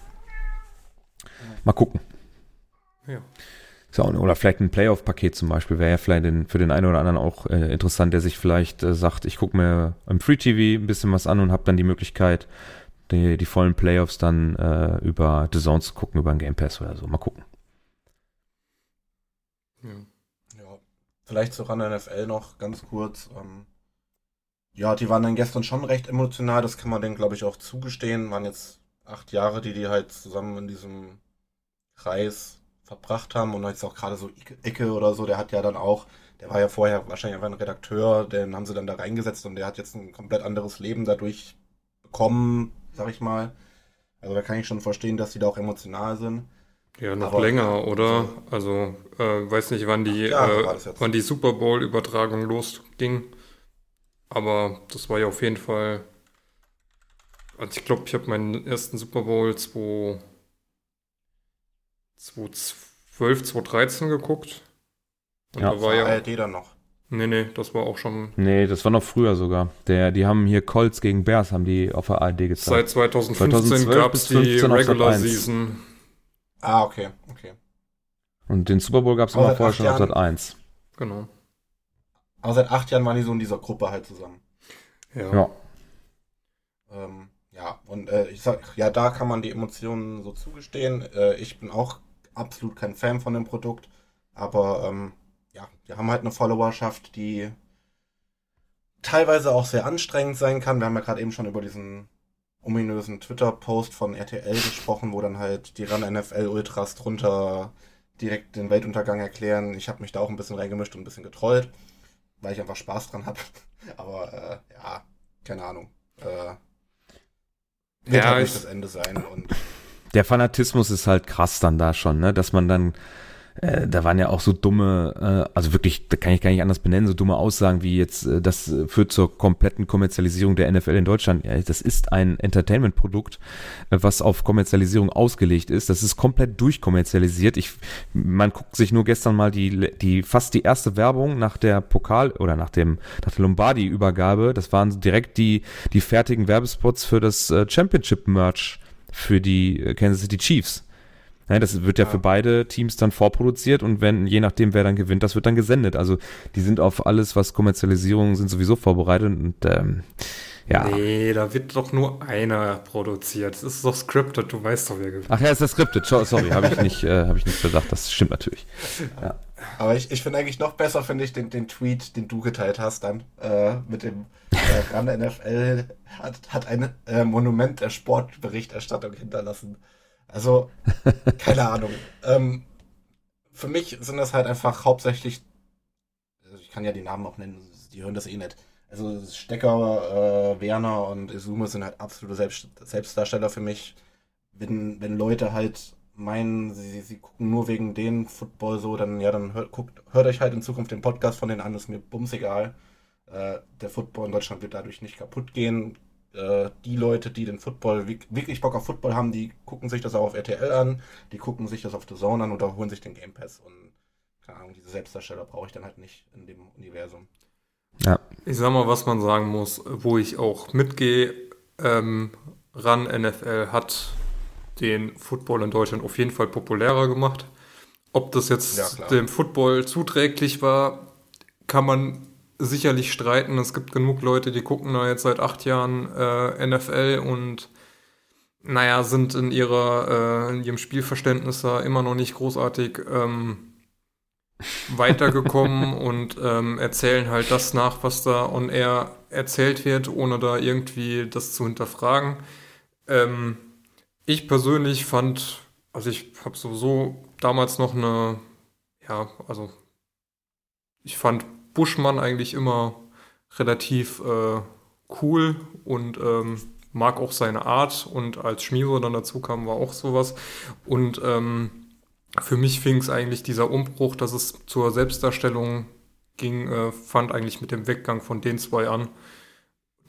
Mal gucken. Ja. Oder vielleicht ein Playoff-Paket zum Beispiel wäre ja vielleicht den, für den einen oder anderen auch äh, interessant, der sich vielleicht äh, sagt, ich gucke mir im Free TV ein bisschen was an und habe dann die Möglichkeit, die, die vollen Playoffs dann äh, über The Zone zu gucken, über ein Game Pass oder so. Mal gucken. Ja. ja. Vielleicht zu ran NFL noch ganz kurz. Ähm, ja, die waren dann gestern schon recht emotional, das kann man denen, glaube ich, auch zugestehen. Waren jetzt acht Jahre, die die halt zusammen in diesem Kreis verbracht haben und jetzt auch gerade so Ecke oder so, der hat ja dann auch, der war ja vorher wahrscheinlich einfach ein Redakteur, den haben sie dann da reingesetzt und der hat jetzt ein komplett anderes Leben dadurch bekommen, sag ich mal. Also da kann ich schon verstehen, dass die da auch emotional sind. Ja, noch Aber, länger, oder? Also, äh, weiß nicht, wann die, äh, wann die Super Bowl-Übertragung losging. Aber das war ja auf jeden Fall. Also ich glaube, ich habe meinen ersten Super Bowl 2 2012, 2013 geguckt. Und ja, da war ja ARD dann noch. Nee, nee, das war auch schon. Nee, das war noch früher sogar. Der, die haben hier Colts gegen Bears, haben die auf der ARD gezeigt. Seit 2015 gab es die Regular Season. Ah, okay, okay. Und den Super Bowl gab es immer vorher schon auf Sat 1. Genau. Aber seit acht Jahren waren die so in dieser Gruppe halt zusammen. Ja. Ja, ähm, ja. und äh, ich sag, ja, da kann man die Emotionen so zugestehen. Äh, ich bin auch absolut kein Fan von dem Produkt, aber ähm, ja, wir haben halt eine Followerschaft, die teilweise auch sehr anstrengend sein kann. Wir haben ja gerade eben schon über diesen ominösen Twitter-Post von RTL gesprochen, wo dann halt die Run NFL Ultras drunter direkt den Weltuntergang erklären. Ich habe mich da auch ein bisschen reingemischt und ein bisschen getrollt, weil ich einfach Spaß dran habe. <laughs> Aber äh, ja, keine Ahnung. Äh, wird ja, halt nicht das Ende sein und der Fanatismus ist halt krass dann da schon, ne? Dass man dann äh, da waren ja auch so dumme, äh, also wirklich, da kann ich gar nicht anders benennen, so dumme Aussagen wie jetzt, äh, das führt zur kompletten Kommerzialisierung der NFL in Deutschland. Ja, das ist ein Entertainment-Produkt, äh, was auf Kommerzialisierung ausgelegt ist. Das ist komplett durchkommerzialisiert. Ich, man guckt sich nur gestern mal die, die fast die erste Werbung nach der Pokal oder nach dem nach der Lombardi-Übergabe. Das waren direkt die die fertigen Werbespots für das äh, Championship-Merch für die äh, Kansas City Chiefs. Ja, das wird ja, ja, für beide Teams dann vorproduziert und wenn, je nachdem, wer dann gewinnt, das wird dann gesendet. Also die sind auf alles, was Kommerzialisierung sind, sowieso vorbereitet und ähm, ja. Nee, da wird doch nur einer produziert. Das ist doch scripted, du weißt doch, wer gewinnt. Ach ja, ist das scripted. Sorry, habe ich nicht, äh, habe ich nicht bedacht. Das stimmt natürlich. Ja. Aber ich, ich finde eigentlich noch besser, finde ich, den, den Tweet, den du geteilt hast dann, äh, mit dem äh, Rande NFL hat, hat ein äh, Monument der Sportberichterstattung hinterlassen. Also, keine Ahnung. Ähm, für mich sind das halt einfach hauptsächlich, also ich kann ja die Namen auch nennen, die hören das eh nicht. Also Stecker, äh, Werner und Izume sind halt absolute Selbst Selbstdarsteller für mich. Wenn, wenn Leute halt meinen, sie, sie gucken nur wegen den Football so, dann ja, dann hört, guckt, hört euch halt in Zukunft den Podcast von denen an, ist mir bums egal. Äh, der Football in Deutschland wird dadurch nicht kaputt gehen äh, die Leute, die den Football wirklich Bock auf Football haben, die gucken sich das auch auf RTL an, die gucken sich das auf The Zone an oder holen sich den Game Pass und keine Ahnung, diese Selbstdarsteller brauche ich dann halt nicht in dem Universum. Ja. Ich sag mal, was man sagen muss, wo ich auch mitgehe, ähm, RAN NFL hat den Football in Deutschland auf jeden Fall populärer gemacht. Ob das jetzt ja, dem Football zuträglich war, kann man sicherlich streiten. Es gibt genug Leute, die gucken da jetzt seit acht Jahren äh, NFL und naja, sind in ihrer, äh, in ihrem Spielverständnis da immer noch nicht großartig ähm, <laughs> weitergekommen und ähm, erzählen halt das nach, was da on air erzählt wird, ohne da irgendwie das zu hinterfragen. Ähm, ich persönlich fand, also ich habe sowieso damals noch eine, ja, also ich fand Buschmann eigentlich immer relativ äh, cool und ähm, mag auch seine Art und als Schmieso dann dazu kam, war auch sowas. Und ähm, für mich fing es eigentlich dieser Umbruch, dass es zur Selbstdarstellung ging, äh, fand eigentlich mit dem Weggang von den zwei an,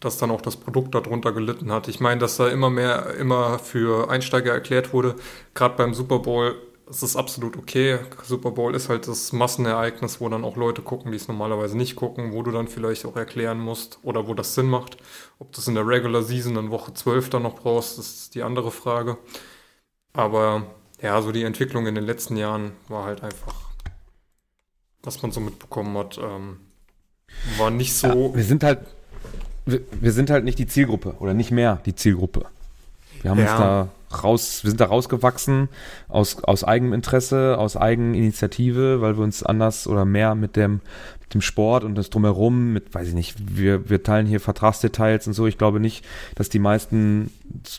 dass dann auch das Produkt darunter gelitten hat. Ich meine, dass da immer mehr, immer für Einsteiger erklärt wurde, gerade beim Super Bowl es ist absolut okay. Super Bowl ist halt das Massenereignis, wo dann auch Leute gucken, die es normalerweise nicht gucken, wo du dann vielleicht auch erklären musst oder wo das Sinn macht. Ob das in der Regular Season in Woche 12 dann noch brauchst, ist die andere Frage. Aber ja, so die Entwicklung in den letzten Jahren war halt einfach, was man so mitbekommen hat, ähm, war nicht so. Ja, wir sind halt, wir, wir sind halt nicht die Zielgruppe oder nicht mehr die Zielgruppe. Wir haben ja. uns da raus, wir sind da rausgewachsen aus, aus eigenem Interesse, aus Eigeninitiative, weil wir uns anders oder mehr mit dem, mit dem Sport und das drumherum, mit, weiß ich nicht, wir, wir teilen hier Vertragsdetails und so. Ich glaube nicht, dass die meisten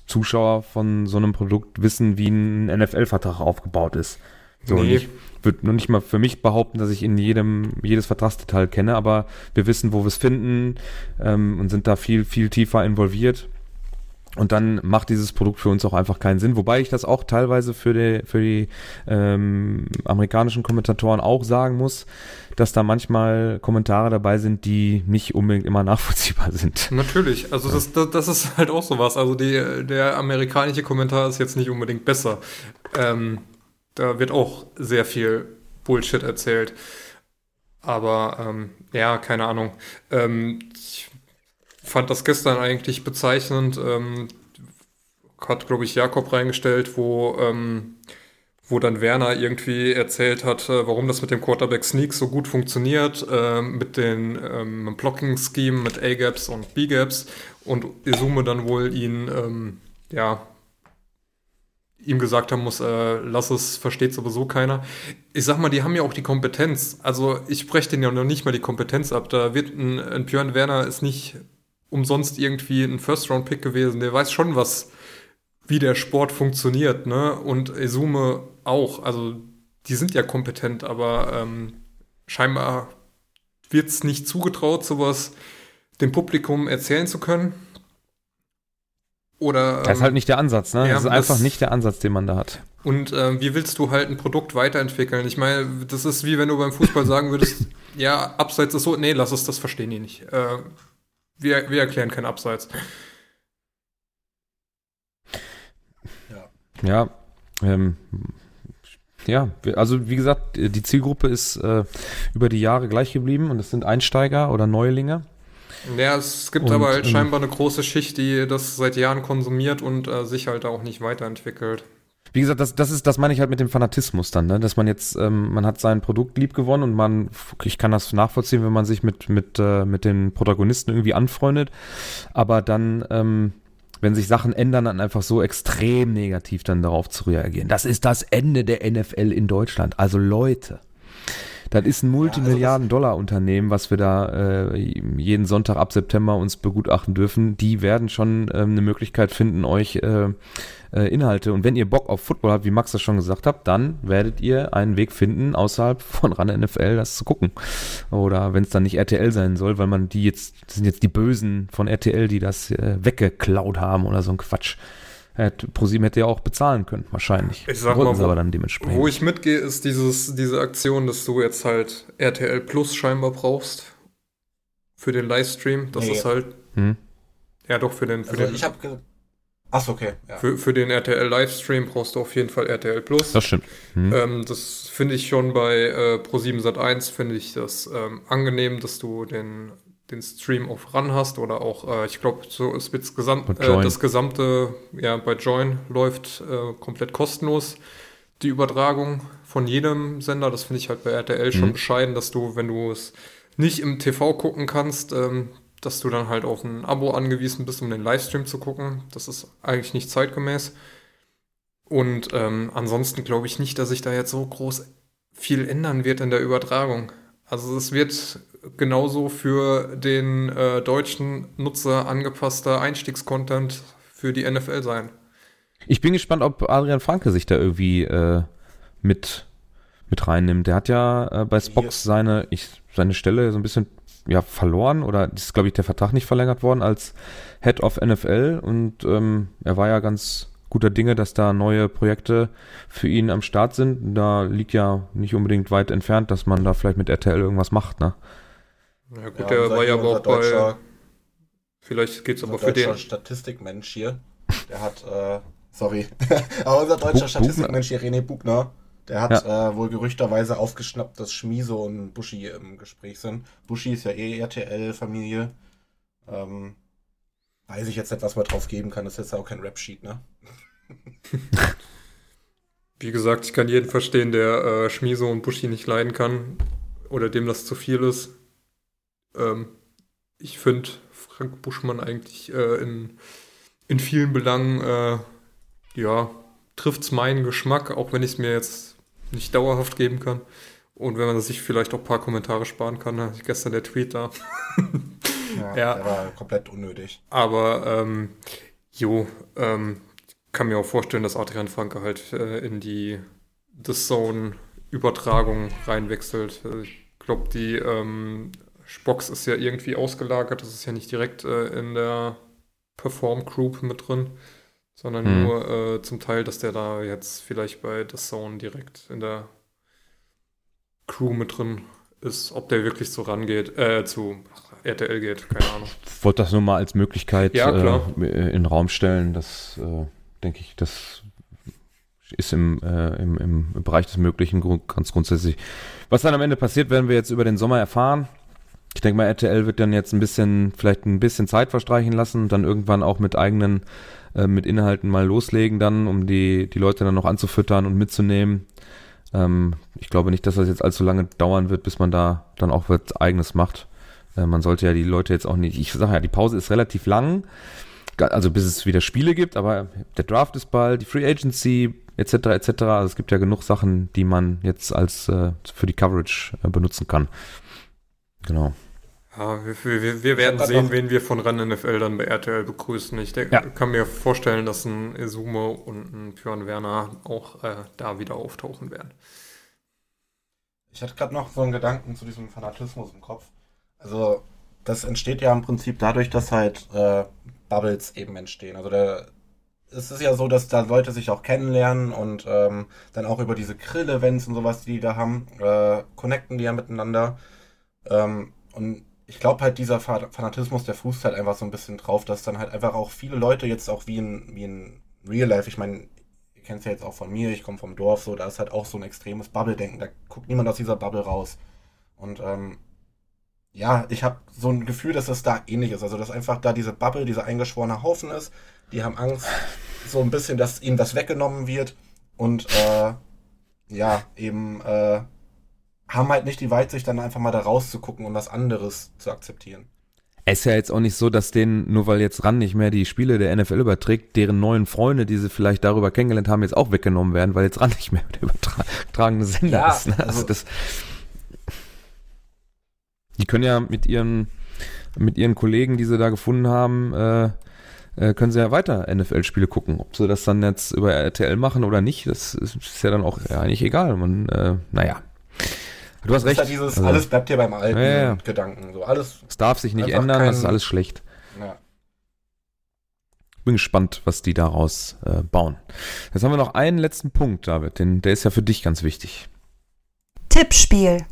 Zuschauer von so einem Produkt wissen, wie ein NFL-Vertrag aufgebaut ist. So, nee. ich würde nur nicht mal für mich behaupten, dass ich in jedem, jedes Vertragsdetail kenne, aber wir wissen, wo wir es finden ähm, und sind da viel, viel tiefer involviert. Und dann macht dieses Produkt für uns auch einfach keinen Sinn. Wobei ich das auch teilweise für die, für die ähm, amerikanischen Kommentatoren auch sagen muss, dass da manchmal Kommentare dabei sind, die nicht unbedingt immer <laughs> nachvollziehbar sind. Natürlich, also das, das, das ist halt auch sowas. Also die, der amerikanische Kommentar ist jetzt nicht unbedingt besser. Ähm, Da wird auch sehr viel Bullshit erzählt. Aber ähm, ja, keine Ahnung. Ähm, ich fand das gestern eigentlich bezeichnend. Ähm, hat, glaube ich, Jakob reingestellt, wo, ähm, wo dann Werner irgendwie erzählt hat, äh, warum das mit dem Quarterback Sneak so gut funktioniert, äh, mit den ähm, Blocking-Scheme, mit A-Gaps und B-Gaps und Izume dann wohl ihn, ähm, ja, ihm gesagt haben muss, äh, lass es, versteht sowieso keiner. Ich sag mal, die haben ja auch die Kompetenz. Also ich spreche denen ja noch nicht mal die Kompetenz ab. Da wird ein, ein Björn Werner ist nicht umsonst irgendwie ein First-Round-Pick gewesen. Der weiß schon, was, wie der Sport funktioniert, ne? Und Esume auch. Also die sind ja kompetent, aber ähm, scheinbar wird es nicht zugetraut, sowas dem Publikum erzählen zu können. Oder, das ist halt ähm, nicht der Ansatz, ne? Ja, das ist einfach das, nicht der Ansatz, den man da hat. Und äh, wie willst du halt ein Produkt weiterentwickeln? Ich meine, das ist wie wenn du beim Fußball sagen würdest, <laughs> ja, Abseits ist so, nee, lass es, das verstehen die nicht. Äh, wir, wir erklären kein Abseits. Ja, ja, ähm, ja, also wie gesagt, die Zielgruppe ist äh, über die Jahre gleich geblieben und es sind Einsteiger oder Neulinge. Ja, es gibt und, aber halt ähm, scheinbar eine große Schicht, die das seit Jahren konsumiert und äh, sich halt auch nicht weiterentwickelt. Wie gesagt, das, das ist, das meine ich halt mit dem Fanatismus dann, ne? dass man jetzt, ähm, man hat sein Produkt lieb gewonnen und man, ich kann das nachvollziehen, wenn man sich mit, mit, äh, mit den Protagonisten irgendwie anfreundet, aber dann, ähm, wenn sich Sachen ändern, dann einfach so extrem negativ dann darauf zu reagieren. Das ist das Ende der NFL in Deutschland. Also Leute, das ist ein Multimilliarden-Dollar-Unternehmen, was wir da äh, jeden Sonntag ab September uns begutachten dürfen. Die werden schon ähm, eine Möglichkeit finden, euch äh, äh, Inhalte. Und wenn ihr Bock auf Football habt, wie Max das schon gesagt hat, dann werdet ihr einen Weg finden, außerhalb von RAN NFL das zu gucken. Oder wenn es dann nicht RTL sein soll, weil man die jetzt, das sind jetzt die Bösen von RTL, die das äh, weggeklaut haben oder so ein Quatsch. ProSieben hätte ja auch bezahlen können, wahrscheinlich. Ich sag mal, wo, aber dann dementsprechend. wo ich mitgehe, ist dieses, diese Aktion, dass du jetzt halt RTL Plus scheinbar brauchst für den Livestream. Das nee. ist halt. Hm. Ja, doch, für den. Für also den ich habe. Achso, okay. Ja. Für, für den RTL Livestream brauchst du auf jeden Fall RTL Plus. Das stimmt. Hm. Ähm, das finde ich schon bei äh, Pro7 Sat1, finde ich das ähm, angenehm, dass du den den Stream auf RAN hast oder auch, äh, ich glaube, so ist jetzt gesamt, äh, das gesamte, ja, bei Join läuft äh, komplett kostenlos die Übertragung von jedem Sender. Das finde ich halt bei RTL mhm. schon bescheiden, dass du, wenn du es nicht im TV gucken kannst, ähm, dass du dann halt auf ein Abo angewiesen bist, um den Livestream zu gucken. Das ist eigentlich nicht zeitgemäß. Und ähm, ansonsten glaube ich nicht, dass sich da jetzt so groß viel ändern wird in der Übertragung. Also es wird genauso für den äh, deutschen Nutzer angepasster Einstiegscontent für die NFL sein. Ich bin gespannt, ob Adrian Franke sich da irgendwie äh, mit, mit reinnimmt. Der hat ja äh, bei Spox seine, ich, seine Stelle so ein bisschen ja, verloren oder ist, glaube ich, der Vertrag nicht verlängert worden als Head of NFL und ähm, er war ja ganz guter Dinge, dass da neue Projekte für ihn am Start sind. Da liegt ja nicht unbedingt weit entfernt, dass man da vielleicht mit RTL irgendwas macht, ne? Ja gut, ja, der war ja aber auch bei. Vielleicht geht es aber für den. Statistikmensch hier, der hat, äh, sorry, <laughs> aber unser deutscher Statistikmensch hier, René Bubner, der hat ja. äh, wohl gerüchterweise aufgeschnappt, dass Schmiso und Buschi im Gespräch sind. Buschi ist ja eh RTL-Familie. Ähm, weiß ich jetzt nicht, was man drauf geben kann. Das ist jetzt auch kein Rap-Sheet, ne? <laughs> Wie gesagt, ich kann jeden verstehen, der äh, Schmiso und Buschi nicht leiden kann oder dem das zu viel ist. Ähm, ich finde Frank Buschmann eigentlich äh, in, in vielen Belangen, äh, ja, trifft es meinen Geschmack, auch wenn ich es mir jetzt nicht dauerhaft geben kann. Und wenn man sich vielleicht auch ein paar Kommentare sparen kann, hatte ich gestern der Tweet da. ja, <laughs> ja, der war komplett unnötig. Aber, ähm, jo, ähm, kann mir auch vorstellen, dass Adrian Franke halt äh, in die The Zone-Übertragung reinwechselt. Also ich glaube, die ähm, Spox ist ja irgendwie ausgelagert, das ist ja nicht direkt äh, in der Perform Group mit drin, sondern hm. nur äh, zum Teil, dass der da jetzt vielleicht bei The Zone direkt in der Crew mit drin ist, ob der wirklich so rangeht, äh, zu RTL geht, keine Ahnung. Ich wollte das nur mal als Möglichkeit ja, äh, in den Raum stellen, das äh, denke ich, das ist im, äh, im, im Bereich des Möglichen ganz grundsätzlich. Was dann am Ende passiert, werden wir jetzt über den Sommer erfahren. Ich denke mal, RTL wird dann jetzt ein bisschen, vielleicht ein bisschen Zeit verstreichen lassen und dann irgendwann auch mit eigenen, äh, mit Inhalten mal loslegen dann, um die, die Leute dann noch anzufüttern und mitzunehmen. Ähm, ich glaube nicht, dass das jetzt allzu lange dauern wird, bis man da dann auch was eigenes macht. Äh, man sollte ja die Leute jetzt auch nicht, ich sage ja, die Pause ist relativ lang, also bis es wieder Spiele gibt, aber der Draft ist bald, die Free Agency etc. etc. Also es gibt ja genug Sachen, die man jetzt als äh, für die Coverage äh, benutzen kann. Genau. Ja, wir, wir, wir werden sehen, wen wir von Rennen NFL dann bei RTL begrüßen. Ich denk, ja. kann mir vorstellen, dass ein Izumo und ein Björn Werner auch äh, da wieder auftauchen werden. Ich hatte gerade noch so einen Gedanken zu diesem Fanatismus im Kopf. Also, das entsteht ja im Prinzip dadurch, dass halt äh, Bubbles eben entstehen. Also der, es ist ja so, dass da Leute sich auch kennenlernen und ähm, dann auch über diese Grill-Events und sowas, die die da haben, äh, connecten die ja miteinander. Ähm, und ich glaube halt, dieser Fanatismus, der fußt halt einfach so ein bisschen drauf, dass dann halt einfach auch viele Leute jetzt auch wie in, wie in Real Life, ich meine, ihr kennt es ja jetzt auch von mir, ich komme vom Dorf, so, da ist halt auch so ein extremes Bubble-Denken, da guckt niemand aus dieser Bubble raus. Und ähm, ja, ich habe so ein Gefühl, dass das da ähnlich ist. Also, dass einfach da diese Bubble, dieser eingeschworene Haufen ist. Die haben Angst, so ein bisschen, dass ihnen das weggenommen wird. Und äh, ja, eben äh, haben halt nicht die Weitsicht, dann einfach mal da rauszugucken und was anderes zu akzeptieren. Es ist ja jetzt auch nicht so, dass denen, nur weil jetzt RAN nicht mehr die Spiele der NFL überträgt, deren neuen Freunde, die sie vielleicht darüber kennengelernt haben, jetzt auch weggenommen werden, weil jetzt RAN nicht mehr der übertragene Sender ja, ist. Ne? Also, also das, die können ja mit ihren, mit ihren Kollegen, die sie da gefunden haben, äh, äh, können sie ja weiter NFL-Spiele gucken. Ob sie das dann jetzt über RTL machen oder nicht, das ist ja dann auch ja, eigentlich egal. Man, äh, naja. Du hast recht. Ja dieses, also, alles bleibt hier beim alten ja, ja. Gedanken. So, alles es darf sich nicht ändern, kein, das ist alles schlecht. Ja. Bin gespannt, was die daraus äh, bauen. Jetzt haben wir noch einen letzten Punkt, David, den, der ist ja für dich ganz wichtig. Tippspiel.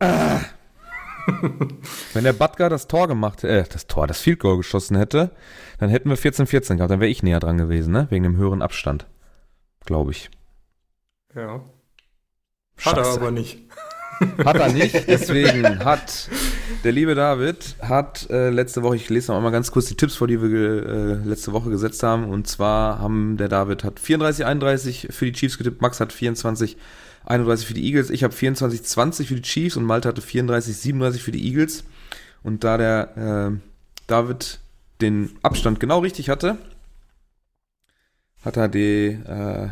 Ah, Wenn der Butker das Tor gemacht, äh, das Tor, das Field Goal geschossen hätte, dann hätten wir 14-14 gehabt. Dann wäre ich näher dran gewesen, ne? Wegen dem höheren Abstand. Glaube ich. Ja. Hat er aber nicht. Hat er nicht, <laughs> deswegen hat der liebe David hat äh, letzte Woche, ich lese noch einmal ganz kurz die Tipps vor, die wir äh, letzte Woche gesetzt haben. Und zwar haben der David hat 34, 31 für die Chiefs getippt, Max hat 24, 31 für die Eagles. Ich habe 24, 20 für die Chiefs und Malte hatte 34, 37 für die Eagles. Und da der äh, David den Abstand genau richtig hatte, hat er die, äh,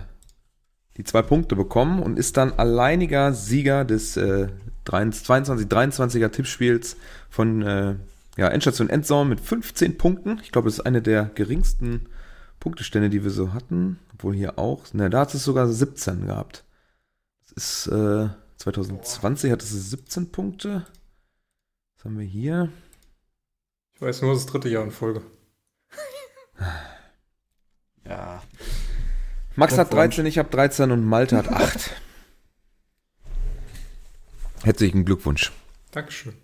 die zwei Punkte bekommen und ist dann alleiniger Sieger des äh, 22, 23er Tippspiels von äh, ja, Endstation Endzone mit 15 Punkten. Ich glaube, das ist eine der geringsten Punktestände, die wir so hatten. Obwohl hier auch, ne, da hat es sogar 17 gehabt ist äh, 2020 hat es 17 Punkte. Was haben wir hier? Ich weiß nur, das dritte Jahr in Folge. <laughs> ja. Max hat 13, ich habe 13 und Malte hat 8. <laughs> Herzlichen Glückwunsch. Dankeschön.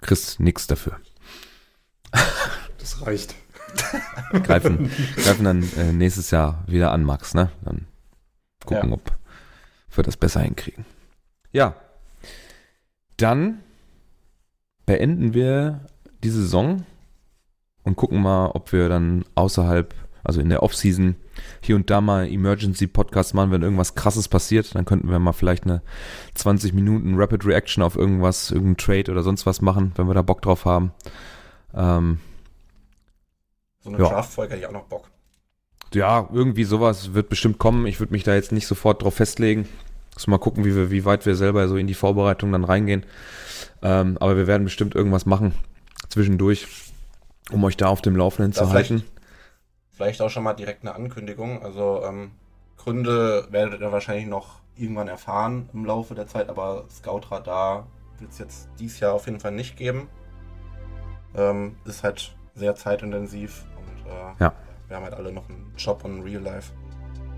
Chris, nix dafür. <laughs> Das reicht. <laughs> greifen, greifen dann äh, nächstes Jahr wieder an, Max, ne? Dann Gucken, ja. ob wir das besser hinkriegen. Ja. Dann beenden wir die Saison und gucken mal, ob wir dann außerhalb, also in der Offseason, hier und da mal Emergency Podcast machen, wenn irgendwas krasses passiert. Dann könnten wir mal vielleicht eine 20 Minuten Rapid Reaction auf irgendwas, irgendein Trade oder sonst was machen, wenn wir da Bock drauf haben. Ähm, so eine ja. Draft-Folge hätte ich auch noch Bock ja, irgendwie sowas wird bestimmt kommen. Ich würde mich da jetzt nicht sofort drauf festlegen. Muss mal gucken, wie, wir, wie weit wir selber so in die Vorbereitung dann reingehen. Ähm, aber wir werden bestimmt irgendwas machen zwischendurch, um euch da auf dem Laufenden da zu halten. Vielleicht auch schon mal direkt eine Ankündigung. Also ähm, Gründe werdet ihr wahrscheinlich noch irgendwann erfahren im Laufe der Zeit, aber Scoutradar wird es jetzt dieses Jahr auf jeden Fall nicht geben. Ähm, ist halt sehr zeitintensiv und äh, ja wir haben halt alle noch einen Job und ein Real Life.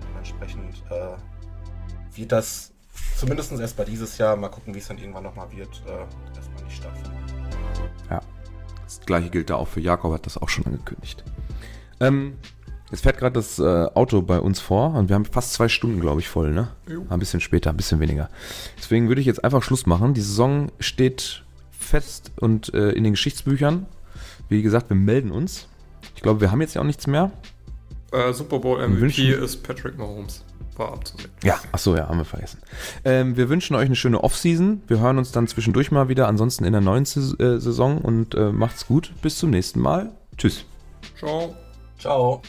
Dementsprechend äh, wird das zumindest erst bei dieses Jahr, mal gucken, wie es dann irgendwann nochmal wird, äh, erstmal nicht stattfinden. Ja. Das gleiche gilt da auch für Jakob, hat das auch schon angekündigt. Ähm, Jetzt fährt gerade das äh, Auto bei uns vor und wir haben fast zwei Stunden, glaube ich, voll, ne? Jo. Ein bisschen später, ein bisschen weniger. Deswegen würde ich jetzt einfach Schluss machen. Die Saison steht fest und äh, in den Geschichtsbüchern. Wie gesagt, wir melden uns. Ich glaube, wir haben jetzt ja auch nichts mehr. Äh, Super Bowl MVP wünschen- ist Patrick Mahomes. War abzusehen. Ja, ach so, ja, haben wir vergessen. Ähm, wir wünschen euch eine schöne Offseason. Wir hören uns dann zwischendurch mal wieder. Ansonsten in der neuen Sais- Saison und äh, macht's gut. Bis zum nächsten Mal. Tschüss. Ciao. Ciao.